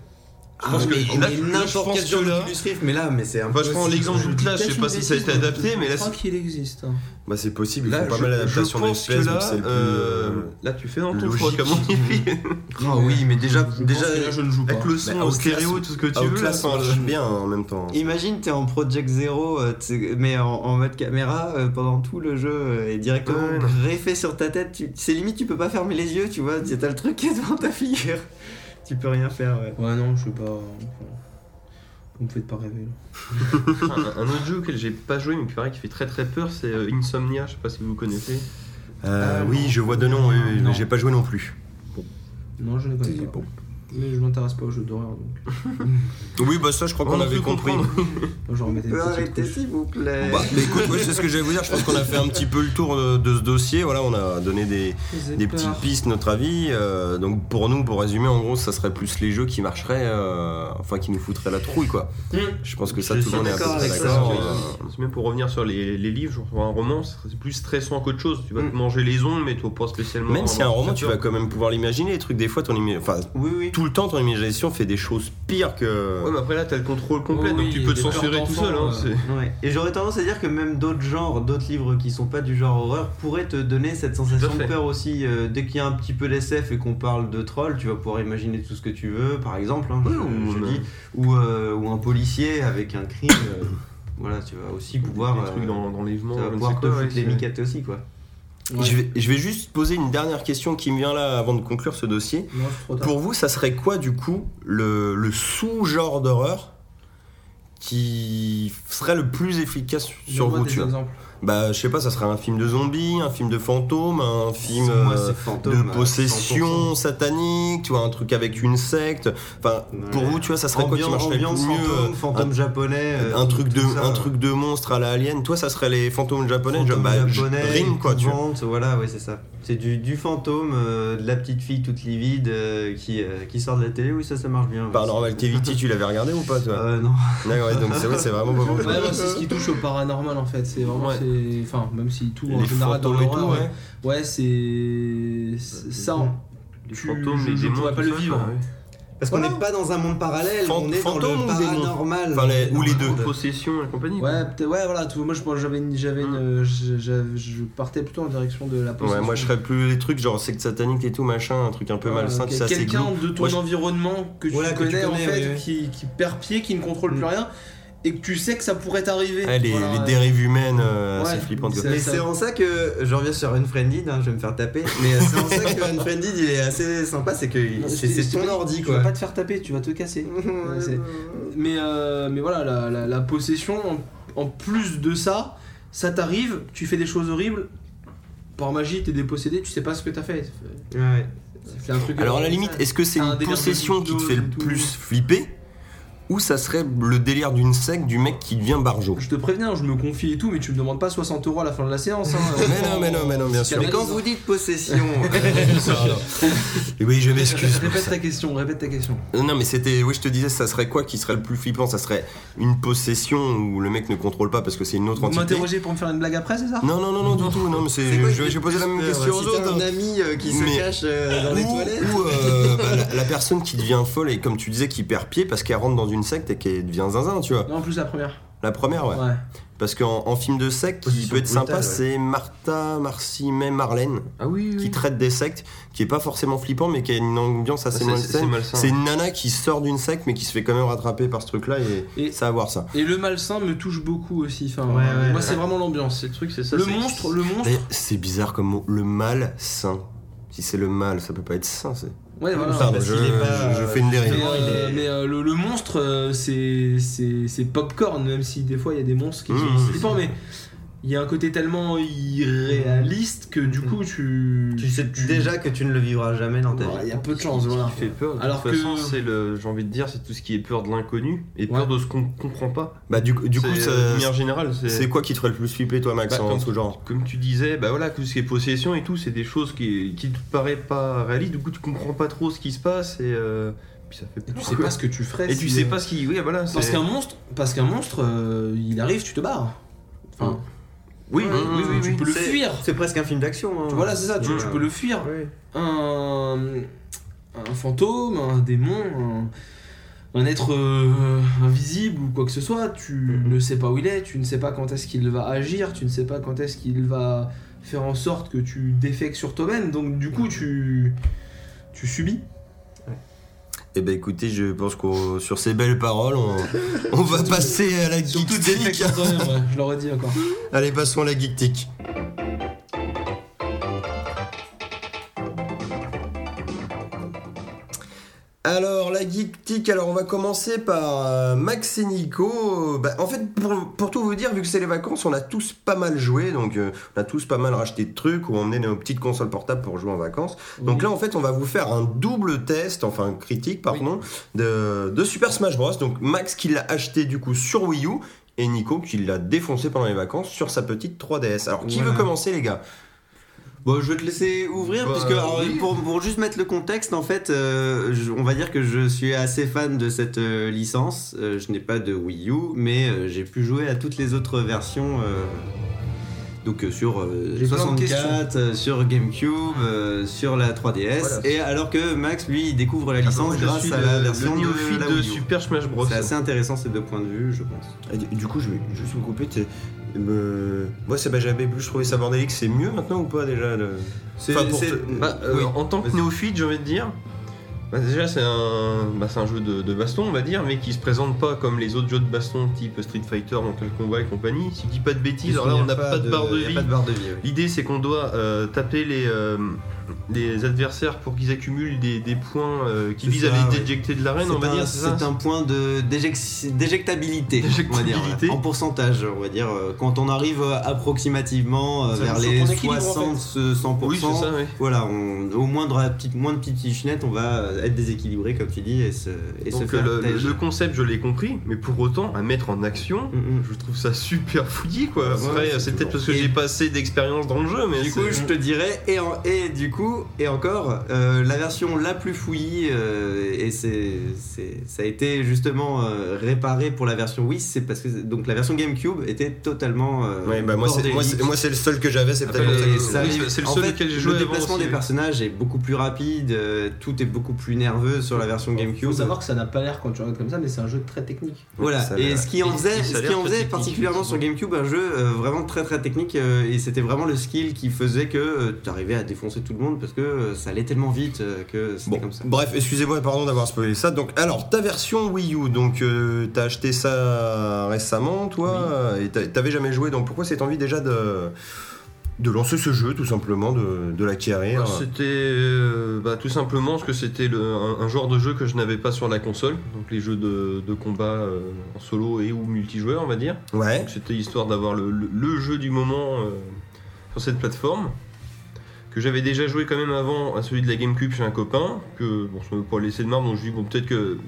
Je pense Ah, que mais- là, mais je n'importe pense quel que là- Rift, mais là, mais c'est un Enfin, je prends l'exemple d'Outlast, je sais pas si ça a été adapté, mais là, je crois qu'il existe hein. Bah, c'est possible, ils là, font pas mal d'adaptations que d'espèces, là, donc c'est euh, euh, là, tu fais dans ton froid, comme on dit. Ah oui, mais déjà, Je déjà pense que là, je ne joue pas Avec le son Bah, en Outlast- stéréo, tout ce que tu veux. Outlast enfin, marche bien en même temps. Imagine, t'es en Project Zero, euh, mais en, mode caméra pendant tout le jeu et directement greffé sur ta tête. C'est limite, tu peux pas fermer les yeux, tu vois. T'as le truc qui est devant ta figure. Tu peux rien faire, ouais. ouais non je sais pas vous me faites pas rêver là. un, un autre jeu auquel j'ai pas joué, mais qui paraît qui fait très très peur, c'est euh, Insomnia, je sais pas si vous connaissez. Euh, Ah, oui, non. je vois de nom, mais j'ai pas joué non plus. non je ne connais pas Bon. Mais je m'intéresse pas aux jeux d'horreur donc Oui, bah ça, je crois qu'on avait compris. couche. s'il vous plaît. Bah, mais écoute, ouais, c'est ce que j'allais vous dire. Je pense qu'on a fait un petit peu le tour de, de ce dossier. Voilà, on a donné des, des petites pistes, notre avis. Euh, donc pour nous, pour résumer, en gros, ça serait plus les jeux qui marcheraient, euh, enfin qui nous foutraient la trouille, quoi. Mmh. Je pense que ça, Je tout le monde est à peu d'accord oui. euh, même pour revenir sur les, les livres, genre un roman, c'est plus stressant qu'autre chose. Tu vas Mm. te manger les ongles, mais tu vas pas spécialement. Même si un roman, tu vas quand même pouvoir l'imaginer. Les trucs, des fois, ton enfin, Oui, oui. tout le temps, ton imagination fait des choses pires que. Ouais, mais après là, t'as le contrôle complet, Oh oui, donc tu peux a te censurer tout seul. Hein, euh. Ouais. Et j'aurais tendance à dire que même d'autres genres, d'autres livres qui sont pas du genre horreur pourraient te donner cette sensation Tout de peur aussi. Euh, dès qu'il y a un petit peu d'SF et qu'on parle de troll, tu vas pouvoir imaginer tout ce que tu veux, par exemple, hein, Ouais, je, ou je dis, ou, euh, ou un policier avec un crime. euh, voilà, tu vas aussi pouvoir, des trucs euh, dans, dans l'enlèvement, tu vas pouvoir te quoi, ouais, foutre les miquettes aussi, quoi. Ouais. Je, vais, je vais juste poser une dernière question qui me vient là avant de conclure ce dossier. non Pour vous, ça serait quoi du coup le, le sous-genre d'horreur qui serait le plus efficace sur vous des tu. Bah, je sais pas, ça serait un film de zombies, un film de fantômes, un film Moi, euh, fantôme, de euh, possession 100%. satanique, tu vois, un truc avec une secte. Enfin, pour vous, tu vois, ça serait quoi qui Ambiance- marcherait le ambiance mieux fantôme, euh, fantôme un- japonais. euh, un truc de ça, un ouais. truc de monstre à la alien toi ça serait les fantômes japonais Fantôme bah, je- japonais, rime quoi tu vois voilà, ouais, c'est ça. C'est du, du fantôme, euh, de la petite fille toute livide euh, qui, euh, qui sort de la télé, oui, ça, ça marche bien. ouais. Paranormal Activity tu l'avais regardé ou pas toi Euh, non. D'accord, ouais, donc c'est vrai c'est vraiment pas. Ouais, c'est ce qui touche au paranormal en fait. C'est vraiment Ouais. c'est. Enfin, même si tout en Les général dans l'horreur. ouais. Ouais, c'est. Ça, Les tu- fantômes, je- les je démons, pourrais pas le ça, vivre. ouais. Parce qu'on Voilà. n'est pas dans un monde parallèle, on est dans le paranormal. Enfin, les- ou les deux. Possession et compagnie. quoi. Ouais, ouais, voilà. tout- moi, je pense que j'avais une, j'avais une, euh, je, partais plutôt en direction de la possession. Ouais, moi je serais plus les trucs genre secte satanique et tout machin, un truc un peu Ouais, malsain, quel- c'est assez Quelqu'un de ton Moi, environnement que tu, Voilà, que tu connais, en connais, fait, oui, oui. Qui, qui perd pied, qui ne contrôle plus rien, et que tu sais que ça pourrait t'arriver. Ouais, les, Voilà, les ouais. dérives humaines euh, assez Ouais, c'est- Mais ça- c'est en ça que je reviens sur Unfriended, hein, je vais me faire taper. Mais c'est en ça que Unfriended il est assez sympa, c'est que c'est ton ordi Tu quoi. vas pas te faire taper, tu vas te casser. Mais, euh, mais voilà, la, la- la possession, en, en plus de ça, ça t'arrive, tu fais des choses horribles. Par magie, t'es dépossédé, tu sais pas ce que t'as fait. Ouais. C'est un truc. Alors à la limite, est-ce que c'est Un une possession qui te fait le plus flipper ou ça serait le délire d'une secte du mec qui devient barjo Je te préviens, je me confie et tout, mais tu me demandes pas 60 euros à la fin de la séance. hein. Mais non, mais non, mais non, bien sûr. Mais quand vous hein. dites possession, Et oui, je m'excuse. Répète ta question, répète ta question. Non, mais c'était. Oui, je te disais, ça serait quoi qui serait le plus flippant? Ça serait une possession où le mec ne contrôle pas parce que c'est une autre Vous entité? m'interrogez pour me faire une blague après, c'est ça? Non, non, non, non, du tout. Non, mais c'est. Je vais poser la même question aux autres. un ami euh, qui se Mais- cache euh, dans les toilettes? ou, euh, bah, la, la personne qui devient folle et comme tu disais qui perd pied parce qu'elle rentre dans une secte et qu'elle devient zinzin, tu vois. Non, en plus la première. La première, ouais. Ouais. Parce qu'en en film de secte, qui peut être sympa, ouais. c'est Martha, Marcy, même Marlène, Ah oui, qui traite des sectes, qui est pas forcément flippant, mais qui a une ambiance assez c'est- malsaine. c'est malsain. C'est une nana qui sort d'une secte, mais qui se fait quand même rattraper par ce truc-là, et, Et- ça à voir ça. Et le malsain me touche beaucoup aussi. Enfin, Ouais, ouais, moi, ouais. c'est vraiment l'ambiance. C'est le truc, c'est ça. Le c'est- monstre, le monstre. C'est bizarre comme mot, le mal sain. Si c'est le mal, ça peut pas être sain. c'est- Ouais, voilà. Parce je, qu'il est pas, je- je fais une dérive. Euh, mais, euh, le, le monstre, euh, c'est c'est c'est popcorn, même si des fois il y a des monstres qui Mmh, sont flippants, mais il y a un côté tellement irréaliste que du coup tu. Tu sais déjà que tu ne le vivras jamais dans ta Ouais, vie. Il y a peu de Ce chance, qui voilà. fait peur. De Alors toute que- façon, c'est le, j'ai envie de dire, c'est tout ce qui est peur de l'inconnu et peur Ouais. de ce qu'on comprend pas. Bah, du, du coup, ça- euh, de manière générale, c'est. c'est quoi qui te ferait le plus flipper, toi, Max, Bah, en comme- ce genre? Comme tu disais, bah voilà, tout ce qui est possession et tout, c'est des choses qui, qui te paraissent pas réalistes. Du coup, tu comprends pas trop ce qui se passe et euh, puis ça fait Et tu sais pas ce que tu ferais. Et tu si, sais euh, pas ce qui, oui, voilà. Parce qu'un monstre, parce qu'un monstre, euh, il arrive, tu te barres. Enfin, Oui, Ouais, oui, oui, oui, tu oui. peux le fuir. C'est presque un film d'action. hein. Voilà, c'est ça, tu, peux le fuir. Un, un fantôme, un démon, un, un être euh, invisible ou quoi que ce soit, tu Mhm. ne sais pas où il est, tu ne sais pas quand est-ce qu'il va agir, tu ne sais pas quand est-ce qu'il va faire en sorte que tu défectes sur toi-même, donc du coup tu, tu subis. Eh ben écoutez, je pense que sur ces belles paroles, on, on va passer à la ouais, je l'aurais dit encore. Allez, passons à la geektique. Geektique, alors on va commencer par euh, Max et Nico. Bah, en fait, pour, pour tout vous dire, vu que c'est les vacances, on a tous pas mal joué, donc euh, on a tous pas mal racheté de trucs ou emmené nos petites consoles portables pour jouer en vacances. Donc là, en fait, on va vous faire un double test, enfin critique, pardon, de, de Super Smash Bros. Donc Max qui l'a acheté du coup sur Wii U et Nico qui l'a défoncé pendant les vacances sur sa petite 3DS. Alors qui Voilà. veut commencer les gars? Bon, je vais te laisser ouvrir, Bah, puisque alors, oui. pour, pour juste mettre le contexte, en fait, euh, je- on va dire que je suis assez fan de cette euh, licence. Euh, je n'ai pas de Wii U, mais euh, j'ai pu jouer à toutes les autres versions. euh, donc euh, sur euh, J'ai plein de 64, euh, sur GameCube, euh, sur la 3DS. Voilà. Et alors que Max, lui, il découvre la Ah, licence je grâce à le- la version le de néophyte la de Wii U. Super Smash Bros. C'est assez intéressant ces deux points de vue, je pense. Et du- Du coup, je vais juste vous couper. Me- Moi, c'est bah, j'avais plus trouvé ça bordélique. C'est mieux maintenant ou pas déjà le- Enfin, pour te- Bah, euh, oui. en tant que néophyte, j'ai envie de dire, bah, déjà c'est un, bah, c'est un jeu de, de baston, on va dire, mais qui se présente pas comme les autres jeux de baston type Street Fighter, Mortal Kombat et compagnie. Si je dis pas de bêtises, alors là on n'a pas, de barre de vie. pas de barre de vie. oui. L'idée c'est qu'on doit euh, taper les, euh, les adversaires pour qu'ils accumulent des, des points euh, qui visent ça, à les ouais. déjecter de l'arène, on va un, dire, c'est un point de d'éjec- d'éjectabilité, on va dire, D'éjectabilité. en pourcentage, on va dire. euh, Quand on arrive euh, approximativement euh, vers les ton équilibre, en 60, euh, 100%, Oui, c'est ça, oui. voilà, on, au moindre petite, moins de petites fichenettes, on va euh, être déséquilibré, comme tu dis, et se, et se Donc faire le, concept je l'ai compris, mais pour autant à mettre en action, Mm, mm. je trouve ça super fouillis quoi. Ouais, Après c'est peut-être parce que j'ai pas assez d'expérience dans le jeu, mais Du coup, je te dirais, et, en- et du coup, coup, et encore, euh, la version la plus fouillie, euh, et c'est, ça a été justement euh, réparé pour la version Wii, c'est parce que donc la version GameCube était totalement. euh, Ouais, bah moi, c'est, moi, le seul que j'avais, c'est peut-être c'est le en seul fait, auquel j'ai Le joué avant déplacement des personnages est beaucoup plus rapide, euh, tout est beaucoup plus nerveux sur la version Il GameCube. faut savoir que ça n'a pas l'air quand tu regardes comme ça, mais c'est un jeu très technique. Voilà, et ce qui en faisait, ce qui en très faisait particulièrement sur. GameCube un jeu euh, vraiment très très technique, euh, et c'était vraiment le skill qui faisait que tu arrivais à défoncer tout le monde parce que euh, ça allait tellement vite euh, que c'était Bon, comme ça. bref, excusez-moi, pardon d'avoir spoilé ça. Donc, alors, ta version Wii U, donc euh, t'as acheté ça récemment, toi, et t'a- t'avais jamais joué. Donc, pourquoi cette envie déjà de de lancer ce jeu, tout simplement, de, de l'acquérir Bah, C'était euh, bah, tout simplement parce que c'était un, un genre de jeu que je n'avais pas sur la console, donc les jeux de, de combat euh, en solo et ou multijoueur, on va dire. Ouais. C'était histoire d'avoir le, le- le jeu du moment euh, sur cette plateforme. Que j'avais déjà joué quand même avant à celui de la GameCube chez un copain, que bon, ça ne veut pas laisser de marbre, donc je dis bon, peut-être que.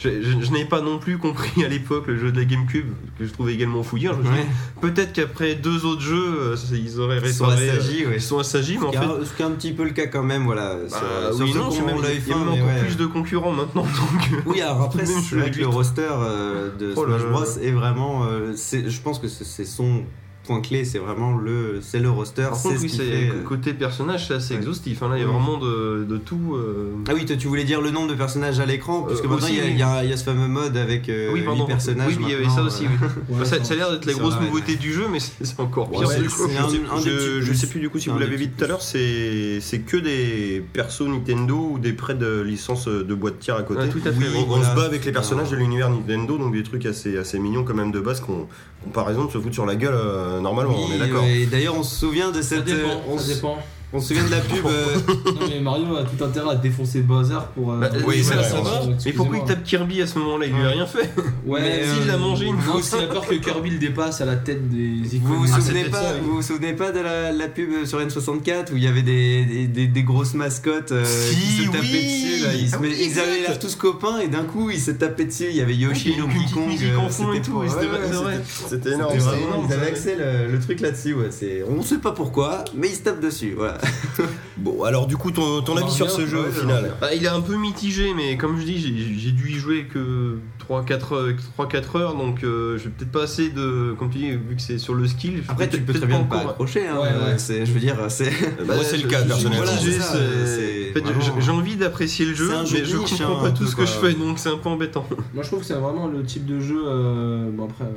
Je, je- je n'avais pas non plus compris à l'époque le jeu de la GameCube, que je trouvais également fouillant. Je me Ouais. peut-être qu'après deux autres jeux, euh, ils auraient Ils sont réparé. euh, assagis, ouais. ils sont assagis, mais en fait. ce qui est un petit peu le cas quand même, voilà. Bah, sur, sur oui, ceux non, c'est même, il y a même encore ouais. plus de concurrents maintenant, donc. euh, Oui, alors après, je c'est vrai suis que le roster euh, de Oh là Smash là. Bros est vraiment. euh, je pense que c'est son point clé, c'est vraiment le, c'est le roster. Par c'est contre, ce oui, qui c'est fait, euh, côté personnage, c'est assez ouais. exhaustif. hein. Là, il y a vraiment de, de tout. euh, Ah oui, toi tu voulais dire le nombre de personnages à l'écran, puisque Euh, maintenant aussi, il y a- oui. il y, a- il y a ce fameux mode avec euh, oui, personnages. Oui, il y avait ça aussi. euh, oui. Ouais, ça, ça- ça a l'air d'être la grosse vrai, nouveauté du jeu, mais c'est encore pire. Ouais, du coup. c'est un- Je sais- un des je, petits je plus. sais plus du coup si vous l'avez petits tout à l'heure, c'est c'est que des persos Nintendo ou des prêts de licence de boîte de tir à côté. Tout à fait. On, se bat avec les personnages de l'univers Nintendo, donc des trucs assez, assez mignons quand même de base qu'on comparaison de se foutre sur la gueule normalement, on est d'accord. et d'ailleurs on se souvient de Ça cette. dépend, euh, on, ça dépend. On se souvient de la pub. euh, non mais Mario a tout intérêt à défoncer Bowser pour. euh, Bah, pour- oui, vrai. pour- Mais pourquoi il tape Kirby à ce moment-là? Il lui a rien fait. Ouais, Mais, s'il euh, l'a mangé une fois. s'il a peur que Kirby le dépasse à la tête des icônes. Vous vous, souvenez pas, ça, oui. vous vous souvenez pas de la, la pub sur N64 où il y avait des, des, des- des grosses mascottes euh, Si, qui se tapaient oui. dessus là. Ils, se Ah met- oui, ils avaient l'air tous copains et d'un coup ils se tapaient dessus. Il y avait Yoshi, Donkey Kong. euh, c'était tout, c'était énorme. ça. Ils avaient ça. axé le, truc là-dessus. Ouais. C'est- On sait pas pourquoi, mais ils se tapent dessus. Voilà. Bon, alors du coup, ton, ton On avis sur ce jeu ouais, au final Bah, il est un peu mitigé, mais comme je dis, j'ai- dû y jouer que 3-4 heures, 3-4 heures, donc euh, je vais peut-être pas assez de. Comme tu dis, vu que c'est sur le skill. je vais Après, tu peut-être- peux très bien pas accrocher. Hein, Ouais, ouais. euh, c'est- Je veux dire, c'est. Bah, Moi, c'est le cas, personnellement. Voilà, mitigé, c'est c'est en fait, vraiment- j'ai- envie d'apprécier le jeu, mais je comprends hein, pas tout ce que je fais, donc c'est un peu embêtant. Moi je trouve que c'est vraiment le type de jeu. euh, bon après, euh, euh,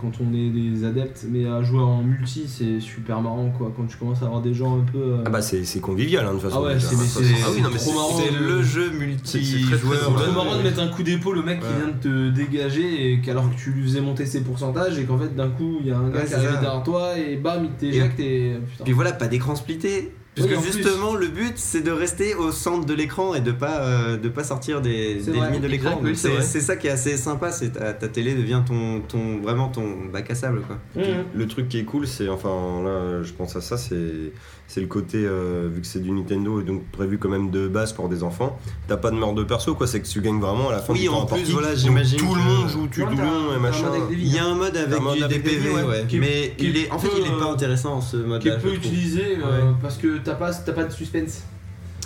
quand on est des adeptes, mais à jouer en multi c'est super marrant quoi. Quand tu commences à avoir des gens un peu. euh, Ah bah c'est c'est convivial hein, de toute façon. Ah ouais, c'est- mais Ça, c'est- Ah oui, non, mais trop c'est- marrant. C'est le jeu c'est très, très multijoueur. C'est trop euh, marrant de mettre un coup d'épaule au mec qui Ouais. vient de te dégager et qu'alors que tu lui faisais monter ses pourcentages et qu'en fait d'un coup il y a un gars Ouais, qui arrive derrière toi et bam il t'éjecte et. putain. Puis voilà, pas d'écran splitté. Parce Oui, que en plus. justement, le but c'est de rester au centre de l'écran et de pas euh, de pas sortir des, des vrai. limites de l'écran. Oui, c'est ça qui est assez sympa, c'est ta, ta télé devient ton, ton vraiment ton bac à sable quoi. Mhm. Le truc qui est cool, c'est enfin là, je pense à ça, c'est c'est le côté euh, vu que c'est du Nintendo et donc prévu quand même de base pour des enfants. T'as pas de mort de perso quoi, c'est que tu gagnes vraiment à la fin Oui, du temps en plus, voilà, j'imagine tout le monde joue tu doublon et un machin. Il y a un mode avec Un mode du avec des DPV, vies, ouais. ouais. Qui est- mais qui il est en fait il est pas intéressant ce mode qui là. est peu utilisé euh, parce que t'as pas, t'as pas de suspense.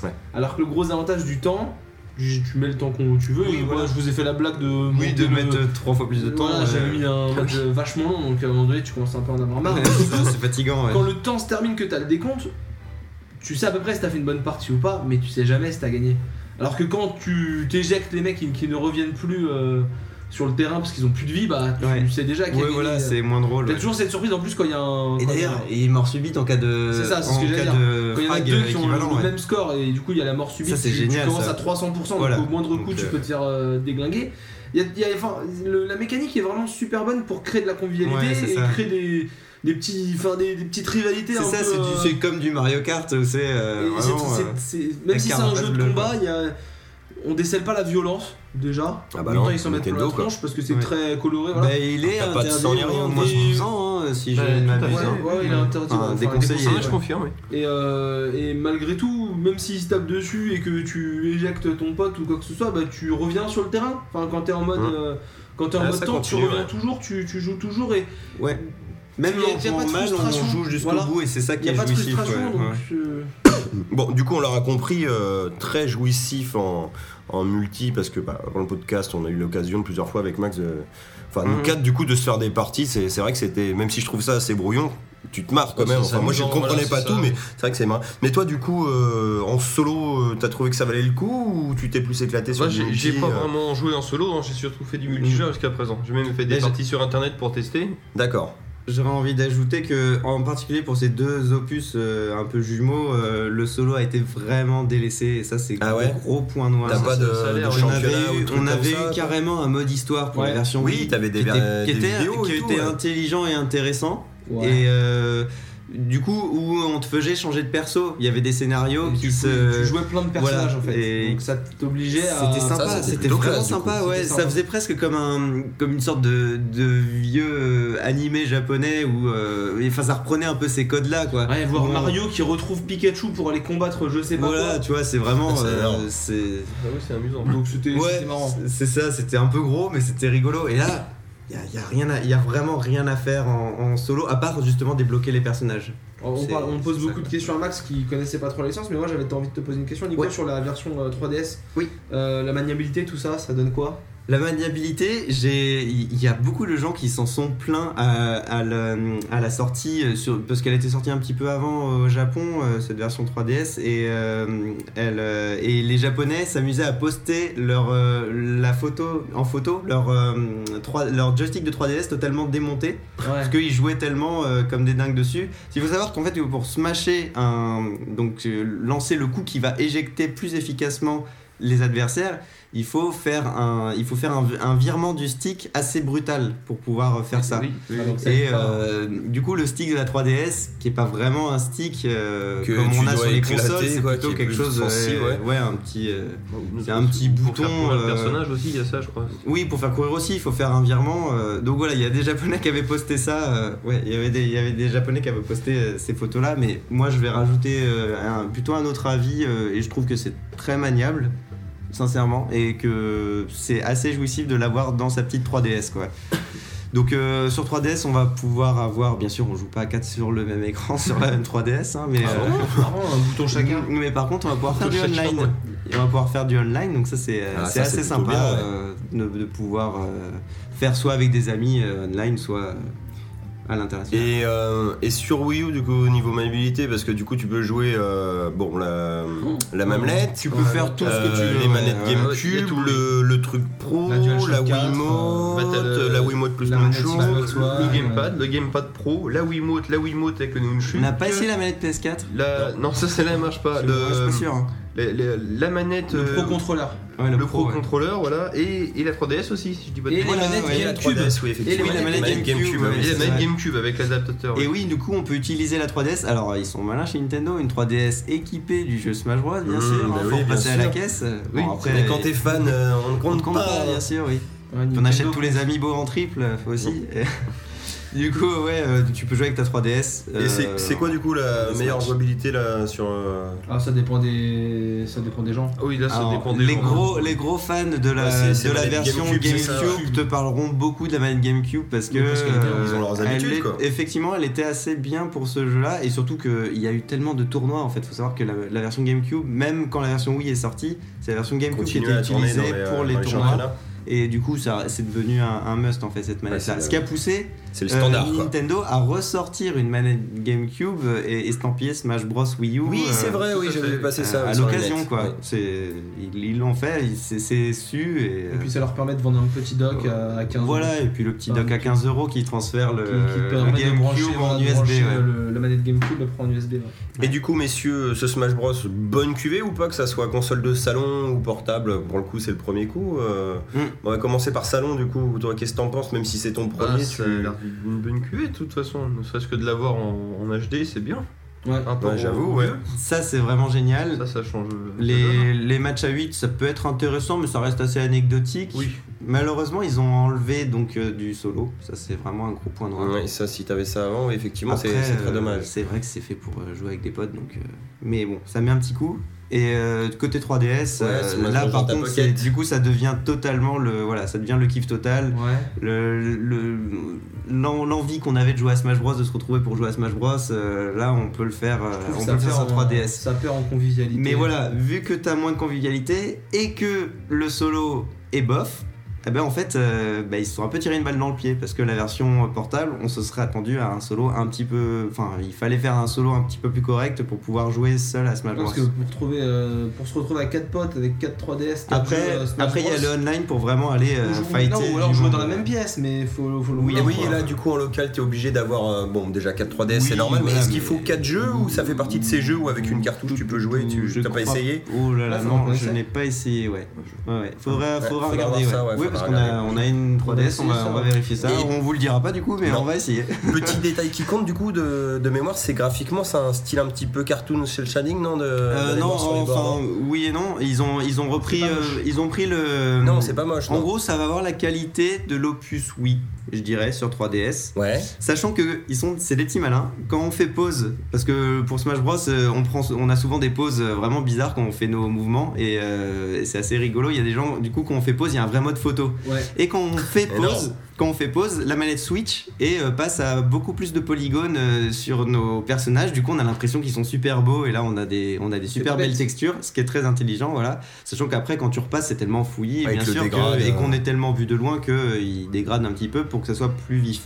Ouais. Alors que le gros avantage du temps, tu tu mets le temps qu'on tu veux. Oui, et voilà, je vous ai fait la blague de. Oui, de mettre euh, trois fois plus de temps. Voilà, ouais. j'avais mis un mode vachement long, donc à un moment donné, tu commences un peu à en avoir marre. C'est c'est fatigant. ouais. Quand le temps se termine, que t'as le décompte, tu sais à peu près si t'as fait une bonne partie ou pas, mais tu sais jamais si t'as gagné. Alors que quand tu t'éjectes les mecs qui, qui ne reviennent plus euh, sur le terrain parce qu'ils ont plus de vie, bah tu Ouais. sais déjà qu'il y a Ouais, voilà, c'est moins drôle. T'as ouais. toujours cette surprise en plus quand il y a un. Et a d'ailleurs, un- il est mort subite en cas de. C'est ça, c'est ce que j'allais dire. Quand il y en a deux qui ont le même score et du coup il y a la mort subite, Ça, c'est tu, tu génial, commences ça. à 300%, Voilà. donc au moindre coup Donc, tu euh, peux te faire euh, déglinguer. Il y a, il y a- enfin, le- la mécanique est vraiment super bonne pour créer de la convivialité et créer des, des, petits, enfin, des, des petites rivalités. C'est ça, peu, c'est du- euh, c'est comme du Mario Kart c'est euh, c'est- vraiment. c'est- euh, c'est- même si c'est un jeu de combat, il y a, on décèle pas la violence déjà. Ah bah non, ils s'en mettent la tronche parce que c'est Ouais. très coloré. Voilà. bah, il est T'as pas de interdit sang rien, en moi, moins de mais- 12 ans, hein, si je ne m'abuse. fait. hein. Ouais, il est interdit. Enfin, enfin, Ah, je confirme. Et, euh, et malgré tout, même s'il se tape dessus et que tu éjectes ton pote ou quoi que ce soit, bah, tu reviens sur le terrain. Enfin, quand t'es en mode, Hum. euh, quand t'es en Ah, mode temps, tu reviens ouais. toujours, tu, tu joues toujours et Ouais. Même en de normal, on joue jusqu'au Voilà. bout et c'est ça qui est jouissif. euh, Bon, du coup, on l'aura compris, euh, très jouissif en, en multi, parce que bah, dans le podcast, on a eu l'occasion plusieurs fois avec Max, enfin, nous Mhm. quatre, du coup, de se faire des parties. C'est c'est vrai que c'était, même si je trouve ça assez brouillon, tu te marres quand Ouais, même. Enfin, moi, je ne comprenais voilà, pas tout, ça. mais c'est vrai que c'est marrant. Mais toi, du coup, euh, en solo, euh, t'as trouvé que ça valait le coup ou tu t'es plus éclaté sur Moi, le j'ai multi, j'ai pas euh, vraiment joué en solo, hein, j'ai surtout fait du multijoueur jusqu'à présent. J'ai même fait des parties sur internet pour tester. D'accord. J'aurais envie d'ajouter que, en particulier pour ces deux opus euh, un peu jumeaux, euh, le solo a été vraiment délaissé et ça c'est Ah un ouais gros point noir. T'as pas de, de on championnat avait eu, truc on comme avait ça, eu quoi carrément un mode histoire pour Ouais. la version Oui, t'avais des, qui était, ver- qui des était- vidéos qui et tout, était ouais. intelligent et intéressant. ouais. Et euh, du coup, où on te faisait changer de perso, il y avait des scénarios Et qui se. tu jouais plein de personnages voilà, en fait. et- Donc ça t'obligeait à. C'était sympa, c'était vraiment sympa, coup. ouais. Ça sympa. faisait presque comme un, comme une sorte de, de vieux euh, animé japonais où, euh, enfin, ça reprenait un peu ces codes-là, quoi. Ouais, voir Où on- Mario qui retrouve Pikachu pour aller combattre je sais pas Voilà, tu vois, c'est vraiment, Ah, c'est euh, c'est, Ah oui, c'est amusant. quoi. Donc c'était ouais, c'était marrant. c'est ça, c'était un peu gros, mais c'était rigolo. Et là, il y a, y a rien, à- y a vraiment rien à faire en, en solo, à part justement débloquer les personnages. On, on pose beaucoup ça, de questions à Max qui connaissait pas trop la licence, mais moi j'avais envie de te poser une question, Nico, Ouais. sur la version euh, 3DS. Oui. Euh, la maniabilité, tout ça, ça donne quoi? La maniabilité, il y a beaucoup de gens qui s'en sont plaints à, à la, à la sortie, euh, sur, parce qu'elle était sortie un petit peu avant au Japon, euh, cette version 3DS, et, euh, elle, euh, et les Japonais s'amusaient à poster leur, euh, la photo, en photo leur, euh, leur joystick de 3DS totalement démonté, parce qu'ils jouaient tellement euh, comme des dingues dessus. Il faut savoir qu'en fait, pour smasher un, donc euh, lancer le coup qui va éjecter plus efficacement les adversaires, il faut faire un, il faut faire un, un virement du stick assez brutal pour pouvoir faire ça. Oui, oui, Ah, oui. Et euh, du coup, le stick de la 3DS, qui est pas vraiment un stick euh, Que comme on a sur les consoles, c'est plutôt quelque chose, sensible, euh, ouais. un petit. euh, c'est un petit pour bouton, faire courir le personnage aussi, il y a ça, je crois. oui, pour faire courir aussi, il faut faire un virement. euh, donc voilà, il y a des Japonais qui avaient posté ça. euh, ouais, il y avait des, il y avait des Japonais qui avaient posté euh, ces photos-là, mais moi je vais rajouter euh, un- plutôt un autre avis euh, et je trouve que c'est très maniable, sincèrement, et que c'est assez jouissif de l'avoir dans sa petite 3DS, quoi. Donc euh, sur 3DS, on va pouvoir avoir, bien sûr, on joue pas à 4 sur le même écran sur la même 3DS, hein, mais Ah euh, un bouton chacun. mais par contre, on va pouvoir faire du Chacun, online. ouais. Et on va pouvoir faire du online, donc ça c'est Ah, assez sympa bien, ouais. euh, de, de pouvoir faire soit avec des amis online, soit à l'international. Et, euh, et sur Wii U, du coup, au niveau maniabilité, parce que du coup, tu peux jouer euh, bon, la, la mamelette, Tu peux faire tout ce que tu euh, veux. les manettes a GameCube, tout, le, le truc pro, La la 4, Wiimote, la Wiimote plus la One. Le gamepad, le gamepad pro, la Wiimote, la Wiimote avec le Nunchuk. On n'a pas essayé la manette PS4 La... Non, ça, celle-là, elle marche pas. Je Le- suis pas sûr. hein. La, la- la manette. Le euh, Pro Controller. Ouais, le, Pro, Pro ouais. Controller, voilà. Et, et la 3DS aussi, si je dis pas de Et. Voilà, manettes ouais, Et la GameCube. 3DS, oui, effectivement. Oui, la manette GameCube. Et la manette GameCube avec l'adaptateur. Et oui, du coup, on peut utiliser la 3DS. Alors, ils sont malins chez Nintendo, une 3DS équipée du jeu Smash Bros, bien Mmh, sûr. bah oui, pour bien passer à la caisse. Oui, Bon, après, Mais quand t'es fan, euh, on ne on compte pas. bien sûr, oui. On achète tous les amiibo en triple faut aussi. du coup, ouais, euh, tu peux jouer avec ta 3DS. Et c'est euh, c'est quoi du coup la meilleure jouabilité là sur euh, Ah, ça dépend des, ça dépend des gens. Oui, là, ça alors, dépend des les gens. gros, les gros fans de la, Ouais, c'est de la version GameCube, te parleront beaucoup de la manette GameCube parce que Oui, parce ils ont leurs elle habitudes, quoi. effectivement elle était assez bien pour ce jeu-là et surtout qu'il y a eu tellement de tournois en fait. Faut savoir que la, la version GameCube, même quand la version Wii est sortie, c'est la version GameCube qui était utilisée les, pour les tournois et du coup ça c'est devenu un, un must en fait cette manette là. c'est Ce qui a poussé C'est le euh, standard quoi. Nintendo à ressortir une manette GameCube et estampillée Smash Bros Wii U. Oui, c'est euh, vrai, oui, j'avais fait. vu passer euh, ça. à l'occasion quoi. C'est ils l'ont fait, c'est su et, Et puis ça leur permet de vendre un petit dock à, à 15 euros. voilà et puis le petit dock à 15 euros qui transfère le, Qui, qui GameCube en USB. brancher, ouais. le- la manette GameCube en USB. ouais. Et du coup, messieurs, ce Smash Bros, bonne cuvée ou pas, que ça soit console de salon ou portable? Pour le coup, c'est le premier coup. euh, Mm. On va commencer par salon, du coup. Toi, qu'est-ce que t'en penses, même si c'est ton Ah, premier tu... d'une bonne cuvée de toute façon, ne serait-ce que de l'avoir en, en HD, c'est bien. Ouais. Ouais, j'avoue, ouais. Ça c'est vraiment génial. Ça, ça change. Les, les matchs à 8, ça peut être intéressant, mais ça reste assez anecdotique. Oui. Malheureusement, ils ont enlevé donc euh, du solo. Ça, c'est vraiment un gros point noir. Ouais, ça, si t'avais ça avant, effectivement, c'est très euh, dommage. C'est vrai que c'est fait pour euh, jouer avec des potes, donc. euh, Mais bon, ça met un petit coup. Et euh, côté 3DS, euh, là par contre, du coup, ça devient totalement le, voilà, ça devient le kiff total. Ouais. Le- le- l'en- L'envie qu'on avait de jouer à Smash Bros, de se retrouver pour jouer à Smash Bros, euh, là, on peut le faire, on peut le faire en 3DS. Ça perd en convivialité. Mais voilà, vu que t'as moins de convivialité et que le solo est bof, eh ben en fait, euh, bah, ils se sont un peu tiré une balle dans le pied parce que la version portable, on se serait attendu à un solo un petit peu. Enfin, il fallait faire un solo un petit peu plus correct pour pouvoir jouer seul à Smash Bros. Parce que pour, trouver, euh, pour se retrouver à 4 potes avec 4 3DS, quatre Après, jeux, euh, Smash après il y a le online pour vraiment aller euh, fighter. non, ou alors jouer dans la même pièce, mais faut, faut le Oui, oui, et là, du coup, en local, t'es obligé d'avoir, euh, bon, déjà 4 3DS, c'est normal, mais est-ce qu'il faut 4 jeux ou ça fait partie de ces jeux où avec une cartouche tu peux jouer, tu t'as pas essayé Oh là là, non, je n'ai pas essayé, ouais. ouais, ouais. Faudra, regarder, ça, ouais. Parce qu'on a, on a une 3DS, on essayer va, on vérifier ça. Et- On vous le dira pas du coup, mais Non. on va essayer. Petit détail qui compte, du coup, de, de mémoire, c'est graphiquement, c'est un style un petit peu cartoon cel shading, non de, Euh, non, bords, oui et non. Ils ont, ils ont repris, euh, ils ont pris le. Non, c'est pas moche, En non. gros, ça va avoir la qualité de l'Opus Wii, je dirais, sur 3DS. Ouais. Sachant que ils sont, c'est des petits malins. Quand on fait pause, parce que pour Smash Bros, euh, on prend, on a souvent des pauses vraiment bizarres quand on fait nos mouvements et, euh, et c'est assez rigolo. Il y a des gens, du coup, quand on fait pause, il y a un vrai mode photo. Ouais. Et quand on fait pause, quand on fait pause, la manette switch et euh, passe à beaucoup plus de polygones euh, sur nos personnages. Du coup, on a l'impression qu'ils sont super beaux et là, on a des, on a des super belles textures, ce qui est très intelligent, voilà. Sachant qu'après, quand tu repasses, c'est tellement fouillis, Avec bien sûr, que- et euh. qu'on est tellement vu de loin qu'il dégrade un petit peu pour que ça soit plus vif.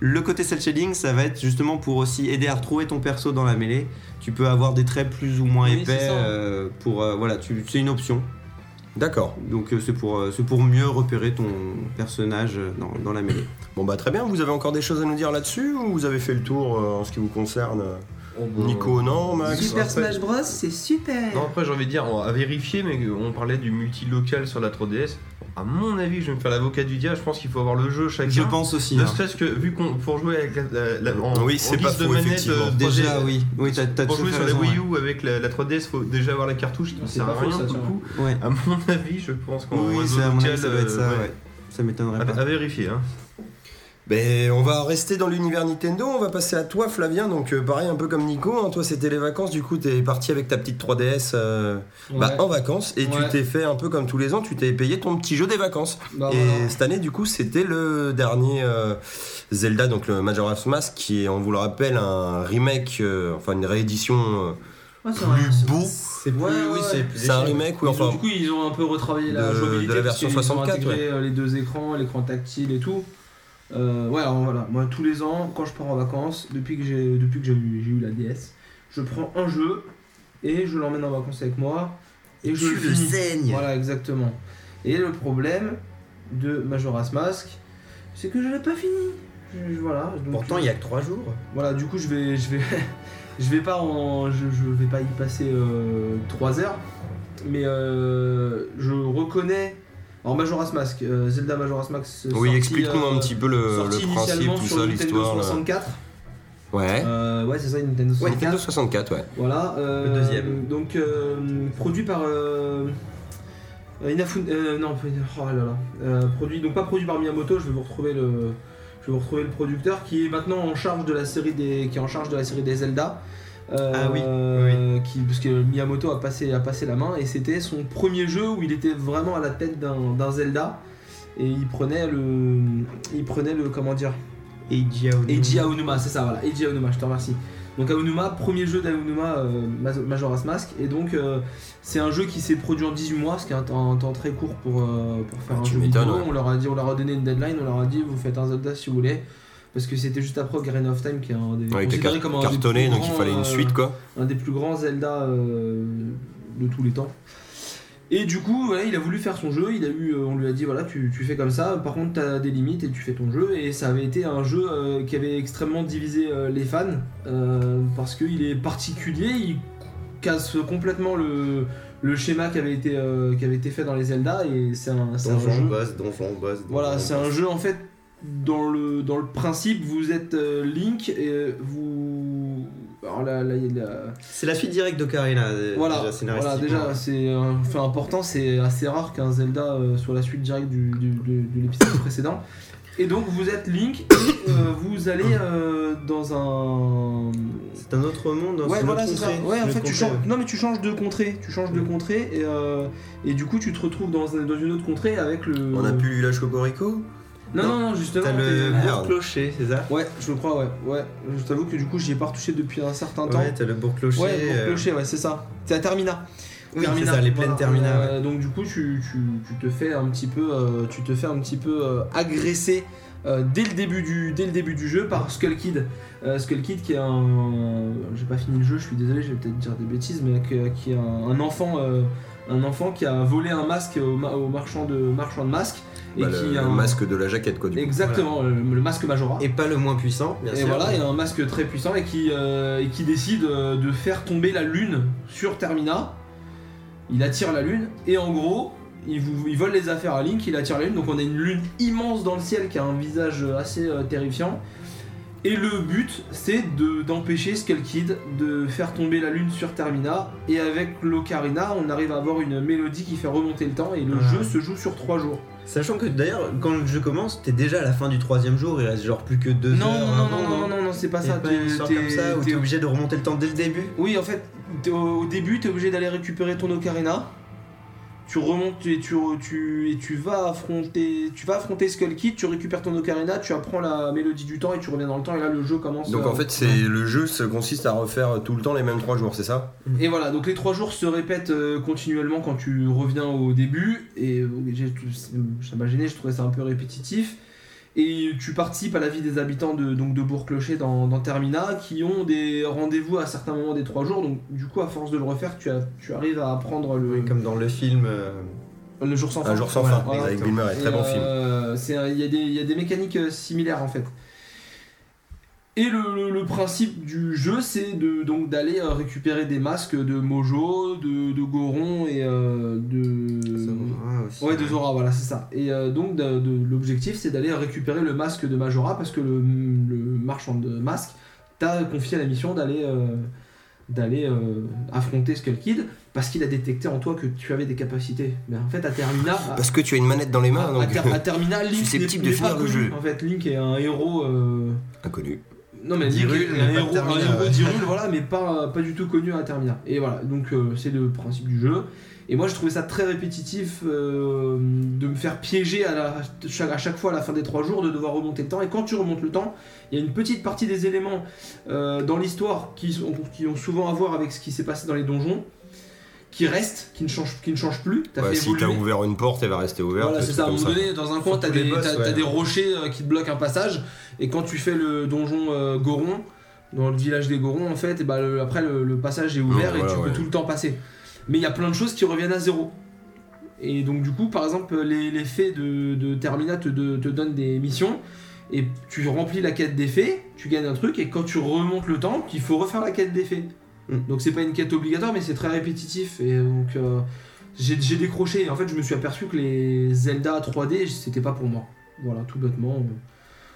Le côté cel shading, ça va être justement pour aussi aider à retrouver ton perso dans la mêlée. Tu peux avoir des traits plus ou moins Oui, épais pour voilà, tu- c'est une option. D'accord. Donc euh, c'est pour euh, c'est pour mieux repérer ton personnage euh, dans, dans la mêlée. Bon, bah, très bien. Vous avez encore des choses à nous dire là-dessus ou vous avez fait le tour en ce qui vous concerne Nico, non, Max Super après- Smash Bros, c'est super. Non, après j'ai envie de dire, à vérifier, mais on parlait du multi-local sur la 3DS. À mon avis, je vais me faire l'avocat du diable, je pense qu'il faut avoir le jeu chacun. Je pense aussi. Ne hein. serait-ce que, vu qu'on pour jouer avec la, la- la- en, Oui, en c'est pas de faux, manette, effectivement. euh, Déjà 3DS, oui, oui t'as t'as Pour jouer sur la Wii U avec la, la 3DS, faut déjà avoir la cartouche qui sert à rien ça, du coup. ouais. À mon avis, je pense qu'en Oui, réseau c'est à mon avis, local, ça doit être ça, euh, ouais. Ça m'étonnerait À, pas. à vérifier. Hein. Ben, on va rester dans l'univers Nintendo, on va passer à toi Flavien, donc euh, pareil un peu comme Nico, hein, toi c'était les vacances, du coup t'es parti avec ta petite 3DS euh, bah, Ouais. en vacances et tu Ouais. t'es fait un peu comme tous les ans, tu t'es payé ton petit jeu des vacances. Bah, et voilà. cette année du coup c'était le dernier euh, Zelda, donc le Majora's Mask, qui est on vous le rappelle un remake, euh, enfin une réédition, euh, Ouais, c'est plus beau. C'est plus- oui, c'est plus c'est un remake, Ils ont- enfin... du coup, ils ont un peu retravaillé la de- jouabilité de la parce version qu'ils ont 64, intégré euh, les deux écrans, l'écran tactile et tout. Euh, ouais, alors voilà, moi tous les ans, quand je pars en vacances, depuis que j'ai depuis que j'ai eu, la DS, je prends un jeu et je l'emmène en vacances avec moi et je Tu le saignes. Voilà, exactement. Et le problème de Majora's Mask, c'est que je l'ai pas fini. Je- je- voilà. donc, Pourtant, il y a que 3 jours. voilà, du coup, je vais, je vais, je vais pas en, je, je vais pas y passer 3 heures, mais euh, je reconnais. Alors Majora's Mask, euh, Zelda Majora's Mask. Oui, sorti, explique-nous euh, un petit peu le, principe, initialement tout sur ça, Nintendo l'histoire. là. 64. Ouais. Euh, ouais, c'est ça, Nintendo Ouais, 64. Nintendo 64, ouais. Voilà. euh, Le deuxième. Donc euh, produit par euh, euh, Inafune. euh, non, pas- oh là là. Euh, produit donc pas produit par Miyamoto. Je vais vous retrouver le. Je vais vous retrouver le producteur qui est maintenant en charge de la série des qui est en charge de la série des Zelda. Euh, Ah oui, Qui, parce que Miyamoto a passé, a passé la main et c'était son premier jeu où il était vraiment à la tête d'un Zelda et il prenait le il prenait le comment dire Eiji Aonuma. Eiji Aonuma, c'est ça, voilà, Eiji Aonuma, je te remercie. Donc Aonuma, premier jeu d'Aonuma, euh, Majora's Mask, et donc euh, c'est un jeu qui s'est produit en 18 mois, ce qui est un, temps- un temps très court pour, euh, pour faire Ah, un jeu vidéo. ouais. On leur a dit, on leur a donné une deadline, on leur a dit, vous faites un Zelda si vous voulez, parce que c'était juste après Ocarina of Time qui est un des Ouais, il était considéré car- comme un des cartonné, plus donc il grands, fallait une euh, suite, quoi. un des plus grands Zelda euh, de tous les temps. Et du coup, il a voulu faire son jeu, il a eu, euh, on lui a dit voilà, tu, tu fais comme ça, par contre tu as des limites et tu fais ton jeu. Et ça avait été un jeu euh, qui avait extrêmement divisé euh, les fans, euh, parce qu'il est particulier, il casse complètement le, le schéma qui avait, été, euh, qui avait été fait dans les Zelda, et c'est un, un Donjon, jeu. boss, donjon, boss. Voilà, c'est un jeu en fait dans le, dans le principe, vous êtes euh, Link et euh, vous alors là, là, il y a la- C'est la suite directe d'Ocarina. euh, voilà, déjà, voilà, déjà c'est un fait important, c'est assez rare qu'un Zelda euh, soit la suite directe du, du- de, de l'épisode précédent. Et donc vous êtes Link et euh, vous allez euh, dans un C'est un autre monde, ouais voilà c'est ça. Ouais en fait tu changes ouais. non mais tu changes de contrée, tu changes de contrée et, euh, et du coup tu te retrouves dans, dans une autre contrée avec le On a plus le village Cocorico? Non non non justement T'as le t'es- bourg Merde. clocher, c'est ça Ouais, je crois ouais. Ouais, je t'avoue que du coup j'y ai pas retouché depuis un certain temps. Ouais, t'as le bourg clocher. Ouais, pour euh, clocher, ouais, c'est ça. C'est à Termina. Oui, c'est Termina, ça, les plaines voilà. Termina. ouais. Euh, donc du coup, tu, tu, tu te fais un petit peu, euh, tu te fais un petit peu euh, agresser euh, dès le début du, dès le début du jeu par Skull Kid. Euh, Skull Kid qui est un, j'ai pas fini le jeu, je suis désolé, je vais peut-être dire des bêtises, mais qui, qui est un, un enfant, euh, un enfant qui a volé un masque au, ma- au marchand de marchand de masques et Bah, qui le, a le un- masque de la jaquette, quoi, du coup. Exactement, le, le masque Majora. Et pas le moins puissant, bien Et sûr. voilà, il y a un masque très puissant et qui, euh, et qui décide euh, de faire tomber la lune sur Termina. Il attire la lune et en gros, il, vous, il vole les affaires à Link, il attire la lune. Donc on a une lune immense dans le ciel qui a un visage assez euh, terrifiant. Et le but, c'est de- d'empêcher Skull Kid de faire tomber la lune sur Termina. Et avec l'Ocarina, on arrive à avoir une mélodie qui fait remonter le temps. Et le Ah. jeu se joue sur 3 jours. Sachant que d'ailleurs, quand le jeu commence, t'es déjà à la fin du troisième jour, il reste genre plus que deux Non, heures. non, non, non, non, non, non, c'est pas ça. pas une T'es- histoire t'es- comme ça où t'es t'es obligé de remonter le temps dès le début Oui, en fait, t'es- au, début, tu es obligé d'aller récupérer ton ocarina. Tu remontes et tu, tu, et tu vas affronter tu vas affronter Skull Kid, tu récupères ton ocarina, tu apprends la mélodie du temps et tu reviens dans le temps et là le jeu commence. Donc euh, en fait, c'est le jeu ça consiste à refaire tout le temps les mêmes trois jours, c'est ça Et voilà, donc les trois jours se répètent euh, continuellement quand tu reviens au début et euh, ça m'a gêné, je trouvais ça un peu répétitif. Et tu participes à la vie des habitants de, donc de Bourg-Clocher dans, dans Termina qui ont des rendez-vous à certains moments des trois jours. Donc du coup, à force de le refaire, tu, as, tu arrives à apprendre le, Oui, Comme dans le film. euh, le jour sans fin. Un jour sans fin, avec Bill Murray, très bon film. euh, c'est un- Il y, a des- il y a des mécaniques euh, similaires en fait. Et le, le- le principe du jeu, c'est de, donc d'aller euh, récupérer des masques de Mojo, de, de Goron et euh, de. Zora aussi. Ouais, de Zora, voilà, c'est ça. Et euh, donc, de- de- l'objectif, c'est d'aller récupérer le masque de Majora parce que le, le marchand de masques t'a confié la mission d'aller euh, d'aller affronter Skull Kid parce qu'il a détecté en toi que tu avais des capacités. Mais en fait, à Termina. Parce que tu as une manette dans les mains, à, à donc Ter- à Termina, Link susceptible de finir le jeu. En fait, Link est un héros. inconnu. Non mais est un héros, un héros voilà, mais pas, pas du tout connu à Termina. Et voilà, donc euh, c'est le principe du jeu. Et moi je trouvais ça très répétitif euh, de me faire piéger à, la- chaque, à chaque fois à la fin des trois jours, de devoir remonter le temps. Et quand tu remontes le temps, il y a une petite partie des éléments euh, dans l'histoire qui, qui ont souvent à voir avec ce qui s'est passé dans les donjons, qui restent, qui ne changent, qui ne changent plus. T'as Ouais, fait si t'as évoluer. ouvert une porte, elle va rester ouverte. Voilà, c'est ça. À un moment donné, dans un coin, t'as des, boss, ouais. des rochers euh, qui te bloquent un passage. Et quand tu fais le donjon euh, Goron, dans le village des Gorons, en fait, et bah, le- après le, le passage est ouvert Mmh, et tu peux tout le temps passer. Mais il y a plein de choses qui reviennent à zéro. Et donc, du coup, par exemple, les, les fées de, de Termina te, de- te donnent des missions. Et tu remplis la quête des fées, tu gagnes un truc, et quand tu remontes le temps, il faut refaire la quête des fées. Mm. Donc c'est pas une quête obligatoire, mais c'est très répétitif. Et donc euh, j'ai décroché. Et en fait, je me suis aperçu que les Zelda 3D, c'était pas pour moi. Voilà, tout bêtement. euh,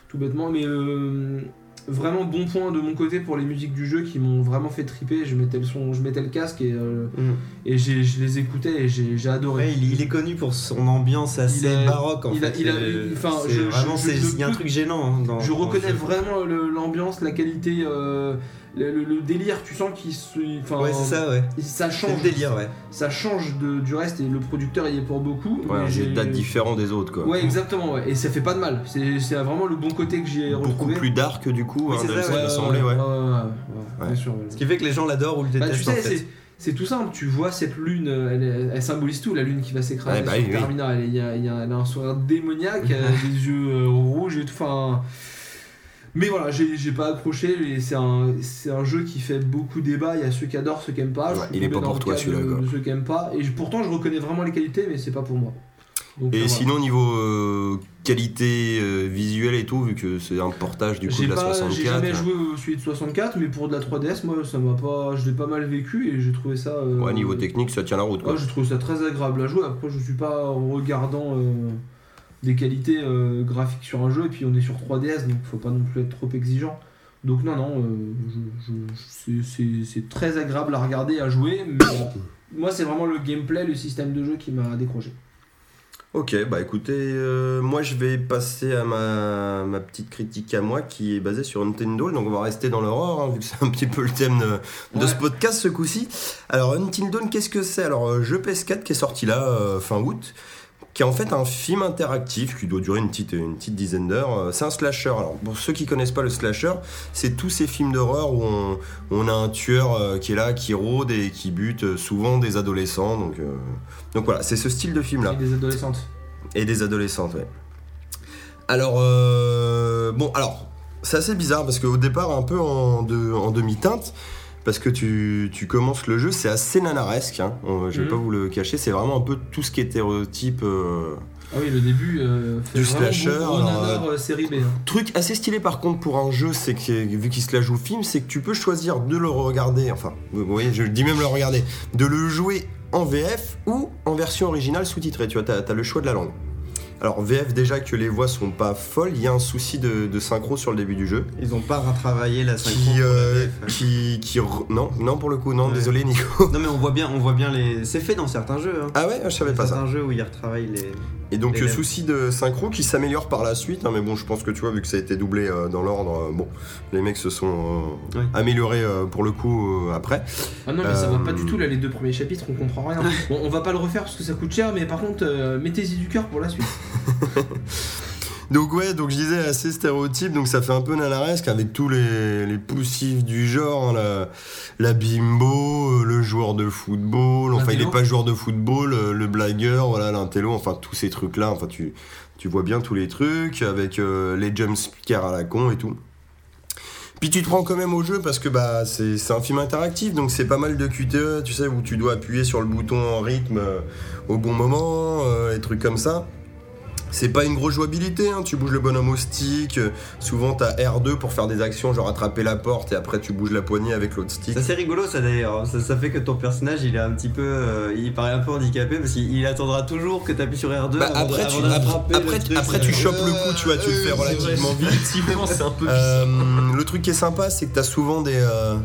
tout bêtement. Mais euh, vraiment bon point de mon côté pour les musiques du jeu qui m'ont vraiment fait triper. Je mettais le son, je mettais le casque et, euh, Mm. et j'ai- je les écoutais et j'ai adoré. Ouais, il, il est connu pour son ambiance assez baroque en il fait. il a- enfin, je- vraiment, y a un truc gênant hein, dans. Je reconnais vraiment l'ambiance, la qualité, euh, le, le- le délire. Tu sens qu'il se, enfin, Ouais, c'est ça, ouais. ça change le délire, ouais. ça change de, du reste et le producteur y est pour beaucoup. Ouais, mais j'ai j'ai- des dates différentes des autres, quoi. Ouais, exactement, ouais. Et ça fait pas de mal. C'est c'est vraiment le bon côté que j'y ai Beaucoup retrouvé. plus dark, du coup, Oui, hein, c'est de ça, ce ouais, semblait, ouais. ouais, ouais, ouais, Ouais. bien sûr, ouais. Ce qui fait que les gens l'adorent ou le Bah, tu détestent en sais, fait. c'est- tout simple. Tu vois cette lune, euh, elle, symbolise tout. La lune qui va s'écraser Ouais, bah sur oui. Termina. Elle, a, elle un sourire démoniaque, elle a des yeux euh, rouges et tout. Enfin. Mais voilà, j'ai pas accroché. C'est un, un jeu qui fait beaucoup débat. Il y a ceux qui adorent, ceux qui aiment pas. Je Ouais, il est pas pour toi, celui-là, ceux qui aiment pas. Et je- pourtant, je reconnais vraiment les qualités, mais c'est pas pour moi. Donc, euh, Et voilà. sinon, niveau euh, qualité euh, visuelle et tout, vu que c'est un portage du coup de la pas- 64. J'ai jamais joué au celui de 64, mais pour de la 3DS, moi, ça m'a pas, je l'ai pas mal vécu et j'ai trouvé ça. euh, Ouais, niveau technique, ça tient la route, quoi. ouais, j'ai trouvé ça très agréable à jouer. Après, je suis pas en regardant euh, des qualités euh, graphiques sur un jeu, et puis on est sur 3DS, donc faut pas non plus être trop exigeant. Donc non, non, euh, je- je- c'est- très agréable à regarder, à jouer, mais bon, moi c'est vraiment le gameplay, le système de jeu qui m'a décroché. Ok, bah écoutez, euh, moi je vais passer à ma, ma petite critique à moi qui est basée sur Nintendo, donc on va rester dans l'horreur, hein, vu que c'est un petit peu le thème de, de Ouais. ce podcast ce coup-ci. Alors Nintendo, qu'est-ce que c'est? Alors jeu PS4 qui est sorti là euh, fin août, qui est en fait un film interactif qui doit durer une petite, une petite dizaine d'heures. Euh, C'est un slasher. Alors pour ceux qui connaissent pas le slasher, c'est tous ces films d'horreur où on, on a un tueur euh, qui est là, qui rôde et qui bute euh, souvent des adolescents. Donc, euh, donc voilà, c'est ce style de film là. Et des adolescentes. Et des adolescentes, ouais. Alors, euh, bon, alors, c'est assez bizarre parce qu'au départ, un peu en, de- en demi-teinte, parce que tu, tu commences le jeu, c'est assez nanaresque, hein, on- je vais Mhm. pas vous le cacher, c'est vraiment un peu tout ce qui est hétérotype. euh, Ah oui, le début euh, Du slasher, nanar, euh, série B. hein. Truc assez stylé par contre pour un jeu, c'est que vu qu'il se la joue film, c'est que tu peux choisir de le regarder, enfin, vous voyez, je dis même le regarder, de le jouer en VF ou en version originale sous-titrée, tu vois, t'as as le choix de la langue. Alors VF déjà que les voix sont pas folles, il y a un souci de, de synchro sur le début du jeu. Ils ont pas retravaillé la synchro. Qui, pour la euh, VF. qui, qui re- non, non pour le coup, non, Ouais. désolé Nico. Non mais on voit bien, on voit bien les. C'est fait dans certains jeux. Hein. Ah ouais, je savais pas ça. certains jeux où ils retravaillent les. Et donc euh, souci de synchro qui s'améliore par la suite, hein, mais bon je pense que tu vois vu que ça a été doublé euh, dans l'ordre, euh, bon les mecs se sont euh, améliorés pour le coup après. Ah non, mais ça va pas du tout là, les deux premiers chapitres, on comprend rien. Bon, on va pas le refaire parce que ça coûte cher, mais par contre, mettez-y du cœur pour la suite. Donc ouais, donc je disais assez stéréotype, donc ça fait un peu nanaresque avec tous les, les poussifs du genre, hein, la, la bimbo, euh, le joueur de football, enfin il L'intello. est pas joueur de football, euh, le blagueur, voilà l'intello, enfin tous ces trucs là, enfin tu, tu vois bien tous les trucs avec euh, les jumpscares à la con et tout. Puis tu te prends quand même au jeu parce que bah c'est un film interactif donc c'est pas mal de QTE, tu sais où tu dois appuyer sur le bouton en rythme euh, au bon moment, euh, les trucs comme ça. C'est pas une grosse jouabilité, hein. tu bouges le bonhomme au stick, euh, souvent t'as R2 pour faire des actions genre attraper la porte et après tu bouges la poignée avec l'autre stick. Ça c'est rigolo ça d'ailleurs. Ça, ça fait que ton personnage il est un petit peu, euh, il paraît un peu handicapé parce qu'il il attendra toujours que t'appuies sur R2. Bah, avant après, avant tu, après, le après, truc, après, euh, tu chopes le coup, tu vois, tu le fais relativement vite. C'est un peu Euh, le truc qui est sympa, c'est que t'as souvent des, euh,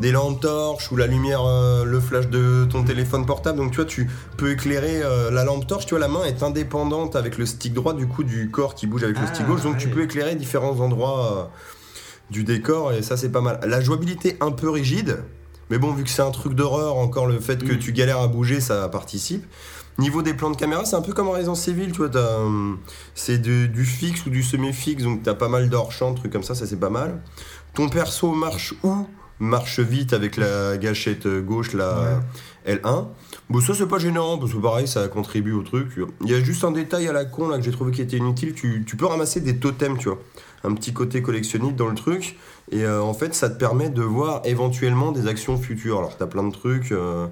des lampes torches ou la lumière, euh, le flash de ton téléphone portable. Donc tu vois, tu peux éclairer euh, la lampe torche. Tu vois, la main est indépendante avec le stick droit du coup du corps qui bouge avec le Ah, stick gauche. Donc tu peux éclairer différents endroits euh, du décor et ça c'est pas mal. La jouabilité un peu rigide, mais bon vu que c'est un truc d'horreur, encore le fait que Mm. tu galères à bouger, ça participe. Niveau des plans de caméra, c'est un peu comme en Resident Evil, tu vois, t'as, c'est du, du fixe ou du semi-fixe, donc t'as pas mal d'hors-champ, trucs comme ça, ça c'est pas mal. Ton perso marche où? Marche vite avec la gâchette gauche, la L1. Bon, ça c'est pas gênant, parce que pareil, ça contribue au truc. Il y a juste un détail à la con là que j'ai trouvé qui était inutile, tu, tu peux ramasser des totems, tu vois. Un petit côté collectionniste dans le truc, et euh, en fait ça te permet de voir éventuellement des actions futures. Alors t'as plein de trucs. euh,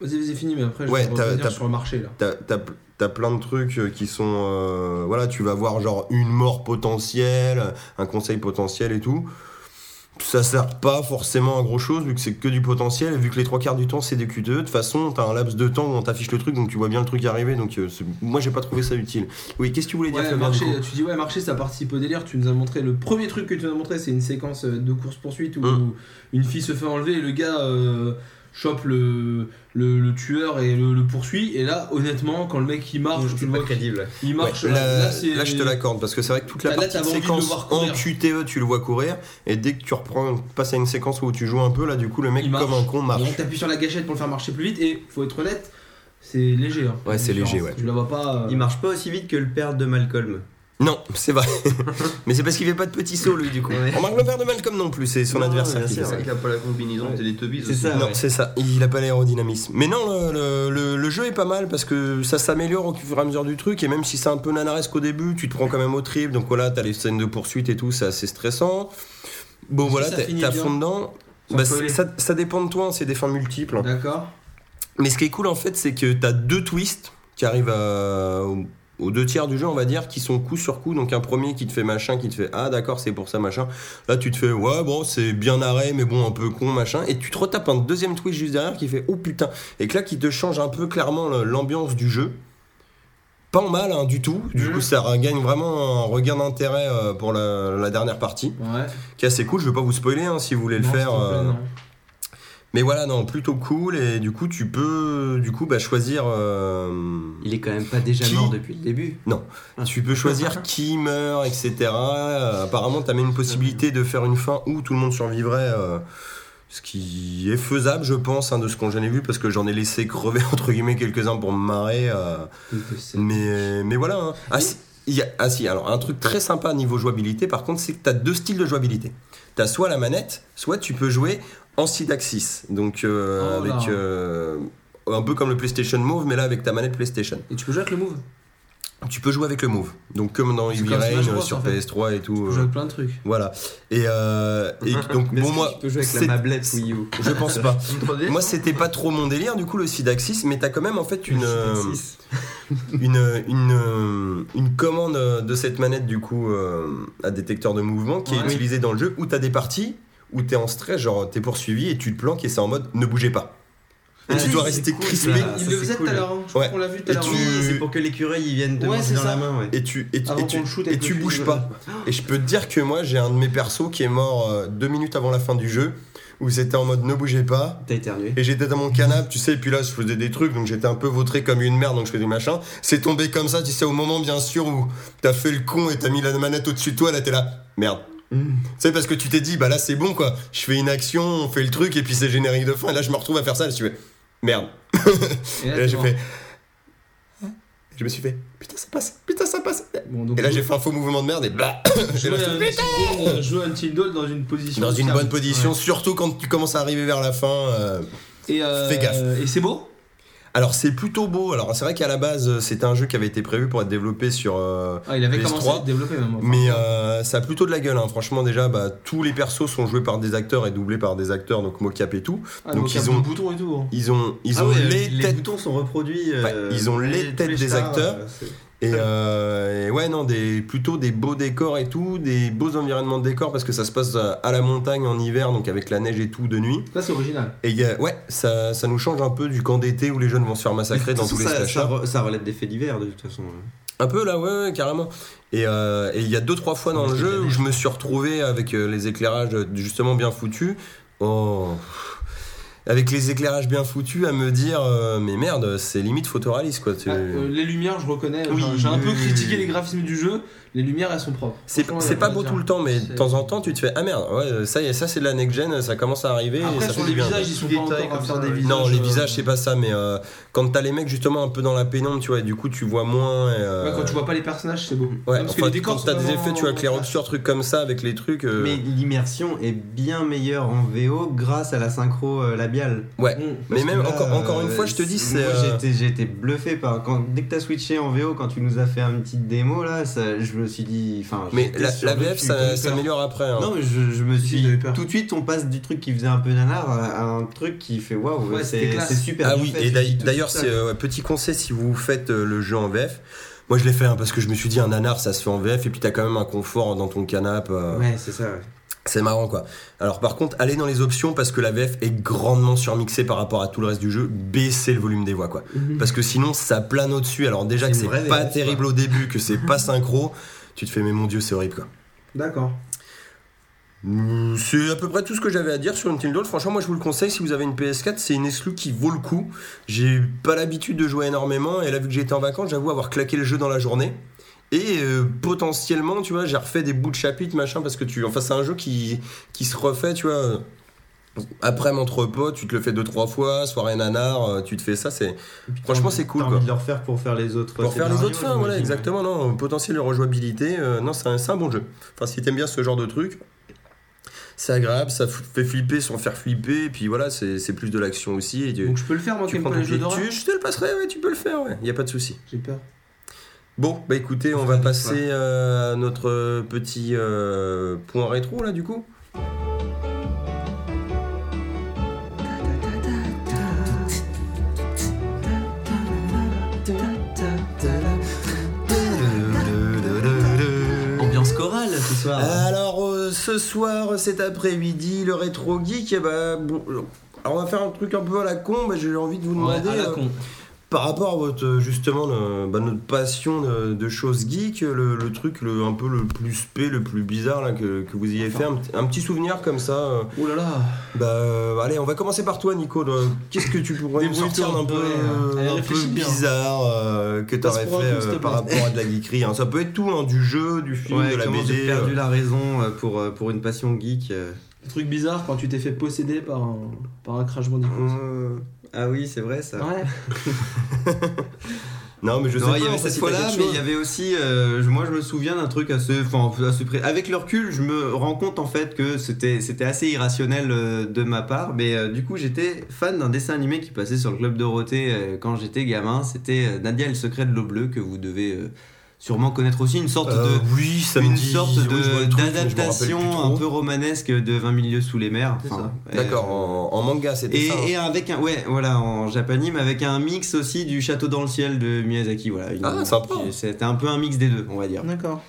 Vas-y, vas-y, fini, mais après, je Ouais, vais sur le marché là. T'as, t'as, t'as plein de trucs euh, qui sont. euh, voilà, tu vas voir genre une mort potentielle, un conseil potentiel et tout. Ça sert pas forcément à gros chose vu que c'est que du potentiel vu que les trois quarts du temps c'est des QTE. De toute façon, t'as un laps de temps où on t'affiche le truc donc tu vois bien le truc arriver. Donc euh, moi j'ai pas trouvé ça utile. Oui, qu'est-ce que tu voulais dire Ouais, marché, tu dis ouais, marché, ça participe au délire. Tu nous as montré le premier truc que tu nous as montré, c'est une séquence euh, de course poursuite où Hum. une fille se fait enlever et le gars euh, chope le, le, le tueur et le, le poursuit. Et là, honnêtement, quand le mec il marche, tu C'est le pas vois, crédible. il marche. Ouais, là, là, là, c'est- là, je te l'accorde parce que c'est vrai que toute la Là, partie de séquence en. QTE tu le vois courir et dès que tu reprends passes à une séquence où tu joues un peu là du coup le mec comme un con marche. Donc t'appuies sur la gâchette pour le faire marcher plus vite et faut être honnête, c'est léger. hein, Ouais, c'est léger, ouais. Je la vois pas. euh, Il marche pas aussi vite que le père de Malcolm. Non, c'est vrai. Mais c'est parce qu'il fait pas de petits sauts lui du coup. Ouais. On remarque le père de Malcolm non plus, c'est son Non, adversaire qui fait ça. Il a pas la combinaison, c'est des tubbies. C'est aussi. ça. Non, ouais. c'est ça. Il a pas l'aérodynamisme. Mais non, le, le- le- le jeu est pas mal parce que ça s'améliore au fur et à mesure du truc. Et même si c'est un peu nanaresque au début, tu te prends quand même au trip. Donc voilà, t'as les scènes de poursuite et tout, c'est assez stressant. Bon voilà, bien fond dedans. Bah, ça, ça dépend de toi, hein, c'est des fins multiples. D'accord. Mais ce qui est cool en fait, c'est que t'as deux twists qui arrivent à- au- aux deux tiers du jeu, on va dire, qui sont coup sur coup. Donc un premier qui te fait machin, qui te fait ah d'accord, c'est pour ça machin. Là tu te fais ouais bon c'est bien arrêt, mais bon un peu con machin. Et tu te retapes un deuxième twist juste derrière qui fait oh putain. Et que là qui te change un peu clairement l'ambiance du jeu. pas en mal hein, du tout. Du coup, ça gagne vraiment un regain d'intérêt euh, pour la, la dernière partie, Ouais. qui est assez cool. Je vais pas vous spoiler hein, si vous voulez le faire. s'il te plaît, euh, non. Mais voilà, non, plutôt cool. Et du coup, tu peux du coup bah, choisir. euh, Il est quand même pas déjà Qui mort depuis le début. Tu peux choisir qui meurt, etc. Euh, apparemment, tu as même une possibilité de faire une fin où tout le monde survivrait. euh, ce qui est faisable, je pense, hein, de ce qu'on j'en ai vu, parce que j'en ai laissé crever, entre guillemets, quelques-uns pour me marrer. euh, mais, mais voilà. hein. Ah, si, y a- ah si, alors un truc très sympa niveau jouabilité, par contre, c'est que tu as deux styles de jouabilité. Tu as soit la manette, soit tu peux jouer en side-axis. Donc, euh, Oh avec. euh, un peu comme le PlayStation Move, mais là avec ta manette PlayStation. Et tu peux jouer avec le move? Tu peux jouer avec le Move. Donc comme dans Heavy Rain euh, sur en fait. PS3 et tout. Tu peux jouer avec plein de trucs. voilà. Et, euh, et donc bon est-ce que moi, tu peux jouer avec la mablette Wii U? je pense pas. Une 3DS, moi c'était pas trop mon délire du coup le Sidaxis, mais t'as quand même en fait une une une une commande de cette manette du coup euh, à détecteur de mouvement qui est Ouais. utilisée dans le jeu où t'as des parties où t'es en stress, genre t'es poursuivi et tu te planques et c'est en mode ne bougez pas. Et Ah, tu oui, dois rester cool, crispé. ça. Il le c'est faisait tout à l'heure, hein. qu'on l'a vu tout à l'heure. c'est pour que l'écureuil il vienne te Ouais, dans ça. la main. Ouais. Et tu et, tu- Avant et qu'on tu le shoot et avec tu le bouges pas. Et je peux te dire que moi, j'ai un de mes persos qui est mort euh, deux minutes avant la fin du jeu, où c'était en mode ne bougez pas. T'as éternué. Et j'étais dans mon canapé, tu sais, et puis là, je faisais des trucs, donc j'étais un peu vautré comme une merde, donc je faisais des machins. C'est tombé comme ça, tu sais, au moment, bien sûr, où t'as fait le con et t'as mis la manette au-dessus de toi, là, t'es là, merde. Mm. Tu sais, parce que tu t'es dit, bah là, c'est bon, quoi. Je fais une action, on fait le truc, et puis c'est générique de fin, et là, je me retrouve à faire ça, et je fais, merde. Et là, j'ai fait. Je me suis fait, putain, ça passe, putain, ça passe. Bon, donc, Et là, j'ai fait un faux mouvement de merde, et bah. j'ai jouer Dawn, euh, jouer à Until Dawn dans une position. dans une bonne position, surtout quand tu commences à arriver vers la fin. euh. Et euh, Fais gaffe. Et c'est beau? Alors c'est plutôt beau. Alors c'est vrai qu'à la base euh, c'était un jeu qui avait été prévu pour être développé sur. euh, Ah, il avait PS3, commencé à être développé même. enfin. Mais euh, ça a plutôt de la gueule. hein. Franchement déjà, bah, tous les persos sont joués par des acteurs et doublés par des acteurs, donc mocap et tout. Ah, donc ils ont- et tout. hein. Ils ont, ils Ah ont ouais, les, les têtes. boutons sont reproduits. euh, ils ont les têtes des stars, acteurs. Euh, Et, euh, et ouais, non, des, plutôt des beaux décors et tout, des beaux environnements de décors parce que ça se passe à à la montagne en hiver, donc avec la neige et tout de nuit. Ça, c'est original. Et y a- ouais, ça, ça nous change un peu du camp d'été où les jeunes vont se faire massacrer dans tous les ça, ça, re- ça relève des faits divers de toute façon. hein. Un peu là, ouais, ouais, carrément. Et euh, et il y a deux trois fois dans le jeu où je me suis retrouvé avec euh, les éclairages euh, justement bien foutus. Oh. Avec les éclairages bien foutus à me dire euh, mais merde c'est limite photoréaliste quoi. tu- Ah, euh, les lumières, je reconnais. Oui, J'ai un peu critiqué les graphismes du jeu. Les lumières, elles sont propres. C'est pas beau tout le temps mais de temps en temps tu te fais ah merde ouais ça y est ça c'est de la next gen ça commence à arriver et Après, ça sur fait les bien. visages, ils sont Des pas détails encore à comme faire ça, des ouais. visages. Non les euh, visages c'est pas ça mais euh, quand t'as les mecs justement un peu dans la pénombre tu vois et du coup tu vois moins. et, euh, Ouais, quand tu vois pas les personnages, c'est beau. Ouais, Parce que enfin, les décors quand t'as des effets, tu vois, clair-obscur, trucs comme ça, avec les trucs. euh, Mais l'immersion est bien meilleure en VO grâce à la synchro euh, labiale. Ouais. Mais même, encore, encore une euh, fois, je te dis, c'est. Moi, euh, j'ai été- bluffé par. Quand, dès que t'as switché en VO, quand tu nous as fait une petite démo, là, je me suis dit. Enfin, Mais la, VF, ça s'améliore après. hein. Non, mais je, je me Si, suis. peur. Tout de suite, on passe du truc qui faisait un peu nanar à un truc qui fait waouh, Ouais, c'est super. Ah bien oui, fait, et d'ailleurs- c'est euh, petit conseil si vous faites euh, le jeu en VF. Moi, je l'ai fait hein, parce que je me suis dit, un nanar, ça se fait en VF, et puis t'as quand même un confort dans ton canapé. euh, Ouais, c'est ça. ouais. C'est marrant, quoi. Alors, par contre, allez dans les options parce que la VF est grandement surmixée par rapport à tout le reste du jeu. Baissez le volume des voix, quoi. Parce que sinon, ça plane au-dessus. Alors, déjà que c'est pas VF, terrible au début, que c'est pas synchro, tu te fais, mais mon dieu, c'est horrible, quoi. D'accord. Mm, C'est à peu près tout ce que j'avais à dire sur Until Dawn. Franchement, moi je vous le conseille si vous avez une PS4, c'est une exclu qui vaut le coup. J'ai pas l'habitude de jouer énormément et là, vu que j'étais en vacances, j'avoue avoir claqué le jeu dans la journée. Et euh, potentiellement, tu vois, j'ai refait des bouts de chapitres, machin, parce que tu. Enfin, c'est un jeu qui, qui se refait, tu vois. Après mon potes, tu te le fais deux, trois fois, soirée nanar, euh, tu te fais ça, c'est. Franchement, t'as c'est cool, envie quoi. de le refaire pour faire les autres. Pour faire les autres fins, voilà, exactement, non, potentiel de rejouabilité, euh, non, c'est un, bon jeu. Enfin, si t'aimes bien ce genre de truc, c'est agréable, ça fait flipper sans faire flipper, et puis voilà, c'est plus de l'action aussi. Et tu, Donc je peux le faire, moi, tu prends pas les jeux dessus, je te le passerai, ouais, tu peux le faire, ouais, y a pas de souci. J'ai peur. Bon, bah écoutez, on va passer euh, à notre petit euh, point rétro là, du coup. Ce soir. Alors euh, ce soir, cet après-midi, le rétro geek, eh ben, bon, alors on va faire un truc un peu à la con, mais j'ai envie de vous Ouais, demander. à la euh. Par rapport à votre justement le- bah, notre passion de, de choses geek, le, le truc le, un peu le plus spé, le plus bizarre là, que, que vous ayez fait, un, petit- un petit souvenir comme ça. euh, Oh là là Bah euh, allez, on va commencer par toi, Nico. Euh, Qu'est-ce que tu pourrais nous sortir d'un un peu, euh, allez, un peu bizarre euh, que t'aurais fait euh, par rapport à de la geekerie hein. Ça peut être tout, hein, du jeu, du film, Ouais, de la BD. j'ai perdu la raison pour, pour une passion geek. Un truc bizarre quand tu t'es fait posséder par un, par un Crash Bandicoot. Euh, Ah oui, c'est vrai ça. Ouais. Non, mais je sais Non, pas. il y avait cette fois-là, mais il y avait aussi. euh, je- moi, je me souviens d'un truc assez, enfin, assez près. Avec le recul, je me rends compte en fait que c'était, c'était assez irrationnel euh, de ma part. Mais euh, du coup, j'étais fan d'un dessin animé qui passait sur le club Dorothée euh, quand j'étais gamin. C'était euh, Nadia et le secret de l'eau bleue que vous devez euh, sûrement connaître aussi. Une sorte Euh, de oui, ça me une dit- sorte oui, de- d'adaptation un peu romanesque de 20 milieux sous les mers. Euh, D'accord, en, en manga, c'était et, ça. hein. et avec un ouais voilà en japanime avec un mix aussi du château dans le ciel de Miyazaki voilà Une- Ah, sympa. c'était un peu un mix des deux on va dire D'accord.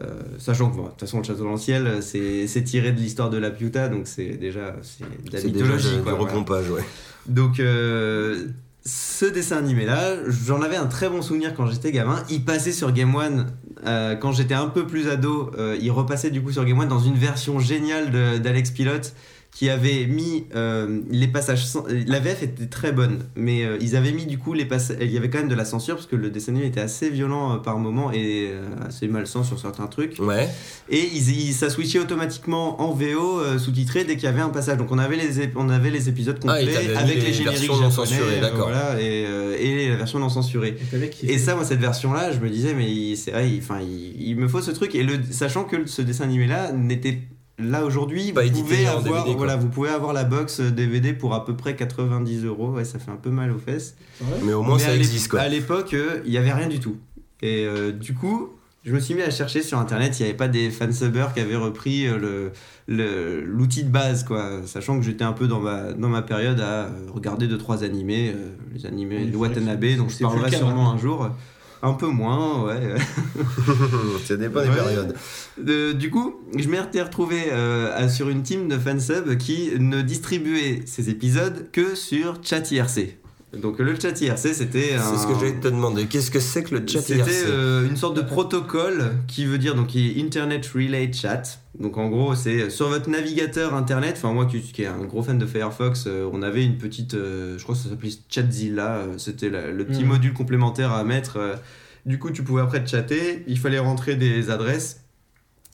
Euh, sachant que bon, de toute façon le château dans le ciel c'est c'est tiré de l'histoire de la Piuta donc c'est déjà c'est de la C'est déjà mythologie du quoi, voilà. repompage, ouais. donc euh, ce dessin animé là j'en avais un très bon souvenir quand j'étais gamin. Il passait sur Game One euh, quand j'étais un peu plus ado euh, il repassait du coup sur Game One dans une version géniale d'Alex Pilote qui avait mis euh, les passages sans- la VF était très bonne mais euh, ils avaient mis du coup les passages il y avait quand même de la censure parce que le dessin animé était assez violent euh, par moment et euh, assez malsain sur certains trucs Ouais. et ils, ils- ça switchait automatiquement en VO euh, sous-titré dès qu'il y avait un passage. Donc on avait les, ép- on avait les épisodes Ah, complets mis avec les les, génériques versions non censurées, euh, d'accord. voilà, et, euh, et la version non censurée. Et ça, moi, cette version-là, je me disais, mais il- c'est vrai, il, enfin, il, il me faut ce truc. Et le, sachant que ce dessin animé-là n'était là aujourd'hui, vous pouvez avoir, DVD, voilà, vous pouvez avoir la box DVD pour à peu près 90 euros. Ouais, ça fait un peu mal aux fesses. Mais au moins, Mais ça existe, quoi. À l'époque, euh, il y avait rien du tout. Et euh, du coup, je me suis mis à chercher sur internet, il n'y avait pas des fansubbers qui avaient repris euh, le l'outil de base, quoi. Sachant que j'étais un peu dans ma, dans ma période à euh, regarder deux trois animés, euh, les animés Oui, de Watanabe, donc je parlerai sûrement un jour. Un peu moins, ouais. Ça dépend des Ouais. périodes. Euh, du coup, je m'étais retrouvé euh, sur une team de fansub qui ne distribuait ses épisodes que sur chat IRC. Donc le chat IRC, c'était C'est ce que un- j'allais te demander. Qu'est-ce que c'est que le chat C'était IRC euh, une sorte de protocole qui veut dire donc qui est Internet Relay Chat. Donc en gros, c'est sur votre navigateur internet. Enfin moi qui, qui est un gros fan de Firefox, euh, on avait une petite, euh, je crois que ça s'appelait Chatzilla. euh, C'était la- le petit Mhm. module complémentaire à mettre. euh. du coup, tu pouvais après chatter. Il fallait rentrer des adresses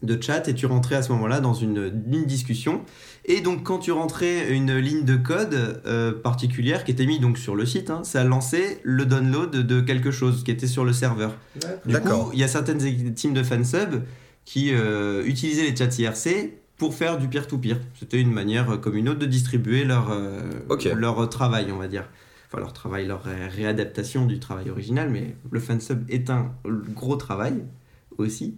de chat et tu rentrais à ce moment-là dans une, une discussion. Et donc quand tu rentrais une ligne de code euh, particulière qui était mise donc sur le site, hein, ça lançait le download de quelque chose qui était sur le serveur. Du D'accord. coup, il y a certaines teams de fansub qui euh, utilisaient les chats IRC pour faire du peer-to-peer. C'était une manière euh, comme une autre de distribuer leur, euh, leur euh, travail, on va dire. Enfin, leur travail, leur ré- réadaptation du travail original, mais le fansub est un gros travail aussi.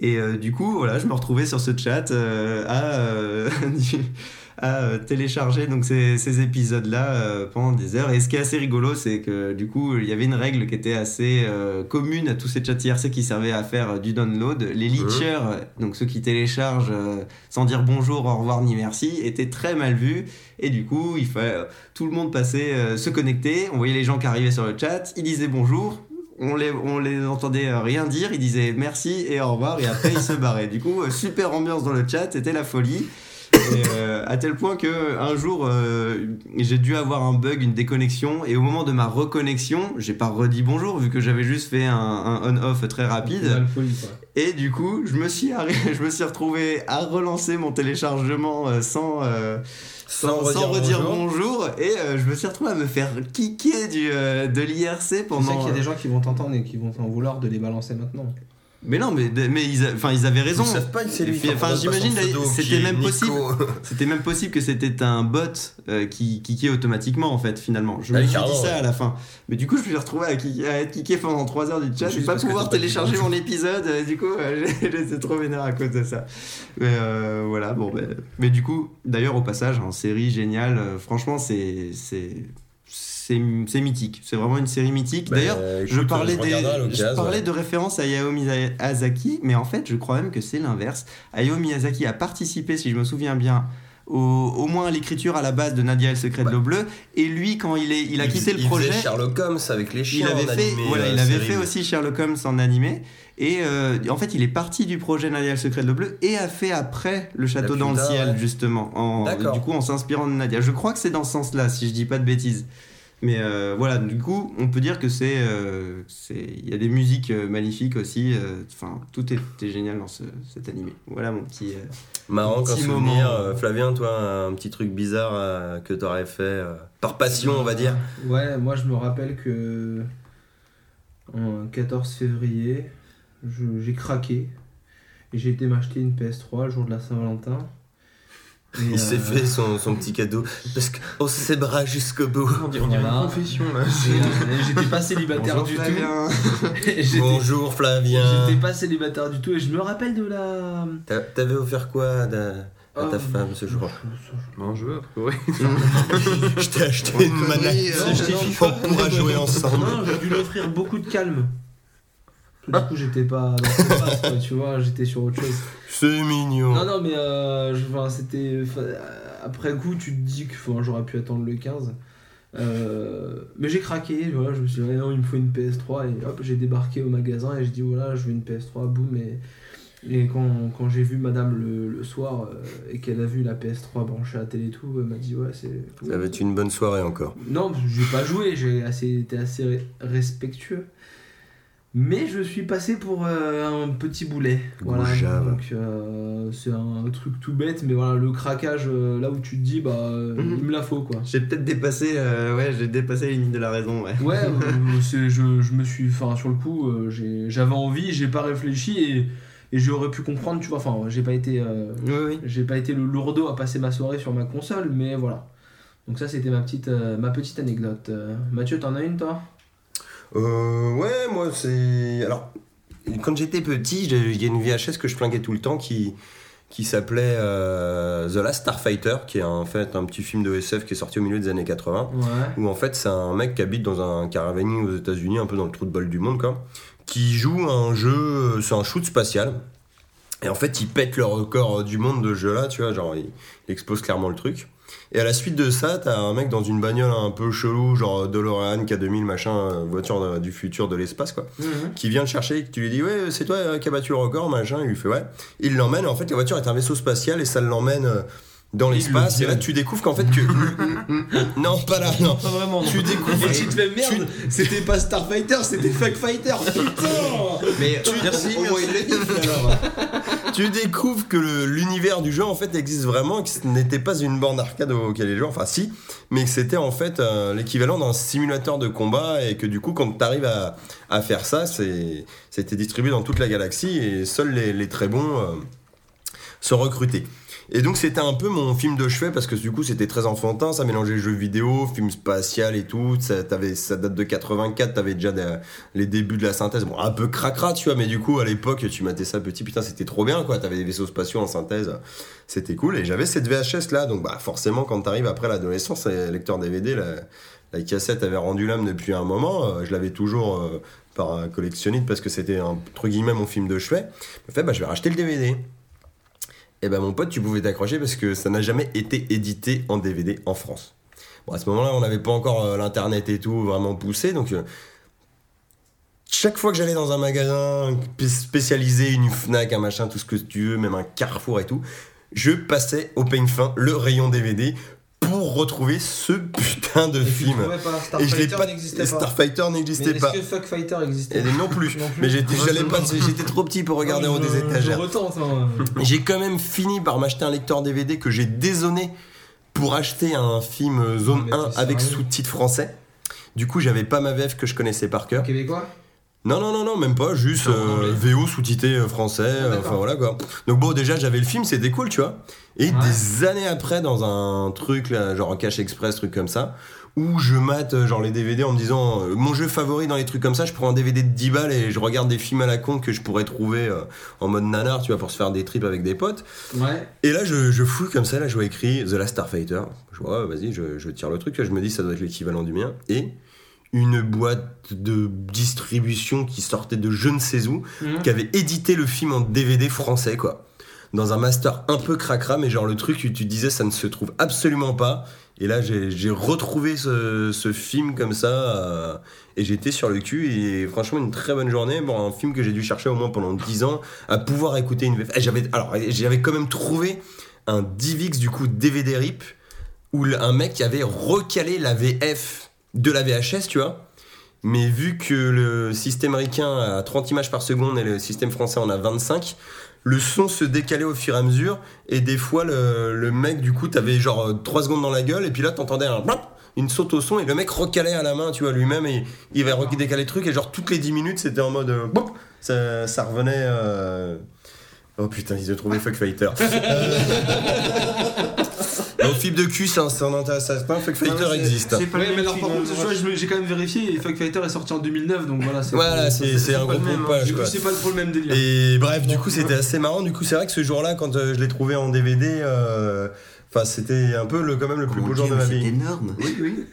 Et euh, du coup, voilà, je me retrouvais sur ce chat euh, à, euh, à euh, télécharger donc ces, ces épisodes-là euh, pendant des heures. Et ce qui est assez rigolo, c'est que du coup, il y avait une règle qui était assez euh, commune à tous ces chats IRC qui servaient à faire du download. Les leechers, euh, donc ceux qui téléchargent euh, sans dire bonjour, au revoir ni merci, étaient très mal vus. Et du coup, il fallait, euh, tout le monde passait, euh, se connecter. On voyait les gens qui arrivaient sur le chat, ils disaient bonjour. On les, on les entendait rien dire, ils disaient merci et au revoir et après ils se barraient. Du coup, euh, super ambiance dans le chat, c'était la folie. Et, euh, à tel point que un jour euh, j'ai dû avoir un bug, une déconnexion, et au moment de ma reconnexion, j'ai pas redit bonjour vu que j'avais juste fait un, un on-off très rapide. Mal folie, quoi. Et du coup, je me suis, arrêt- je me suis retrouvé à relancer mon téléchargement euh, sans, euh, sans, sans redire bonjour. Et euh, je me suis retrouvé à me faire kicker du, euh, de l'IRC Tu sais pendant. qu'il y a des gens qui vont t'entendre et qui vont t'en vouloir de les balancer maintenant. Mais non, mais, mais ils, enfin, ils avaient raison. Ils savent pas que c'est lui. Enfin, j'imagine, c'était même possible. C'était même possible que c'était un bot euh, qui kickait automatiquement en fait finalement. Je Ah me suis dit ça ouais. à la fin. Mais du coup je me suis retrouvé à, être kické pendant 3 heures du chat Juste et pas pouvoir télécharger mon épisode. euh, du coup euh, j'étais trop vénère à cause de ça. Mais euh, voilà bon ben, Mais du coup d'ailleurs au passage en série géniale euh, franchement c'est c'est mythique. C'est vraiment une série mythique. Bah, D'ailleurs je parlais, des, je ouais. de référence à Hayao Miyazaki, mais en fait, je crois même que c'est l'inverse. Hayao Miyazaki a participé, si je me souviens bien, au, au moins à l'écriture à la base de Nadia et le secret de l'eau bleue. Et lui, quand il, est, il a quitté le il projet, faisait Sherlock Holmes avec les il chiens. avait, en fait, animé, voilà, euh, il avait fait aussi Sherlock Holmes en animé. Et euh, en fait, il est parti du projet Nadia et le secret de l'eau bleue et a fait après le château dans le ciel, ouais. justement. En, du coup, en s'inspirant de Nadia. Je crois que c'est dans ce sens-là, si je dis pas de bêtises. Mais euh, voilà, du coup, on peut dire que c'est. euh, c'est- Il y a des musiques euh, magnifiques aussi. euh, Enfin, tout était génial dans ce, cet animé. Voilà mon petit. euh, Marrant petit souvenir. Flavien, toi, un petit truc bizarre euh, que t'aurais fait euh, par passion, on va dire. Ouais, moi je me rappelle que en 14 février, je- j'ai craqué et j'ai été m'acheter une PS3 le jour de la Saint-Valentin. Et, Il s'est euh, fait son, son petit cadeau parce qu'on s'aimera jusqu'au bout. On dirait, on dirait Voilà. une confession là. euh, J'étais pas célibataire Bonjour, du Flavien. tout. Bonjour Flavien. J'étais pas célibataire du tout et je me rappelle de la. T'avais offert quoi à ta, à ta Oh, femme ce jour Un jeu, ouais. Je t'ai acheté une manette. euh, je t'ai On pourra jouer ensemble. Non, j'ai dû lui offrir beaucoup de calme. Du coup, j'étais pas dans quoi, tu vois, j'étais sur autre chose. C'est mignon. Non, non, mais euh, je- enfin, c'était. enfin, euh, après coup, tu te dis que enfin, j'aurais pu attendre le 15. Euh, mais j'ai craqué, voilà, je me suis dit, non, il me faut une PS3 et hop, j'ai débarqué au magasin et je dis, voilà, je veux une PS3, boum. Et, et quand, quand j'ai vu madame le, le soir euh, et qu'elle a vu la PS3 branchée à la télé et tout, elle m'a dit, ouais, c'est. Ça va être une bonne soirée encore. Non, j'ai pas joué, j'ai assez, été assez respectueux. Mais je suis passé pour euh, un petit boulet. Voilà, donc euh, c'est un truc tout bête, mais voilà, le craquage, euh, là où tu te dis, bah, Mhm. il me la faut quoi. J'ai peut-être dépassé, ouais, j'ai dépassé les limites de la raison, ouais. Ouais, je, je me suis, enfin, sur le coup, j'avais envie, j'ai pas réfléchi et, et j'aurais pu comprendre, tu vois, enfin, j'ai pas été. Oui, oui. j'ai pas été le lourdeau à passer ma soirée sur ma console, mais voilà. Donc ça, c'était ma petite, ma petite anecdote. Mathieu, t'en as une, toi? Euh, ouais, moi c'est. Alors, quand j'étais petit, il y a une VHS que je flinguais tout le temps qui, qui s'appelait euh, The Last Starfighter, qui est en fait un petit film de SF qui est sorti au milieu des années 80. Ouais. Où en fait, c'est un mec qui habite dans un caravaning aux États-Unis, un peu dans le trou de bol du monde, quoi, qui joue un jeu, euh, c'est un shoot spatial. Et en fait, il pète le record du monde de ce jeu-là, tu vois, genre, il, il expose clairement le truc. Et à la suite de ça, t'as un mec dans une bagnole un peu chelou, genre DeLorean, K2000, machin, euh, voiture de- du futur de l'espace, quoi, Mhm. qui vient le chercher et que tu lui dis, ouais, c'est toi euh, qui as battu le record, machin, il lui fait, ouais. Il l'emmène, et en fait, la voiture est un vaisseau spatial et ça l'emmène euh, dans l'espace. le Et là, tu découvres qu'en fait, que. non, pas là, non. Pas vraiment. Tu découvres. Et tu te fais merde, c'était pas Starfighter, c'était Fuck Fighter, putain Mais Merci, moins, il le dit, alors. Tu découvres que l'univers du jeu en fait existe vraiment, que ce n'était pas une borne arcade auquel les joueurs, enfin si, mais que c'était en fait euh, l'équivalent d'un simulateur de combat et que du coup quand tu arrives à, faire ça, c'était distribué dans toute la galaxie et seuls les, les très bons euh, se recrutaient. Et donc c'était un peu mon film de chevet parce que du coup c'était très enfantin, ça mélangeait jeux vidéo, film spatial et tout, ça, date de 84, t'avais déjà les débuts de la synthèse, bon un peu cracra tu vois, mais du coup à l'époque tu matais ça petit, putain c'était trop bien quoi, t'avais des vaisseaux spatiaux en synthèse, c'était cool, et j'avais cette VHS là, donc bah forcément quand t'arrives après l'adolescence, les lecteurs DVD, la, la cassette avait rendu l'âme depuis un moment, euh, je l'avais toujours euh, par un collectionniste parce que c'était entre guillemets mon film de chevet, je me fais bah je vais racheter le DVD. Et ben mon pote, tu pouvais t'accrocher parce que ça n'a jamais été édité en DVD en France. Bon, à ce moment-là, on n'avait pas encore euh, l'internet et tout vraiment poussé, donc euh, chaque fois que j'allais dans un magasin spé- spécialisé, une Fnac, un machin, tout ce que tu veux, même un Carrefour et tout, je passais au peigne fin le rayon DVD pour retrouver ce putain de film. pas, Et je l'ai Starfighter pas. n'existait pas. Starfighter n'existait est-ce pas. que Fuck Fighter existait Et non plus. Non plus. Mais j'étais, pas, trop petit pour regarder en haut des étagères. J'ai quand même fini par m'acheter un lecteur DVD que j'ai désonné pour acheter un film euh, Zone Mais 1 t'es avec sous-titres français. Du coup, j'avais pas ma VF que je connaissais par cœur. Québécois? Non, non, non, non, même pas, juste en euh. VO sous-titré euh, français, euh, d'accord. enfin voilà quoi. Donc bon, déjà j'avais le film, c'était cool, tu vois. Et Ouais. des années après, dans un truc, là, genre un cache express, truc comme ça, où je mate euh, genre les DVD en me disant, euh, mon jeu favori dans les trucs comme ça, je prends un DVD de 10 balles et je regarde des films à la con que je pourrais trouver euh, en mode nanar, tu vois, pour se faire des trips avec des potes. Ouais. Et là, je, je fouille comme ça, là, je vois écrit The Last Starfighter. Je vois, vas-y, je, je tire le truc, là, je me dis, ça doit être l'équivalent du mien. Et une boîte de distribution qui sortait de je ne sais où, Mhm. qui avait édité le film en DVD français, quoi. dans un master un peu cracra, mais genre le truc où tu disais ça ne se trouve absolument pas. Et là, j'ai retrouvé ce, ce film comme ça, euh, et j'étais sur le cul, et franchement, une très bonne journée. Bon, un film que j'ai dû chercher au moins pendant 10 ans, à pouvoir écouter une VF. Et J'avais, alors, j'avais quand même trouvé un DivX, du coup, DVD RIP, où un mec avait recalé la VF de la VHS, tu vois. Mais vu que le système américain a 30 images par seconde et le système français en a 25, le son se décalait au fur et à mesure. Et des fois, le, le mec, du coup, t'avais genre 3 secondes dans la gueule, et puis là, t'entendais un une saute au son, et le mec recalait à la main, tu vois, lui-même, et il va décaler le truc, et genre toutes les 10 minutes, c'était en mode. euh, ça, ça revenait. euh, Oh putain, ils ont trouvé Fuck Fighter. Au film de cul, ça, ça en intéresse à certains, Fuck Fighter existe. C'est pas Ouais, le mais alors par film, contre, tu vois, je me- j'ai quand même vérifié et Fuck Fighter est sorti en 2009 donc voilà. c'est- Voilà, c'est c'est un pas gros le même, hein. pompage, Du coup, quoi. c'est pas trop le même délire. Et bref, du coup, c'était assez marrant. Du coup, c'est vrai que ce jour-là, quand euh, je l'ai trouvé en DVD, euh, enfin, c'était un peu le, quand même le plus beau jour de ma C'est vie. énorme. Oui, oui.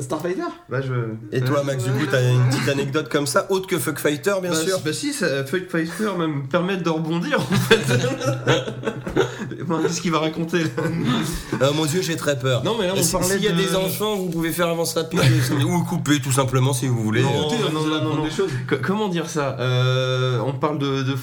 Starfighter Bah, je... Et toi, Max, du coup, t'as une petite anecdote comme ça, autre que Fuck Fighter, bien bah, sûr. Bah si, ça, Fuck Fighter va me permettre de rebondir en fait. Bon, Qu'est-ce qu'il va raconter là Ah, mon dieu, j'ai très peur. Non mais là on Et si- S'il y a de- des enfants, vous pouvez faire avance rapide ou couper tout simplement si vous voulez. Non, Écoutez, non, vous allez non, apprendre non. des choses. Co- Comment dire ça Euh, On parle de, de,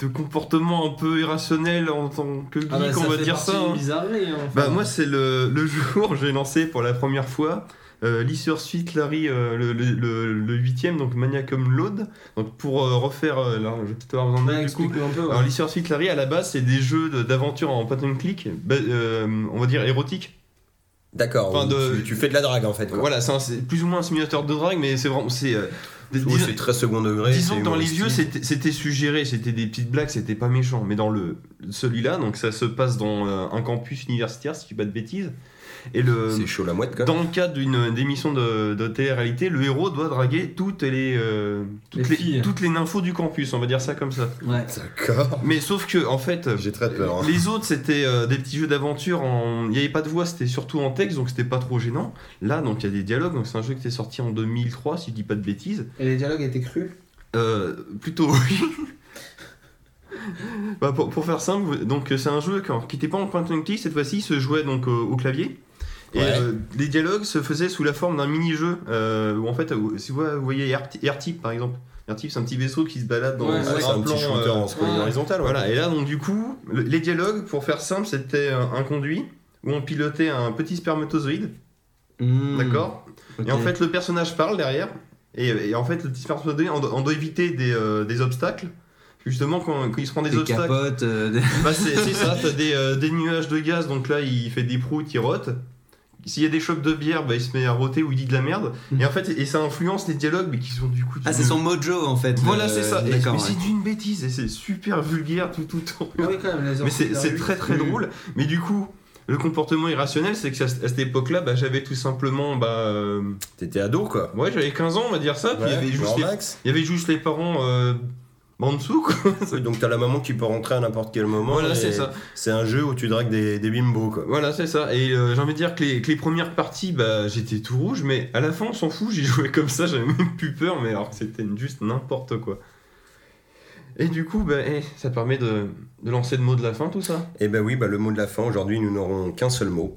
de comportement un peu irrationnel en tant que geek, Ah bah, on va fait dire ça. hein. bizarrerie, hein, enfin. Bah moi c'est le, le jour où j'ai lancé pour la première fois euh, Suite Larry euh, le, le, le, huitième donc Maniacum Load donc pour euh, refaire euh, là je vais peut-être avoir besoin Ouais, coup un peu. ouais. alors Leisure Suite Larry à la base c'est des jeux de- d'aventure en point and click bah, euh, on va dire érotique D'accord, Enfin, de- tu, tu fais de la drague en fait. Quoi. voilà c'est plus ou moins un simulateur de drague mais c'est vraiment c'est c'est très second degré. Disons que dans les vieux, c'était suggéré, c'était des petites blagues, c'était pas méchant. Mais dans le celui-là, donc ça se passe dans euh, un campus universitaire, si je dis pas de bêtises. Et le C'est chaud la mouette, quoi. dans le cadre d'une d'émission de, de télé-réalité, le héros doit draguer toutes les, euh, toutes, Les les, filles. toutes les nymphos du campus, on va dire ça comme ça. Ouais. D'accord. Mais sauf que en fait, J'ai très peur. hein. les autres c'était euh, des petits jeux d'aventure, en... il n'y avait pas de voix, c'était surtout en texte, donc c'était pas trop gênant. Là, donc il y a des dialogues, donc c'est un jeu qui était sorti en 2003, si je dis pas de bêtises. Et les dialogues étaient crus? Euh, plutôt oui. Bah, pour, pour faire simple, donc euh, c'est un jeu quand- qui n'était pas en point and click cette fois-ci, il se jouait donc au, au clavier. Et Ouais. euh, les dialogues se faisaient sous la forme d'un mini-jeu euh, où en fait, euh, si vous voyez, Airtip par exemple, Airtip c'est un petit vaisseau qui se balade dans Ouais, Ah, ouais, un un petit plan, shooter euh, en scroll ouais. horizontal. ouais. voilà, et là donc du coup, le- les dialogues, pour faire simple, c'était un, un conduit où on pilotait un petit spermatozoïde, Mmh. d'accord? Et en fait, le personnage parle derrière. Et, et en fait, le petit personnage, on doit, on doit éviter des, euh, des obstacles. Justement, quand, quand il se prend des, des obstacles, capotes. euh, des- bah c'est c'est ça, t'as des, euh, des nuages de gaz, donc là, il fait des proutes, il rote. S'il y a des chocs de bière, bah, il se met à roter ou il dit de la merde. Et en fait, et ça influence les dialogues, mais qui sont du coup. Ah, c'est son mojo en fait. Voilà, c'est ça. Et- D'accord. mais ouais. c'est d'une bêtise, et c'est super vulgaire tout, tout le temps. Oui, quand même, les Mais c'est oui. très très Mm. drôle. Mais du coup, le comportement irrationnel, c'est que à, cette époque-là, bah, j'avais tout simplement. Bah, euh, T'étais ado, quoi. ouais, j'avais 15 ans, on va dire ça. Puis il y avait juste Grand les max. Il y avait juste les parents euh, en dessous, quoi. Oui, donc t'as la maman qui peut rentrer à n'importe quel moment. Voilà, c'est ça. C'est un jeu où tu dragues des, des bimbos, quoi. Voilà, c'est ça. Et euh, j'ai envie de dire que les, que les premières parties, bah, j'étais tout rouge, mais à la fin, on s'en fout, j'y jouais comme ça, j'avais même plus peur, mais alors que c'était juste n'importe quoi. Et du coup, bah, eh, ça permet de, de lancer le mot de la fin, tout ça. Et ben oui, bah, le mot de la fin, aujourd'hui, nous n'aurons qu'un seul mot.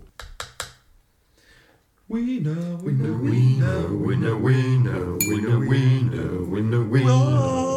Winner, winner, winner, winner, winner, winner, winner, winner, winner, winner,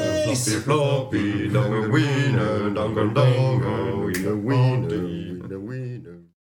Floppy, floppy, go in Wiener, down, down, down, down, in the Wiener.